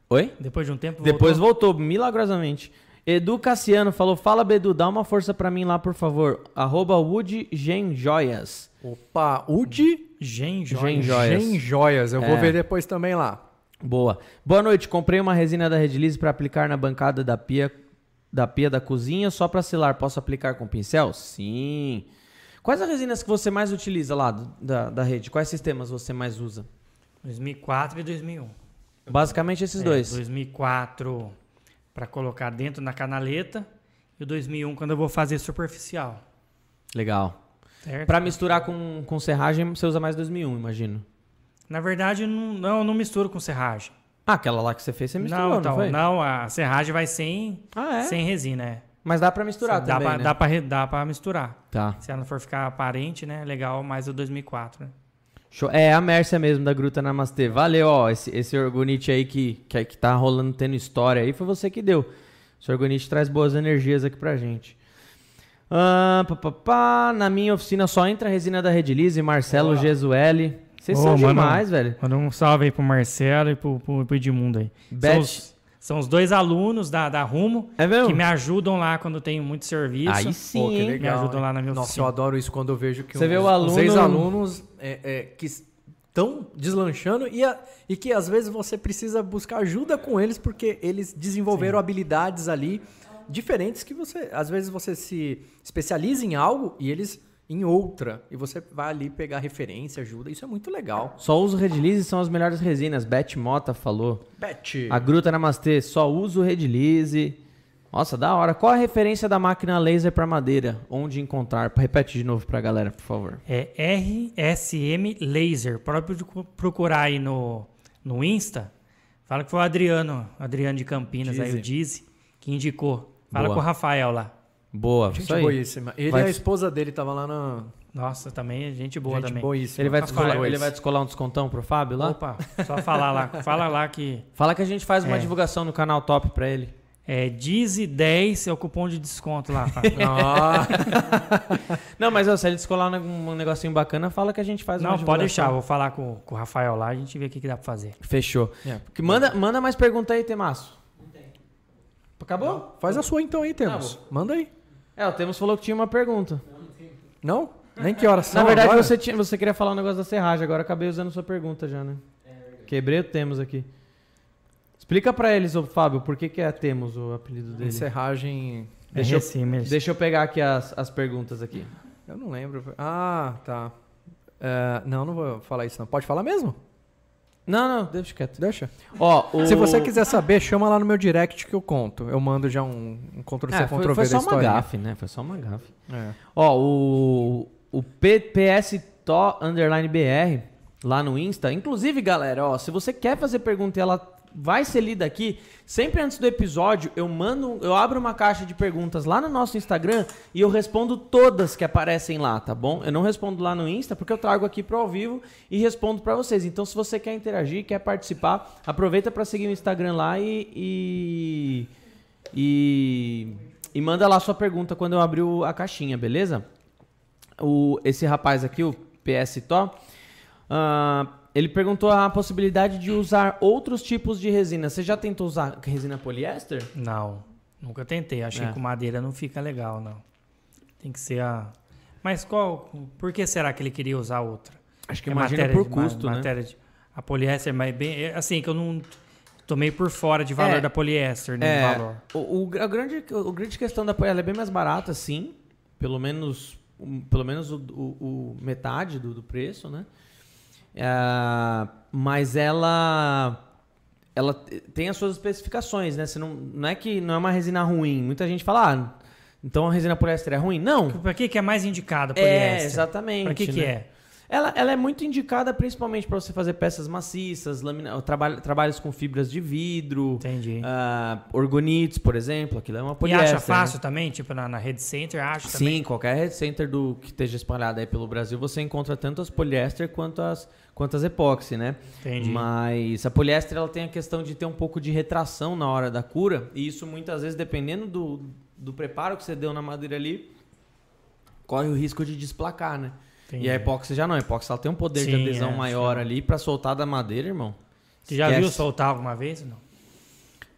Oi? Depois de um tempo Depois voltou? voltou, milagrosamente. Edu Cassiano falou: Fala, Bedu, dá uma força pra mim lá, por favor. Arroba Wood Gen Joias. Opa, Udi Gen Gen Joias. Joias. Gen Joias. Eu vou É. ver depois também lá. Boa. Boa noite. Comprei uma resina da Redlize para aplicar na bancada da pia da pia da cozinha só para selar. Posso aplicar com pincel? Sim. Quais as resinas que você mais utiliza lá da, da rede? Quais sistemas você mais usa? 2004 e 2001. Basicamente esses É, dois. 2004 para colocar dentro na canaleta e o 2001 quando eu vou fazer superficial. Legal. Para misturar com, com serragem, você usa mais 2001, imagino. Na verdade, não, não, não misturo com serragem. Ah, aquela lá que você fez, você misturou, não, não, então, foi? não, a serragem vai sem, Ah, é? sem resina, é. Mas dá para misturar dá também, pra, né? dá, pra, re- dá pra misturar. Tá. Se ela não for ficar aparente, né? Legal, mais o 2004, né? É a Mércia mesmo, da Gruta Namastê. Valeu, ó. Esse, esse Orgonite aí que, que, que tá rolando, tendo história aí, foi você que deu. Esse Orgonite traz boas energias aqui pra gente. Ah, pá, pá, pá. Na minha oficina só entra a resina da Redilize, Marcelo Gesueli. Vocês Ô, são mano. demais, velho. Manda um salve aí pro Marcelo e pro, pro, pro Edmundo aí. Os, são os dois alunos da, da Rumo É mesmo? que me ajudam lá quando tenho muito serviço. Aí Pô, sim, que hein? legal. Me ajudam hein? lá na minha Nossa, oficina. eu adoro isso quando eu vejo que Você os, vê o os aluno- ex-alunos é, é, que estão deslanchando e, a- e que às vezes você precisa buscar ajuda com eles porque eles desenvolveram habilidades ali diferentes que você às vezes você se especializa em algo e eles em outra e você vai ali pegar referência, ajuda. Isso é muito legal. Só uso Redilize são as melhores resinas. Beth Mota falou. Beth. A Gruta Namastê, só uso Redilize. Nossa, da hora. Qual a referência da máquina laser para madeira? Onde encontrar? Repete de novo pra galera, por favor. É RSM Laser. Pode procurar aí no, no Insta. Fala que foi o Adriano, Adriano de Campinas, aí Dizzy. o Dizzy, que indicou. Fala Boa. com o Rafael lá. Boa, Gente isso aí. boíssima. Ele Vai- e a esposa dele tava lá na Nossa, também é gente boa gente também. boíssima. Ele vai, Rafael. descolar, ele vai descolar um descontão pro Fábio lá? Opa, só falar lá. Fala lá que Fala que a gente faz uma É. divulgação no canal top pra ele. É Dizzy10 é o cupom de desconto lá, Fábio. Não, mas ó, se ele descolar um um negocinho bacana, fala que a gente faz uma Não, pode divulgação. deixar. Vou falar com, com o Rafael lá, a gente vê o que, que dá pra fazer. Fechou. É. Que manda, manda mais pergunta aí, Temaço. Acabou? Faz a sua então aí, Temos. Manda aí. É, o Temos falou que tinha uma pergunta. Não? Nem que horas são Na verdade, agora? você, tinha, você queria falar um negócio da serragem, agora acabei usando sua pergunta já, né? Quebrei o Temos aqui. Explica pra eles, ô Fábio, por que, que é Temos o apelido dele. Encerragem... Deixa eles- Deixa eu pegar aqui as, as perguntas aqui. Eu não lembro. Ah, tá. É, não, não vou falar isso não. Pode falar mesmo? Não, não, deixa quieto. Deixa. Ó, o... Se você quiser saber, chama lá no meu direct que eu conto. Eu mando já um, um Ctrl-C, É, foi, Ctrl-V foi da só uma gafe, né? Foi só uma gafe. É. Ó, o, o PPS To Underline BR lá no Insta. Inclusive, galera, ó, se você quer fazer pergunta e ela vai ser lida aqui, sempre antes do episódio, eu mando, eu abro uma caixa de perguntas lá no nosso Instagram e eu respondo todas que aparecem lá, tá bom? Eu não respondo lá no Insta porque eu trago aqui pro ao vivo e respondo pra vocês. Então, se você quer interagir, quer participar, aproveita pra seguir o Instagram lá e- e e, e manda lá sua pergunta quando eu abrir a caixinha, beleza? O, esse rapaz aqui, o PS To, ah, ele perguntou a possibilidade de usar outros tipos de resina. Você já tentou usar resina poliéster? Não, nunca tentei. Achei É. que com madeira não fica legal, não. Tem que ser a. Mas qual. Por que será que ele queria usar outra? Acho que É matéria por de- custo, né? matéria de- a poliéster, mas bem. é, Assim, que eu não. Tomei por fora de valor É. da poliéster, né? É, valor. o, o, a, grande, o grande questão da poliéster é bem mais barata, sim. Pelo menos, pelo menos o, o- o metade do, do preço, né? É, mas ela ela te- tem as suas especificações, né? Você não, não é que não é uma resina ruim. Muita gente fala, ah, então a resina poliéster é ruim? Não. Pra que, que é mais indicada É, poliéster? exatamente. Pra que, que né? é? Ela, ela é muito indicada principalmente para você fazer peças maciças, lamina, trabalho, trabalhos com fibras de vidro, Entendi. ah, orgonites, por exemplo. Aquilo é uma e poliéster. acha fácil né? também? Tipo, na, na Rede Center, acha Sim, também? qualquer head center do, que esteja espalhado aí pelo Brasil, você encontra tanto as poliéster quanto as, quanto as epóxi, né? Entendi. Mas a poliéster ela tem a questão de ter um pouco de retração na hora da cura, e isso muitas vezes, dependendo do, do preparo que você deu na madeira ali, corre o risco de desplacar, né? Entendi. E a epóxi já não, a epóxi ela tem um poder de Sim, adesão é, maior ali pra soltar da madeira, irmão. Você já Esquece. viu soltar alguma vez ou não?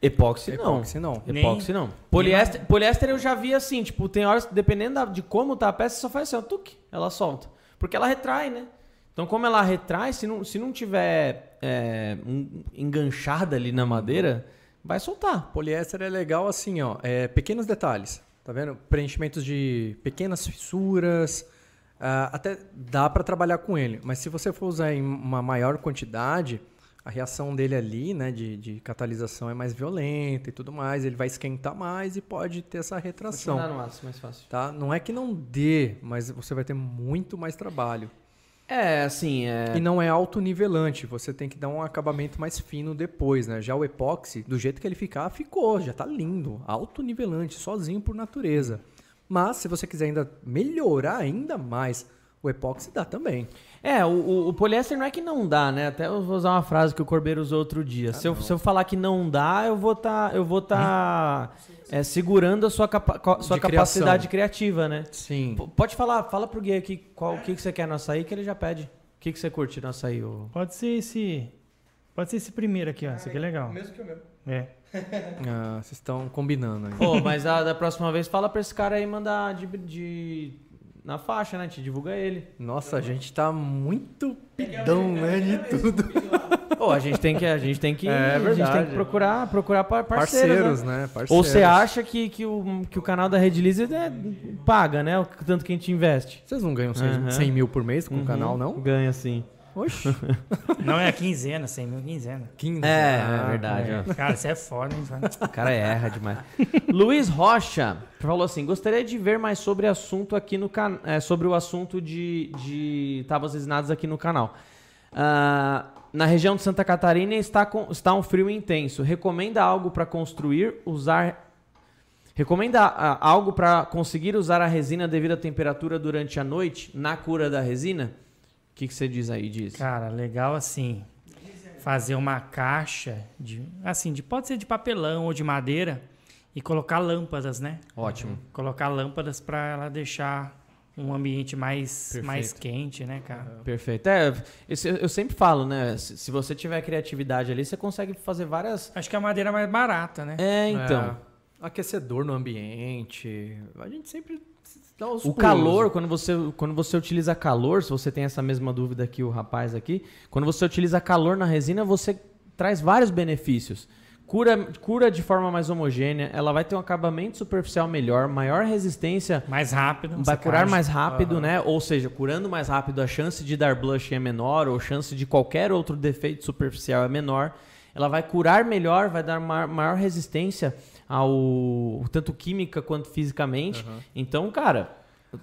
Epóxi não. Epóxi não. Nem- Epóxi não. Poliéster, poliéster eu já vi assim, tipo, tem horas, dependendo da- de como tá a peça, só faz assim, ó, tuc, ela solta. Porque ela retrai, né? Então, como ela retrai, se não, se não tiver é, um- enganchada ali na madeira, vai soltar. Poliéster é legal assim, ó. É, pequenos detalhes. Tá vendo? Preenchimentos de pequenas fissuras. Ah, até dá para trabalhar com ele. Mas se você for usar em uma maior quantidade, a reação dele ali, né, de, de catalisação é mais violenta e tudo mais. Ele vai esquentar mais e pode ter essa retração. No mais fácil. Tá? Não é que não dê, mas você vai ter muito mais trabalho. É, assim, é... E não é autonivelante, você tem que dar um acabamento mais fino depois, né? Já o epóxi, do jeito que ele ficar, ficou, já tá lindo, autonivelante, sozinho por natureza. Mas se você quiser ainda melhorar ainda mais, o epóxi dá também. É, o, o- o poliéster não é que não dá, né? Até eu vou usar uma frase que o Corbeiro usou outro dia. se, eu, se eu falar que não dá, eu vou estar eu vou tá, é, segurando a sua, capa- sua De capacidade criação. criativa, né? Sim. P- Pode falar, fala pro Gui aqui qual, o que, que você quer no açaí que ele já pede. O que, que você curte no açaí? ô? Pode ser esse. Pode ser esse primeiro aqui, ó. Esse aqui é legal. Mesmo que o meu. É. Ah, vocês estão combinando aí. Pô, mas a, da próxima vez fala pra esse cara aí mandar de, de- na faixa, né? Te divulga ele. Nossa, a gente tá muito pidão, né, de tudo. Pô, a gente tem que, a gente tem que, É a gente tem que procurar, procurar par- parceiros, Parceiros, né? né? Parceiros. Ou você acha que, que, o, que o canal da Red Lizard é, paga, né? O tanto que a gente investe. Vocês não ganham 100, Aham. 100 mil por mês com Uhum. o canal, não? Ganha sim. Oxi. Não é a quinzena, 100 mil quinzena. 15. É, Ah, é verdade. ó. Cara, isso é foda, hein? O cara erra demais. Luiz Rocha falou assim: gostaria de ver mais sobre assunto aqui no can... é, sobre o assunto de, de tábuas resinadas aqui no canal. Ah, na região de Santa Catarina está, com... está um frio intenso. Recomenda algo para construir, usar. Recomenda ah, algo para conseguir usar a resina devido à temperatura durante a noite na cura da resina? O que, que você diz aí, diz? Cara, legal assim. Fazer uma caixa de. Assim, de, pode ser de papelão ou de madeira. e colocar lâmpadas, né? Ótimo. Colocar lâmpadas para ela deixar um ambiente mais, Perfeito. mais quente, né, cara? Perfeito. É, eu sempre falo, né? Se, você tiver criatividade ali, você consegue fazer várias. Acho que a madeira é mais barata, né? É, então. É, aquecedor no ambiente. A gente sempre O pulos. calor, quando você, quando você utiliza calor, se você tem essa mesma dúvida que o rapaz aqui, quando você utiliza calor na resina, você traz vários benefícios. Cura, cura de forma mais homogênea, ela vai ter um acabamento superficial melhor, maior resistência, Mais rápido. vai secagem. curar mais rápido, né? Ou seja, curando mais rápido, a chance de dar blush é menor, ou a chance de qualquer outro defeito superficial é menor. Ela vai curar melhor, vai dar ma- maior resistência ao tanto química quanto fisicamente. Então, cara,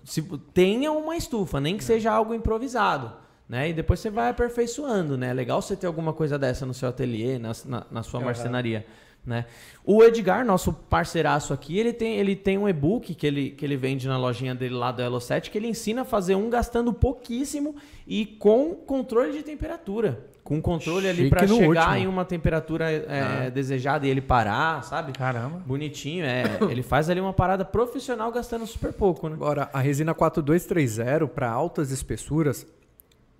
se, tenha uma estufa, nem que seja algo improvisado. Né? E depois você vai aperfeiçoando, né? É legal você ter alguma coisa dessa no seu ateliê, na, na, na sua marcenaria. Né? O Edgar, nosso parceiraço aqui, ele tem, ele tem um e-book que ele, que ele vende na lojinha dele lá do Elo7, que ele ensina a fazer um gastando pouquíssimo e com controle de temperatura. Com controle ali para chegar último. em uma temperatura é, desejada e ele parar, sabe? Caramba. Bonitinho, é. ele faz ali uma parada profissional gastando super pouco, né? Agora, a resina 4230 para altas espessuras,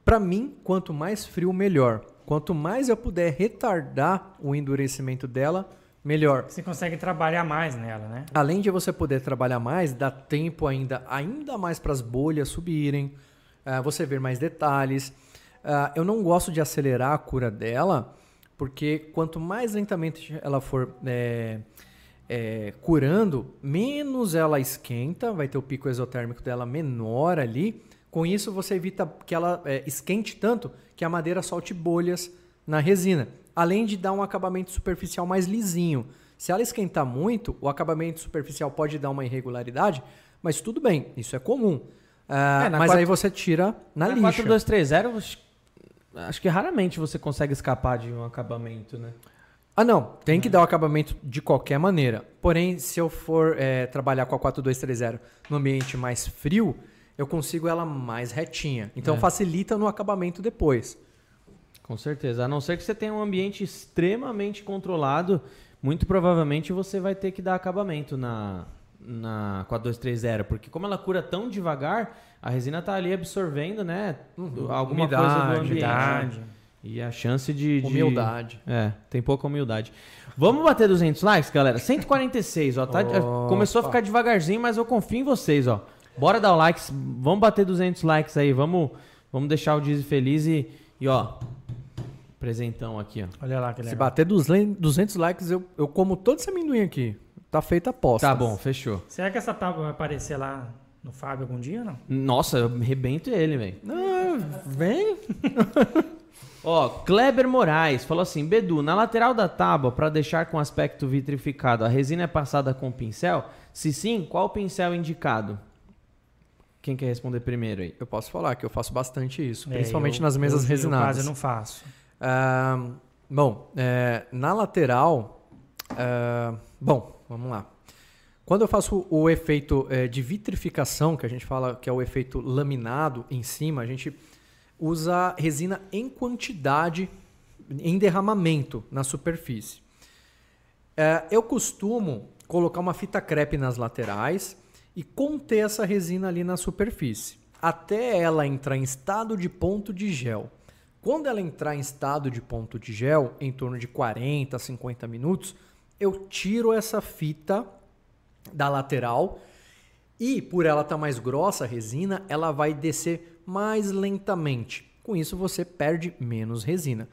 para mim, quanto mais frio, melhor. Quanto mais eu puder retardar o endurecimento dela, melhor. Você consegue trabalhar mais nela, né? Além de você poder trabalhar mais, dá tempo ainda, ainda mais para as bolhas subirem, ah, você ver mais detalhes. Ah, eu não gosto de acelerar a cura dela, porque quanto mais lentamente ela for é, é, curando, menos ela esquenta, vai ter o pico exotérmico dela menor ali. Com isso, você evita que ela é, esquente tanto que a madeira solte bolhas na resina. Além de dar um acabamento superficial mais lisinho. Se ela esquentar muito, o acabamento superficial pode dar uma irregularidade, mas tudo bem, isso é comum. Na mas quatro- aí você tira na, Na lixa. 4230, acho, que raramente você consegue escapar de um acabamento, né? Ah, não. Tem que dar o acabamento de qualquer maneira. Porém, se eu for é, trabalhar com a 4230 no ambiente mais frio, eu consigo ela mais retinha. Então É. facilita no acabamento depois. Com certeza. A não ser que você tenha um ambiente extremamente controlado, muito provavelmente você vai ter que dar acabamento na, na 4230, porque como ela cura tão devagar, a resina tá ali absorvendo, né, alguma coisa do ambiente. Umidade. E a chance de, de- Humildade. É, tem pouca humildade. Vamos bater 200 likes, galera? 146, ó. Tá, começou a ficar devagarzinho, mas eu confio em vocês, ó. Bora dar o likes. Vamos bater 200 likes aí. Vamos, vamos deixar o Dizzy feliz e, e, ó, presentão aqui, ó. Olha lá que Se legal. bater 200 200 likes, eu, eu como todo esse amendoim aqui. Tá feita a aposta. Tá bom, fechou. Será que essa tábua vai aparecer lá no Fábio algum dia ou não? Nossa, eu arrebento ele, velho. Ah, vem. Ó, Kleber Moraes falou assim: Bedu, na lateral da tábua, para deixar com aspecto vitrificado, a resina é passada com pincel? Se sim, qual pincel indicado? Quem quer responder primeiro aí? Eu posso falar que eu faço bastante isso, É, principalmente eu- nas mesas eu- resinadas. Eu quase não faço. Ah, bom, é, na lateral, ah, bom, vamos lá. Quando eu faço o efeito é, de vitrificação, que a gente fala que é o efeito laminado em cima, a gente usa resina em quantidade, em derramamento na superfície. É, eu costumo colocar uma fita crepe nas laterais e conter essa resina ali na superfície, até ela entrar em estado de ponto de gel. Quando ela entrar em estado de ponto de gel, em torno de 40 a 50 minutos, eu tiro essa fita da lateral e por ela estar mais grossa a resina, ela vai descer mais lentamente. Com isso você perde menos resina.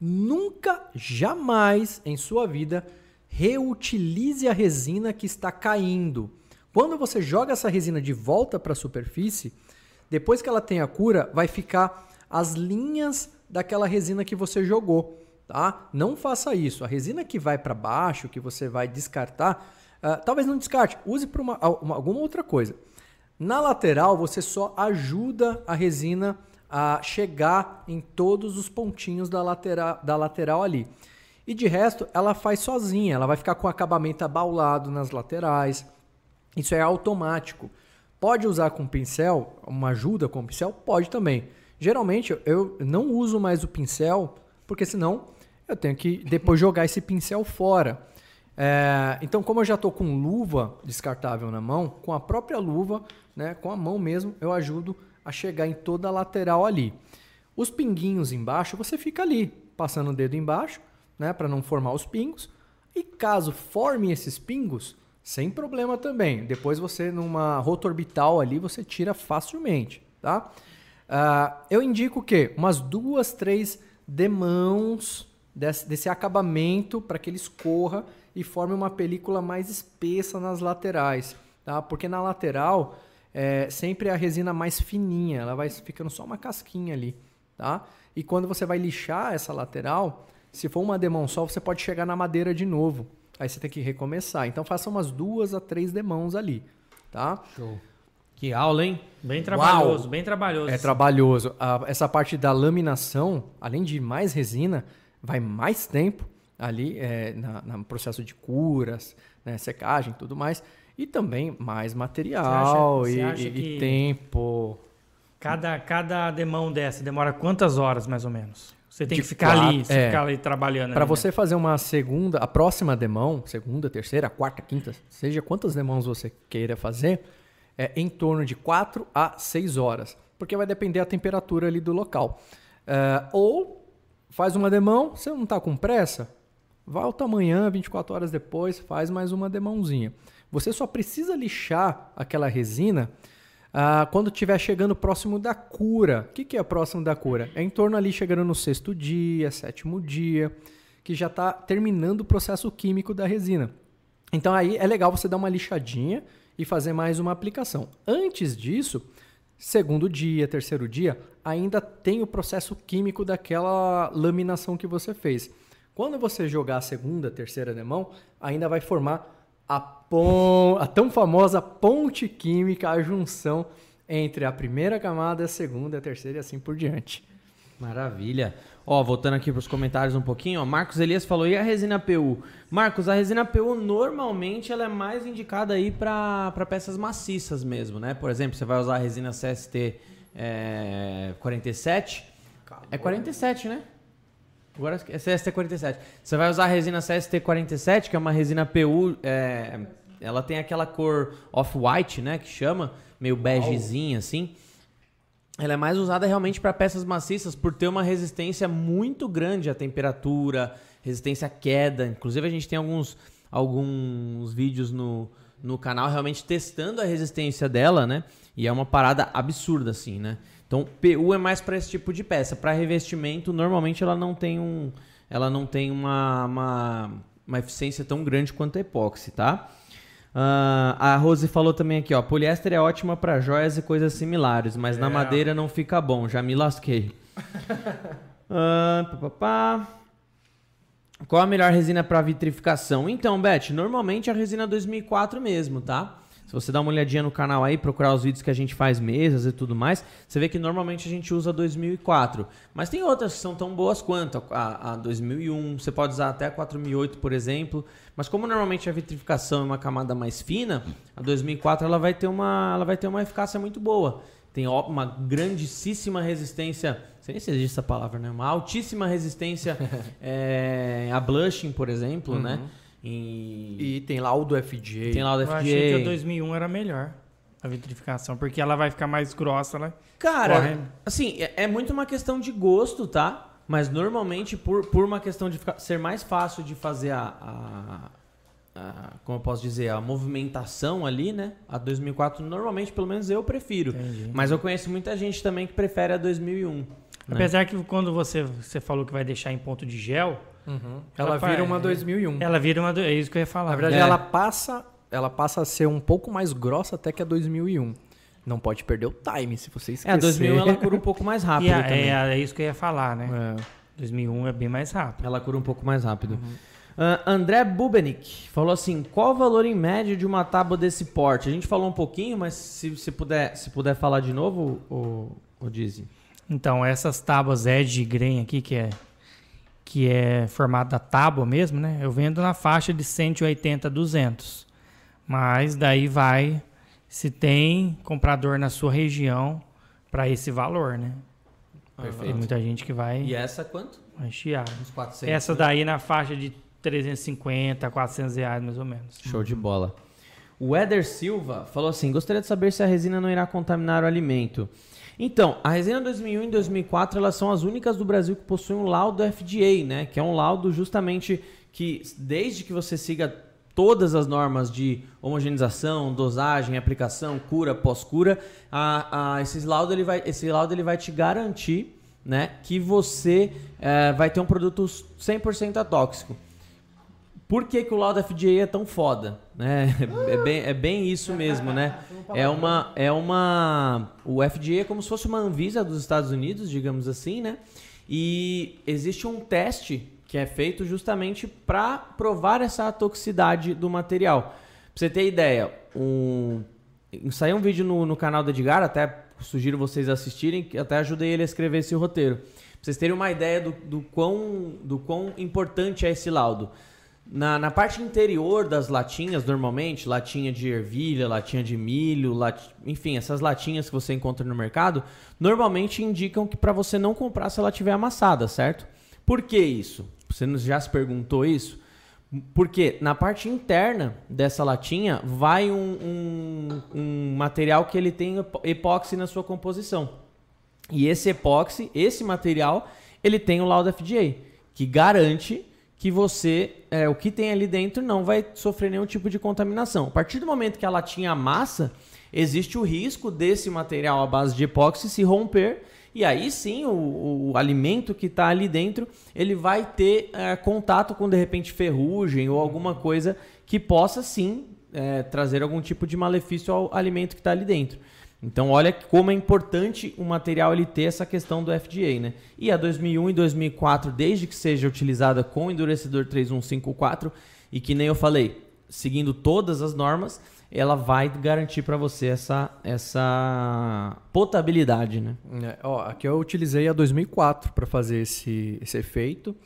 Nunca, jamais em sua vida reutilize a resina que está caindo. Quando você joga essa resina de volta para a superfície, depois que ela tem a cura, vai ficar as linhas daquela resina que você jogou, tá? Não faça isso. A resina que vai para baixo, que você vai descartar, ah, talvez não descarte, use para uma, uma- alguma outra coisa. Na lateral, você só ajuda a resina a chegar em todos os pontinhos da lateral, da lateral ali. E de resto, ela faz sozinha, ela vai ficar com o acabamento abaulado nas laterais. Isso é automático. Pode usar com pincel, uma ajuda com pincel? Pode também. Geralmente eu não uso mais o pincel, porque senão eu tenho que depois jogar esse pincel fora. É, então, como eu já estou com luva descartável na mão, com a própria luva, né, com a mão mesmo, eu ajudo a chegar em toda a lateral ali. Os pinguinhos embaixo, você fica ali, passando o dedo embaixo, né, para não formar os pingos. E caso forme esses pingos, sem problema também. Depois você, numa rota orbital ali, você tira facilmente, tá? Uh, eu indico o quê? Umas duas, três demãos desse, desse acabamento para que ele escorra e forme uma película mais espessa nas laterais, tá? Porque na lateral é sempre a resina mais fininha, ela vai ficando só uma casquinha ali, tá? E quando você vai lixar essa lateral, se for uma demão só, você pode chegar na madeira de novo. Aí você tem que recomeçar. Então faça umas duas a três demãos ali, tá? Show. Que aula, hein? Bem trabalhoso, Uau. bem trabalhoso. É trabalhoso. Essa parte da laminação, além de mais resina, vai mais tempo ali é, na, no processo de curas, né, secagem e tudo mais. E também mais material você acha, você acha e, e tempo. Cada, cada demão dessa demora quantas horas, mais ou menos? Você tem de que ficar quatro, ali, é, ficar ali trabalhando. Para né? você fazer uma segunda, a próxima demão, segunda, terceira, quarta, quinta, seja quantas demãos você queira fazer, é em torno de 4 a 6 horas, porque vai depender da temperatura ali do local. É, ou faz uma demão, você não está com pressa, volta amanhã, 24 horas depois, faz mais uma demãozinha. Você só precisa lixar aquela resina ah, quando estiver chegando próximo da cura. O que, que é próximo da cura? É em torno ali chegando no sexto dia, sétimo dia, que já está terminando o processo químico da resina. Então aí é legal você dar uma lixadinha e fazer mais uma aplicação. Antes disso, segundo dia, terceiro dia, ainda tem o processo químico daquela laminação que você fez. Quando você jogar a segunda, terceira demão, ainda vai formar a, pon a tão famosa ponte química, a junção entre a primeira camada, a segunda, a terceira e assim por diante. Maravilha. Ó, voltando aqui para os comentários um pouquinho, ó, Marcos Elias falou, e a resina PU? Marcos, a resina PU normalmente ela é mais indicada aí para peças maciças mesmo, né? Por exemplo, você vai usar a resina CST é, 47. É 47, né? Agora é CST47. Você vai usar a resina CST47, que é uma resina PU. É, ela tem aquela cor off-white, né? Que chama, meio begezinha assim. Ela é mais usada realmente para peças maciças por ter uma resistência muito grande à temperatura, resistência à queda. Inclusive, a gente tem alguns, alguns vídeos no, no canal realmente testando a resistência dela, né? E é uma parada absurda, assim, né? Então, PU é mais para esse tipo de peça. Para revestimento, normalmente ela não tem, um, ela não tem uma, uma, uma eficiência tão grande quanto a epóxi, tá? Uh, a Rose falou também aqui, ó, poliéster é ótima para joias e coisas similares, mas é. na madeira não fica bom, já me lasquei. uh, pá, pá, pá. Qual a melhor resina para vitrificação? Então, Beth, normalmente a resina 2004 mesmo, tá? Se você dá uma olhadinha no canal aí, procurar os vídeos que a gente faz mesas e tudo mais, você vê que normalmente a gente usa 2004. Mas tem outras que são tão boas quanto a, a 2001. Você pode usar até a 4008, por exemplo. Mas como normalmente a vitrificação é uma camada mais fina, a 2004 ela vai ter uma, ela vai ter uma eficácia muito boa. Tem uma grandíssima resistência, não sei nem se existe essa palavra, né? Uma altíssima resistência é, a blushing, por exemplo, né? uhum. né? E... e tem laudo FJ. Tem laudo FJ. Eu achei que a 2001 era melhor a vitrificação, porque ela vai ficar mais grossa, né? Cara, Corre. assim, é, é, muito uma questão de gosto, tá? Mas normalmente, por, por uma questão de ficar, ser mais fácil de fazer a, a, a, Como eu posso dizer? A movimentação ali, né? A 2004, normalmente, pelo menos eu prefiro. Entendi. Mas eu conheço muita gente também que prefere a 2001. Né? Apesar que quando você, você falou que vai deixar em ponto de gel, Uhum. Ela, ela, vira uma 2001. Ela vira uma. É isso que eu ia falar. Na verdade, é. ela passa ela passa a ser um pouco mais grossa até que a 2001. Não pode perder o time se você esquecer. É, a 2001 ela cura um pouco mais rápido a, também. É, é, isso que eu ia falar, né? É. 2001 é bem mais rápido. Ela cura um pouco mais rápido. Uhum. Uh, André Bubenik falou assim: qual o valor em média de uma tábua desse porte? A gente falou um pouquinho, mas se, se, puder, se puder falar de novo, o, o Dizzy. Então, essas tábuas Edge Grain aqui, que é que é formato da tábua mesmo, né? Eu vendo na faixa de 180 a 200. Mas daí vai se tem comprador na sua região para esse valor, né? Perfeito. Tem muita gente que vai E essa quanto? Vai chiar. Uns 400. Essa né? daí na faixa de 350, 400 reais mais ou menos. Show de bola. O Eder Silva falou assim: gostaria de saber se a resina não irá contaminar o alimento. Então, a resina 2001 e 2004 elas são as únicas do Brasil que possuem um laudo FDA, né? Que é um laudo justamente que, desde que você siga todas as normas de homogeneização, dosagem, aplicação, cura, pós-cura, a, a, esse, laudo ele vai, esse laudo ele vai te garantir né, que você é, vai ter um produto 100% atóxico. Por que, que o laudo FDA é tão foda? Né? É, bem, é bem isso mesmo, né? É uma, é uma. O FDA é como se fosse uma Anvisa dos Estados Unidos, digamos assim, né? E existe um teste que é feito justamente para provar essa toxicidade do material. Pra você ter ideia, um, saiu um vídeo no, no canal do Edgar, até sugiro vocês assistirem, que até ajudei ele a escrever esse roteiro. Pra vocês terem uma ideia do, do, quão, do quão importante é esse laudo. Na, na parte interior das latinhas, normalmente, latinha de ervilha, latinha de milho, lat... enfim, essas latinhas que você encontra no mercado, normalmente indicam que para você não comprar se ela tiver amassada, certo? Por que isso? Você já se perguntou isso? Porque na parte interna dessa latinha vai um, um, um material que ele tem epóxi na sua composição. E esse epóxi, esse material, ele tem o laudo FDA, que garante que você, é, o que tem ali dentro não vai sofrer nenhum tipo de contaminação. A partir do momento que a latinha amassa, existe o risco desse material à base de epóxi se romper e aí sim o, o alimento que está ali dentro ele vai ter é, contato com de repente ferrugem ou alguma coisa que possa sim é, trazer algum tipo de malefício ao alimento que está ali dentro. Então olha como é importante o material ele ter essa questão do FDA, né? E a 2001 e 2004, desde que seja utilizada com endurecedor 3154 e que nem eu falei, seguindo todas as normas, ela vai garantir para você essa essa potabilidade, né? É, ó, aqui eu utilizei a 2004 para fazer esse, esse efeito,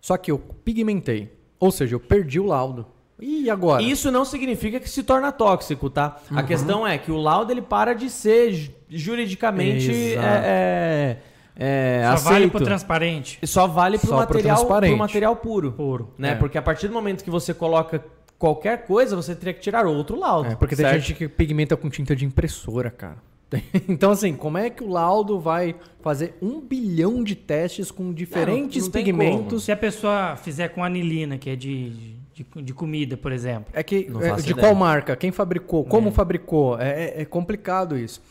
só que eu pigmentei, ou seja, eu perdi o laudo. E agora? Isso não significa que se torna tóxico, tá? Uhum. A questão é que o laudo ele para de ser juridicamente é, é, Só aceito. vale pro transparente. Só vale pro Só pro material, pro transparente. material puro. Puro. Né? É. Porque a partir do momento que você coloca qualquer coisa, você teria que tirar outro laudo. É, porque tem certo? gente que pigmenta com tinta de impressora, cara. Então, assim, como é que o laudo vai fazer um bilhão de testes com diferentes não tem pigmentos? Se a pessoa fizer com anilina, que é de, de, de comida, por exemplo. É que Não é, de ideia. qual marca? Quem fabricou? Como fabricou? É, é- é complicado isso.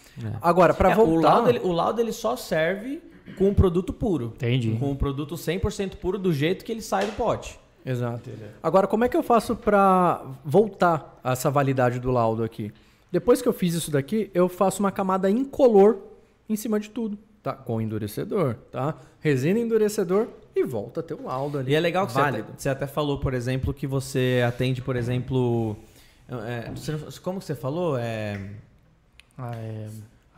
Agora, para É, voltar, o, laudo, ele, o laudo ele só serve com um produto puro. Entendi. Com um produto 100% puro do jeito que ele sai do pote. Exato. Agora, como é que eu faço para voltar essa validade do laudo aqui? Depois que eu fiz isso daqui, eu faço uma camada incolor em cima de tudo, tá? Com endurecedor, tá? Resina endurecedor e volta a ter o laudo ali. E é legal que você até, você até falou, por exemplo, que você atende, por exemplo... é, como você falou? É, Ah, é,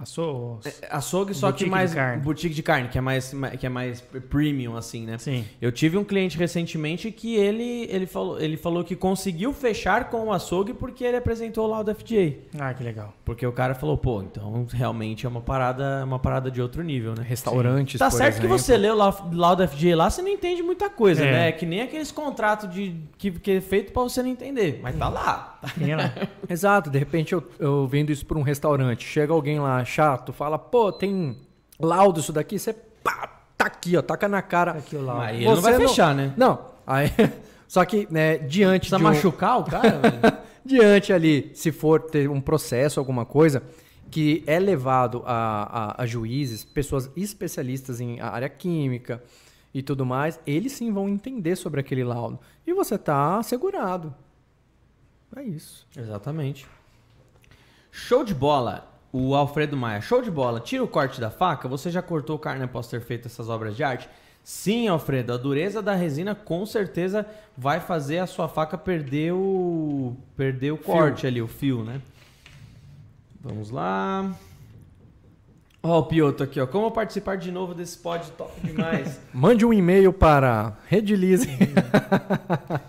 aço- açougue, só Boutique que de mais... carne. Boutique de carne, que é mais, que é mais premium, assim, né? Sim. Eu tive um cliente recentemente que ele, ele, falou, ele falou que conseguiu fechar com o açougue porque ele apresentou o laudo FDA. Ah, que legal. Porque o cara falou, pô, então realmente é uma parada, uma parada de outro nível, né? Restaurantes, Tá por certo exemplo. que você lê o lau- laudo FDA lá, você não entende muita coisa, É. né? É que nem aqueles contratos de, que, que é feito pra você não entender. Mas tá lá. Exato, de repente eu, eu vendo isso para um restaurante, chega alguém lá chato, fala, pô, tem laudo isso daqui, você pá, tá aqui, ó, taca na cara. Aqui o laudo. Mas ele não vai fechar, né? Não, aí, só que, né, diante Precisa de um, machucar o cara, velho? diante ali, se for ter um processo, alguma coisa, que é levado a, a, a juízes, pessoas especialistas em área química e tudo mais, eles sim vão entender sobre aquele laudo. E você tá assegurado. É isso. Exatamente. Show de bola. O Alfredo Maia, show de bola. Tira o corte da faca. Você já cortou carne após ter feito essas obras de arte? Sim, Alfredo. A dureza da resina com certeza vai fazer a sua faca perder o perder o corte ali, o fio, né? Vamos lá. Ó, o Pioto aqui, ó. Como participar de novo desse pod top demais? Mande um e-mail para Redilize.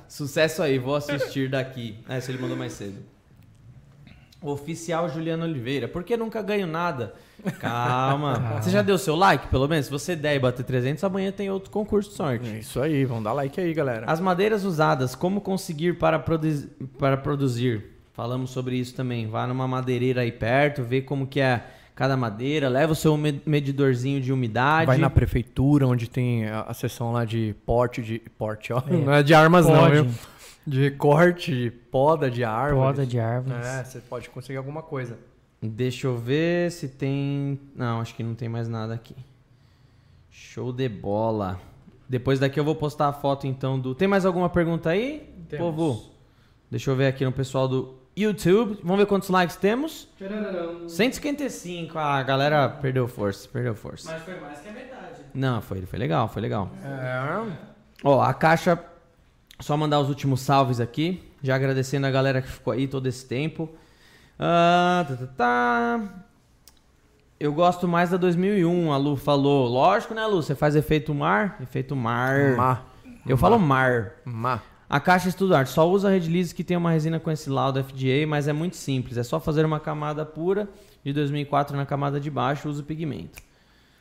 Sucesso aí, vou assistir daqui. Ah, esse ele mandou mais cedo. Oficial Juliano Oliveira. Por que nunca ganho nada? Calma. Você já deu seu like, pelo menos? Se você der e bater 300, amanhã tem outro concurso de sorte. É isso aí, vamos dar like aí, galera. As madeiras usadas, como conseguir para, produzir, para produzir? Falamos sobre isso também. Vá numa madeireira aí perto, vê como que é cada madeira, leva o seu me- medidorzinho de umidade. Vai na prefeitura, onde tem a, seção lá de porte de. Porte, ó. Não é de armas, não, Pode. viu? De corte, de poda de árvores. Poda de árvores. É, você pode conseguir alguma coisa. Deixa eu ver se tem. Não, acho que não tem mais nada aqui. Show de bola. Depois daqui eu vou postar a foto então do. Tem mais alguma pergunta aí? Temos. Povo. Deixa eu ver aqui no pessoal do YouTube. Vamos ver quantos likes temos? 155. Ah, a galera perdeu força, perdeu força. Mas foi mais que a metade. Não, foi, foi legal, foi legal. É. Ó, a caixa. Só mandar os últimos salves aqui. Já agradecendo a galera que ficou aí todo esse tempo. Ah, tá, tá, tá. Eu gosto mais da 2001, a Lu falou. Lógico, né, Lu? Você faz efeito mar? Efeito mar. Má. Eu falo mar. Má. A caixa estudar só usa Red Lease que tem uma resina com esse laudo FDA, mas é muito simples. É só fazer uma camada pura de 2004 na camada de baixo, usa o pigmento.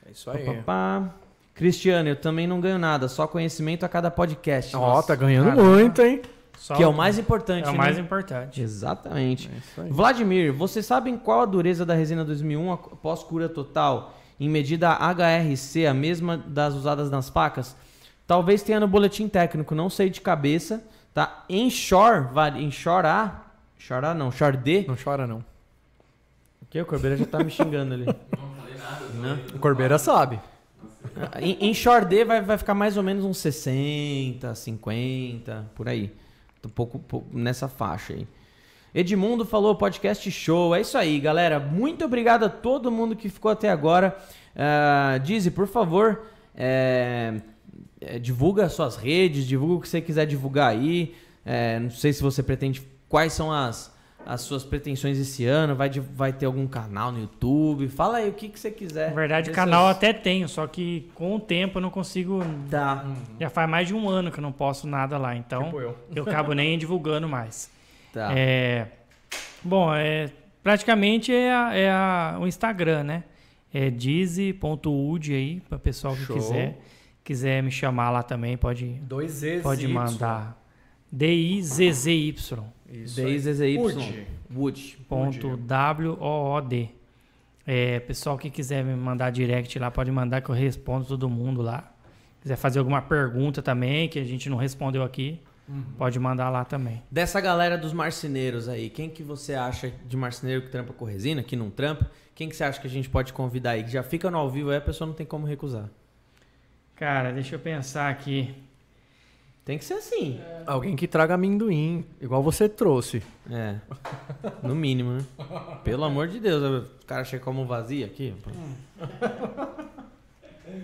É isso aí. Pá, pá, pá. Cristiano, eu também não ganho nada, só conhecimento a cada podcast. Ó, Nossa, tá ganhando Caramba. muito, hein? Só que é o mais importante, é o né? mais importante. Exatamente. É. Vladimir, vocês sabem qual a dureza da resina 2001 após cura total? Em medida HRC, a mesma das usadas nas facas? Talvez tenha no boletim técnico, não sei de cabeça. Tá? Em Shore, vale, em Shore A, Shore A não, Shore D. Não chora, não. O que? O Corbeira já tá me xingando ali. Não? O Corbeira sabe. Em, em Shore D vai, vai ficar mais ou menos uns 60, 50, por aí. Um pouco, pou- nessa faixa aí. Edmundo falou podcast show. É isso aí, galera. Muito obrigado a todo mundo que ficou até agora. Uh, Dizzy, por favor, é, é, divulga suas redes, divulga o que você quiser divulgar aí. É, não sei se você pretende. Quais são as, as suas pretensões esse ano? Vai, vai ter algum canal no YouTube? Fala aí o que, que você quiser. Na verdade, canal seus- até tenho, só que com o tempo eu não consigo. Tá. Já faz mais de um ano que eu não posto nada lá, então Tipo eu. eu acabo nem divulgando mais. Tá. É, bom, é, praticamente é, a- é a- o Instagram, né? É dizzy.ud aí, para pessoal que Show. quiser. Quiser me chamar lá também, pode, Dois Z's. pode Y. mandar. D-I-Z-Z-Y. Isso aí. DZY. Wood. Wood. Ponto W-O-O-D. É, pessoal que quiser me mandar direct lá, pode mandar que eu respondo todo mundo lá. Quiser fazer alguma pergunta também, que a gente não respondeu aqui, pode mandar lá também. Dessa galera dos marceneiros aí, quem que você acha de marceneiro que trampa com resina, que não trampa? Quem que você acha que a gente pode convidar aí? Que já fica no ao vivo aí, a pessoa não tem como recusar. Cara, deixa eu pensar aqui. Tem que ser assim. Alguém que traga amendoim, igual você trouxe. É. No mínimo, né? Pelo amor de Deus. O cara chega como vazio aqui.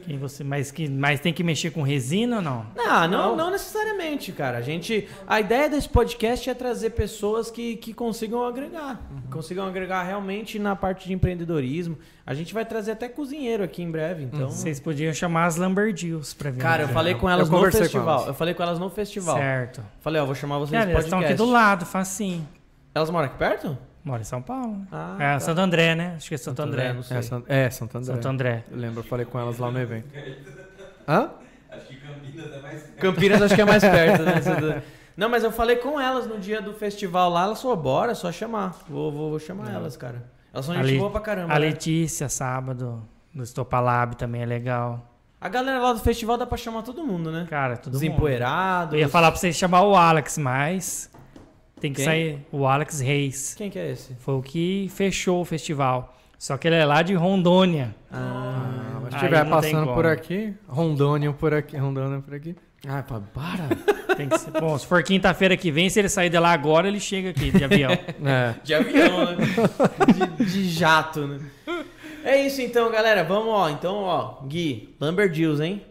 Quem você, mas, que, mas tem que mexer com resina ou não? Não, não, não necessariamente, cara. A gente, a ideia desse podcast é trazer pessoas que, que consigam agregar, consigam agregar realmente na parte de empreendedorismo. A gente vai trazer até cozinheiro aqui em breve, então. Vocês podiam chamar as Lamberdeals pra vir. Cara, eu falei com elas Eu no festival. elas. Eu falei com elas no festival. Certo. Falei, ó, vou chamar vocês Cara, no elas estão podcast. aqui do lado, facinho. Elas moram aqui perto? Mora em São Paulo. né? Ah, é, tá. Santo André, né? Acho que é Santo, Santo André. André, não sei. É, é, Santo André. Santo André. Eu lembro, eu falei com elas lá no evento. Hã? Campinas acho que é mais perto, né? Não, mas eu falei com elas no dia do festival lá, elas falaram, bora, é só chamar. Vou, vou, vou chamar elas, cara. Elas são gente Ali- boa pra caramba. A né? Letícia, sábado, do Estopalab também é legal. A galera lá do festival dá pra chamar todo mundo, né? Cara, tudo Os bom. empoeirados. Eu ia falar pra vocês chamar o Alex, mas tem que Quem? sair o Alex Reis. Quem que é esse? Foi o que fechou o festival. Só que ele é lá de Rondônia. Ah, mas se estiver passando por aqui, Rondônia por aqui, Rondônia por aqui. Ah, pá, para. Tem que ser- Bom, se for quinta-feira que vem, se ele sair de lá agora, ele chega aqui de avião. É. De avião, né? De, de jato, né? É isso então, galera. Vamos, ó. Então, ó, Gui, Lamberdeals, hein?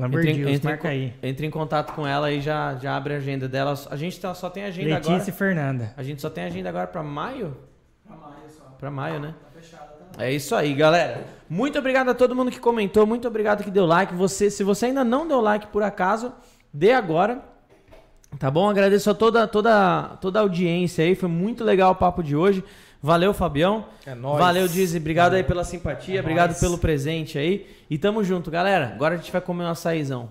Lamberdeals, entre, em marca aí. entre em contato com ela e já, já abre a agenda dela. A gente tá- só tem agenda Letícia agora. e Fernanda. A gente só tem agenda agora pra maio? Pra maio só. Pra maio, né? Tá fechado, tá? É isso aí, galera. Muito obrigado a todo mundo que comentou, muito obrigado que deu like. Você, se você ainda não deu like por acaso, dê agora. Tá bom? Agradeço a toda, toda, toda a audiência aí. Foi muito legal o papo de hoje. Valeu, Fabião. É nóis. Valeu, Dizzy. Obrigado aí pela simpatia. É obrigado nóis. pelo presente aí. E tamo junto, galera. Agora a gente vai comer um açaizão.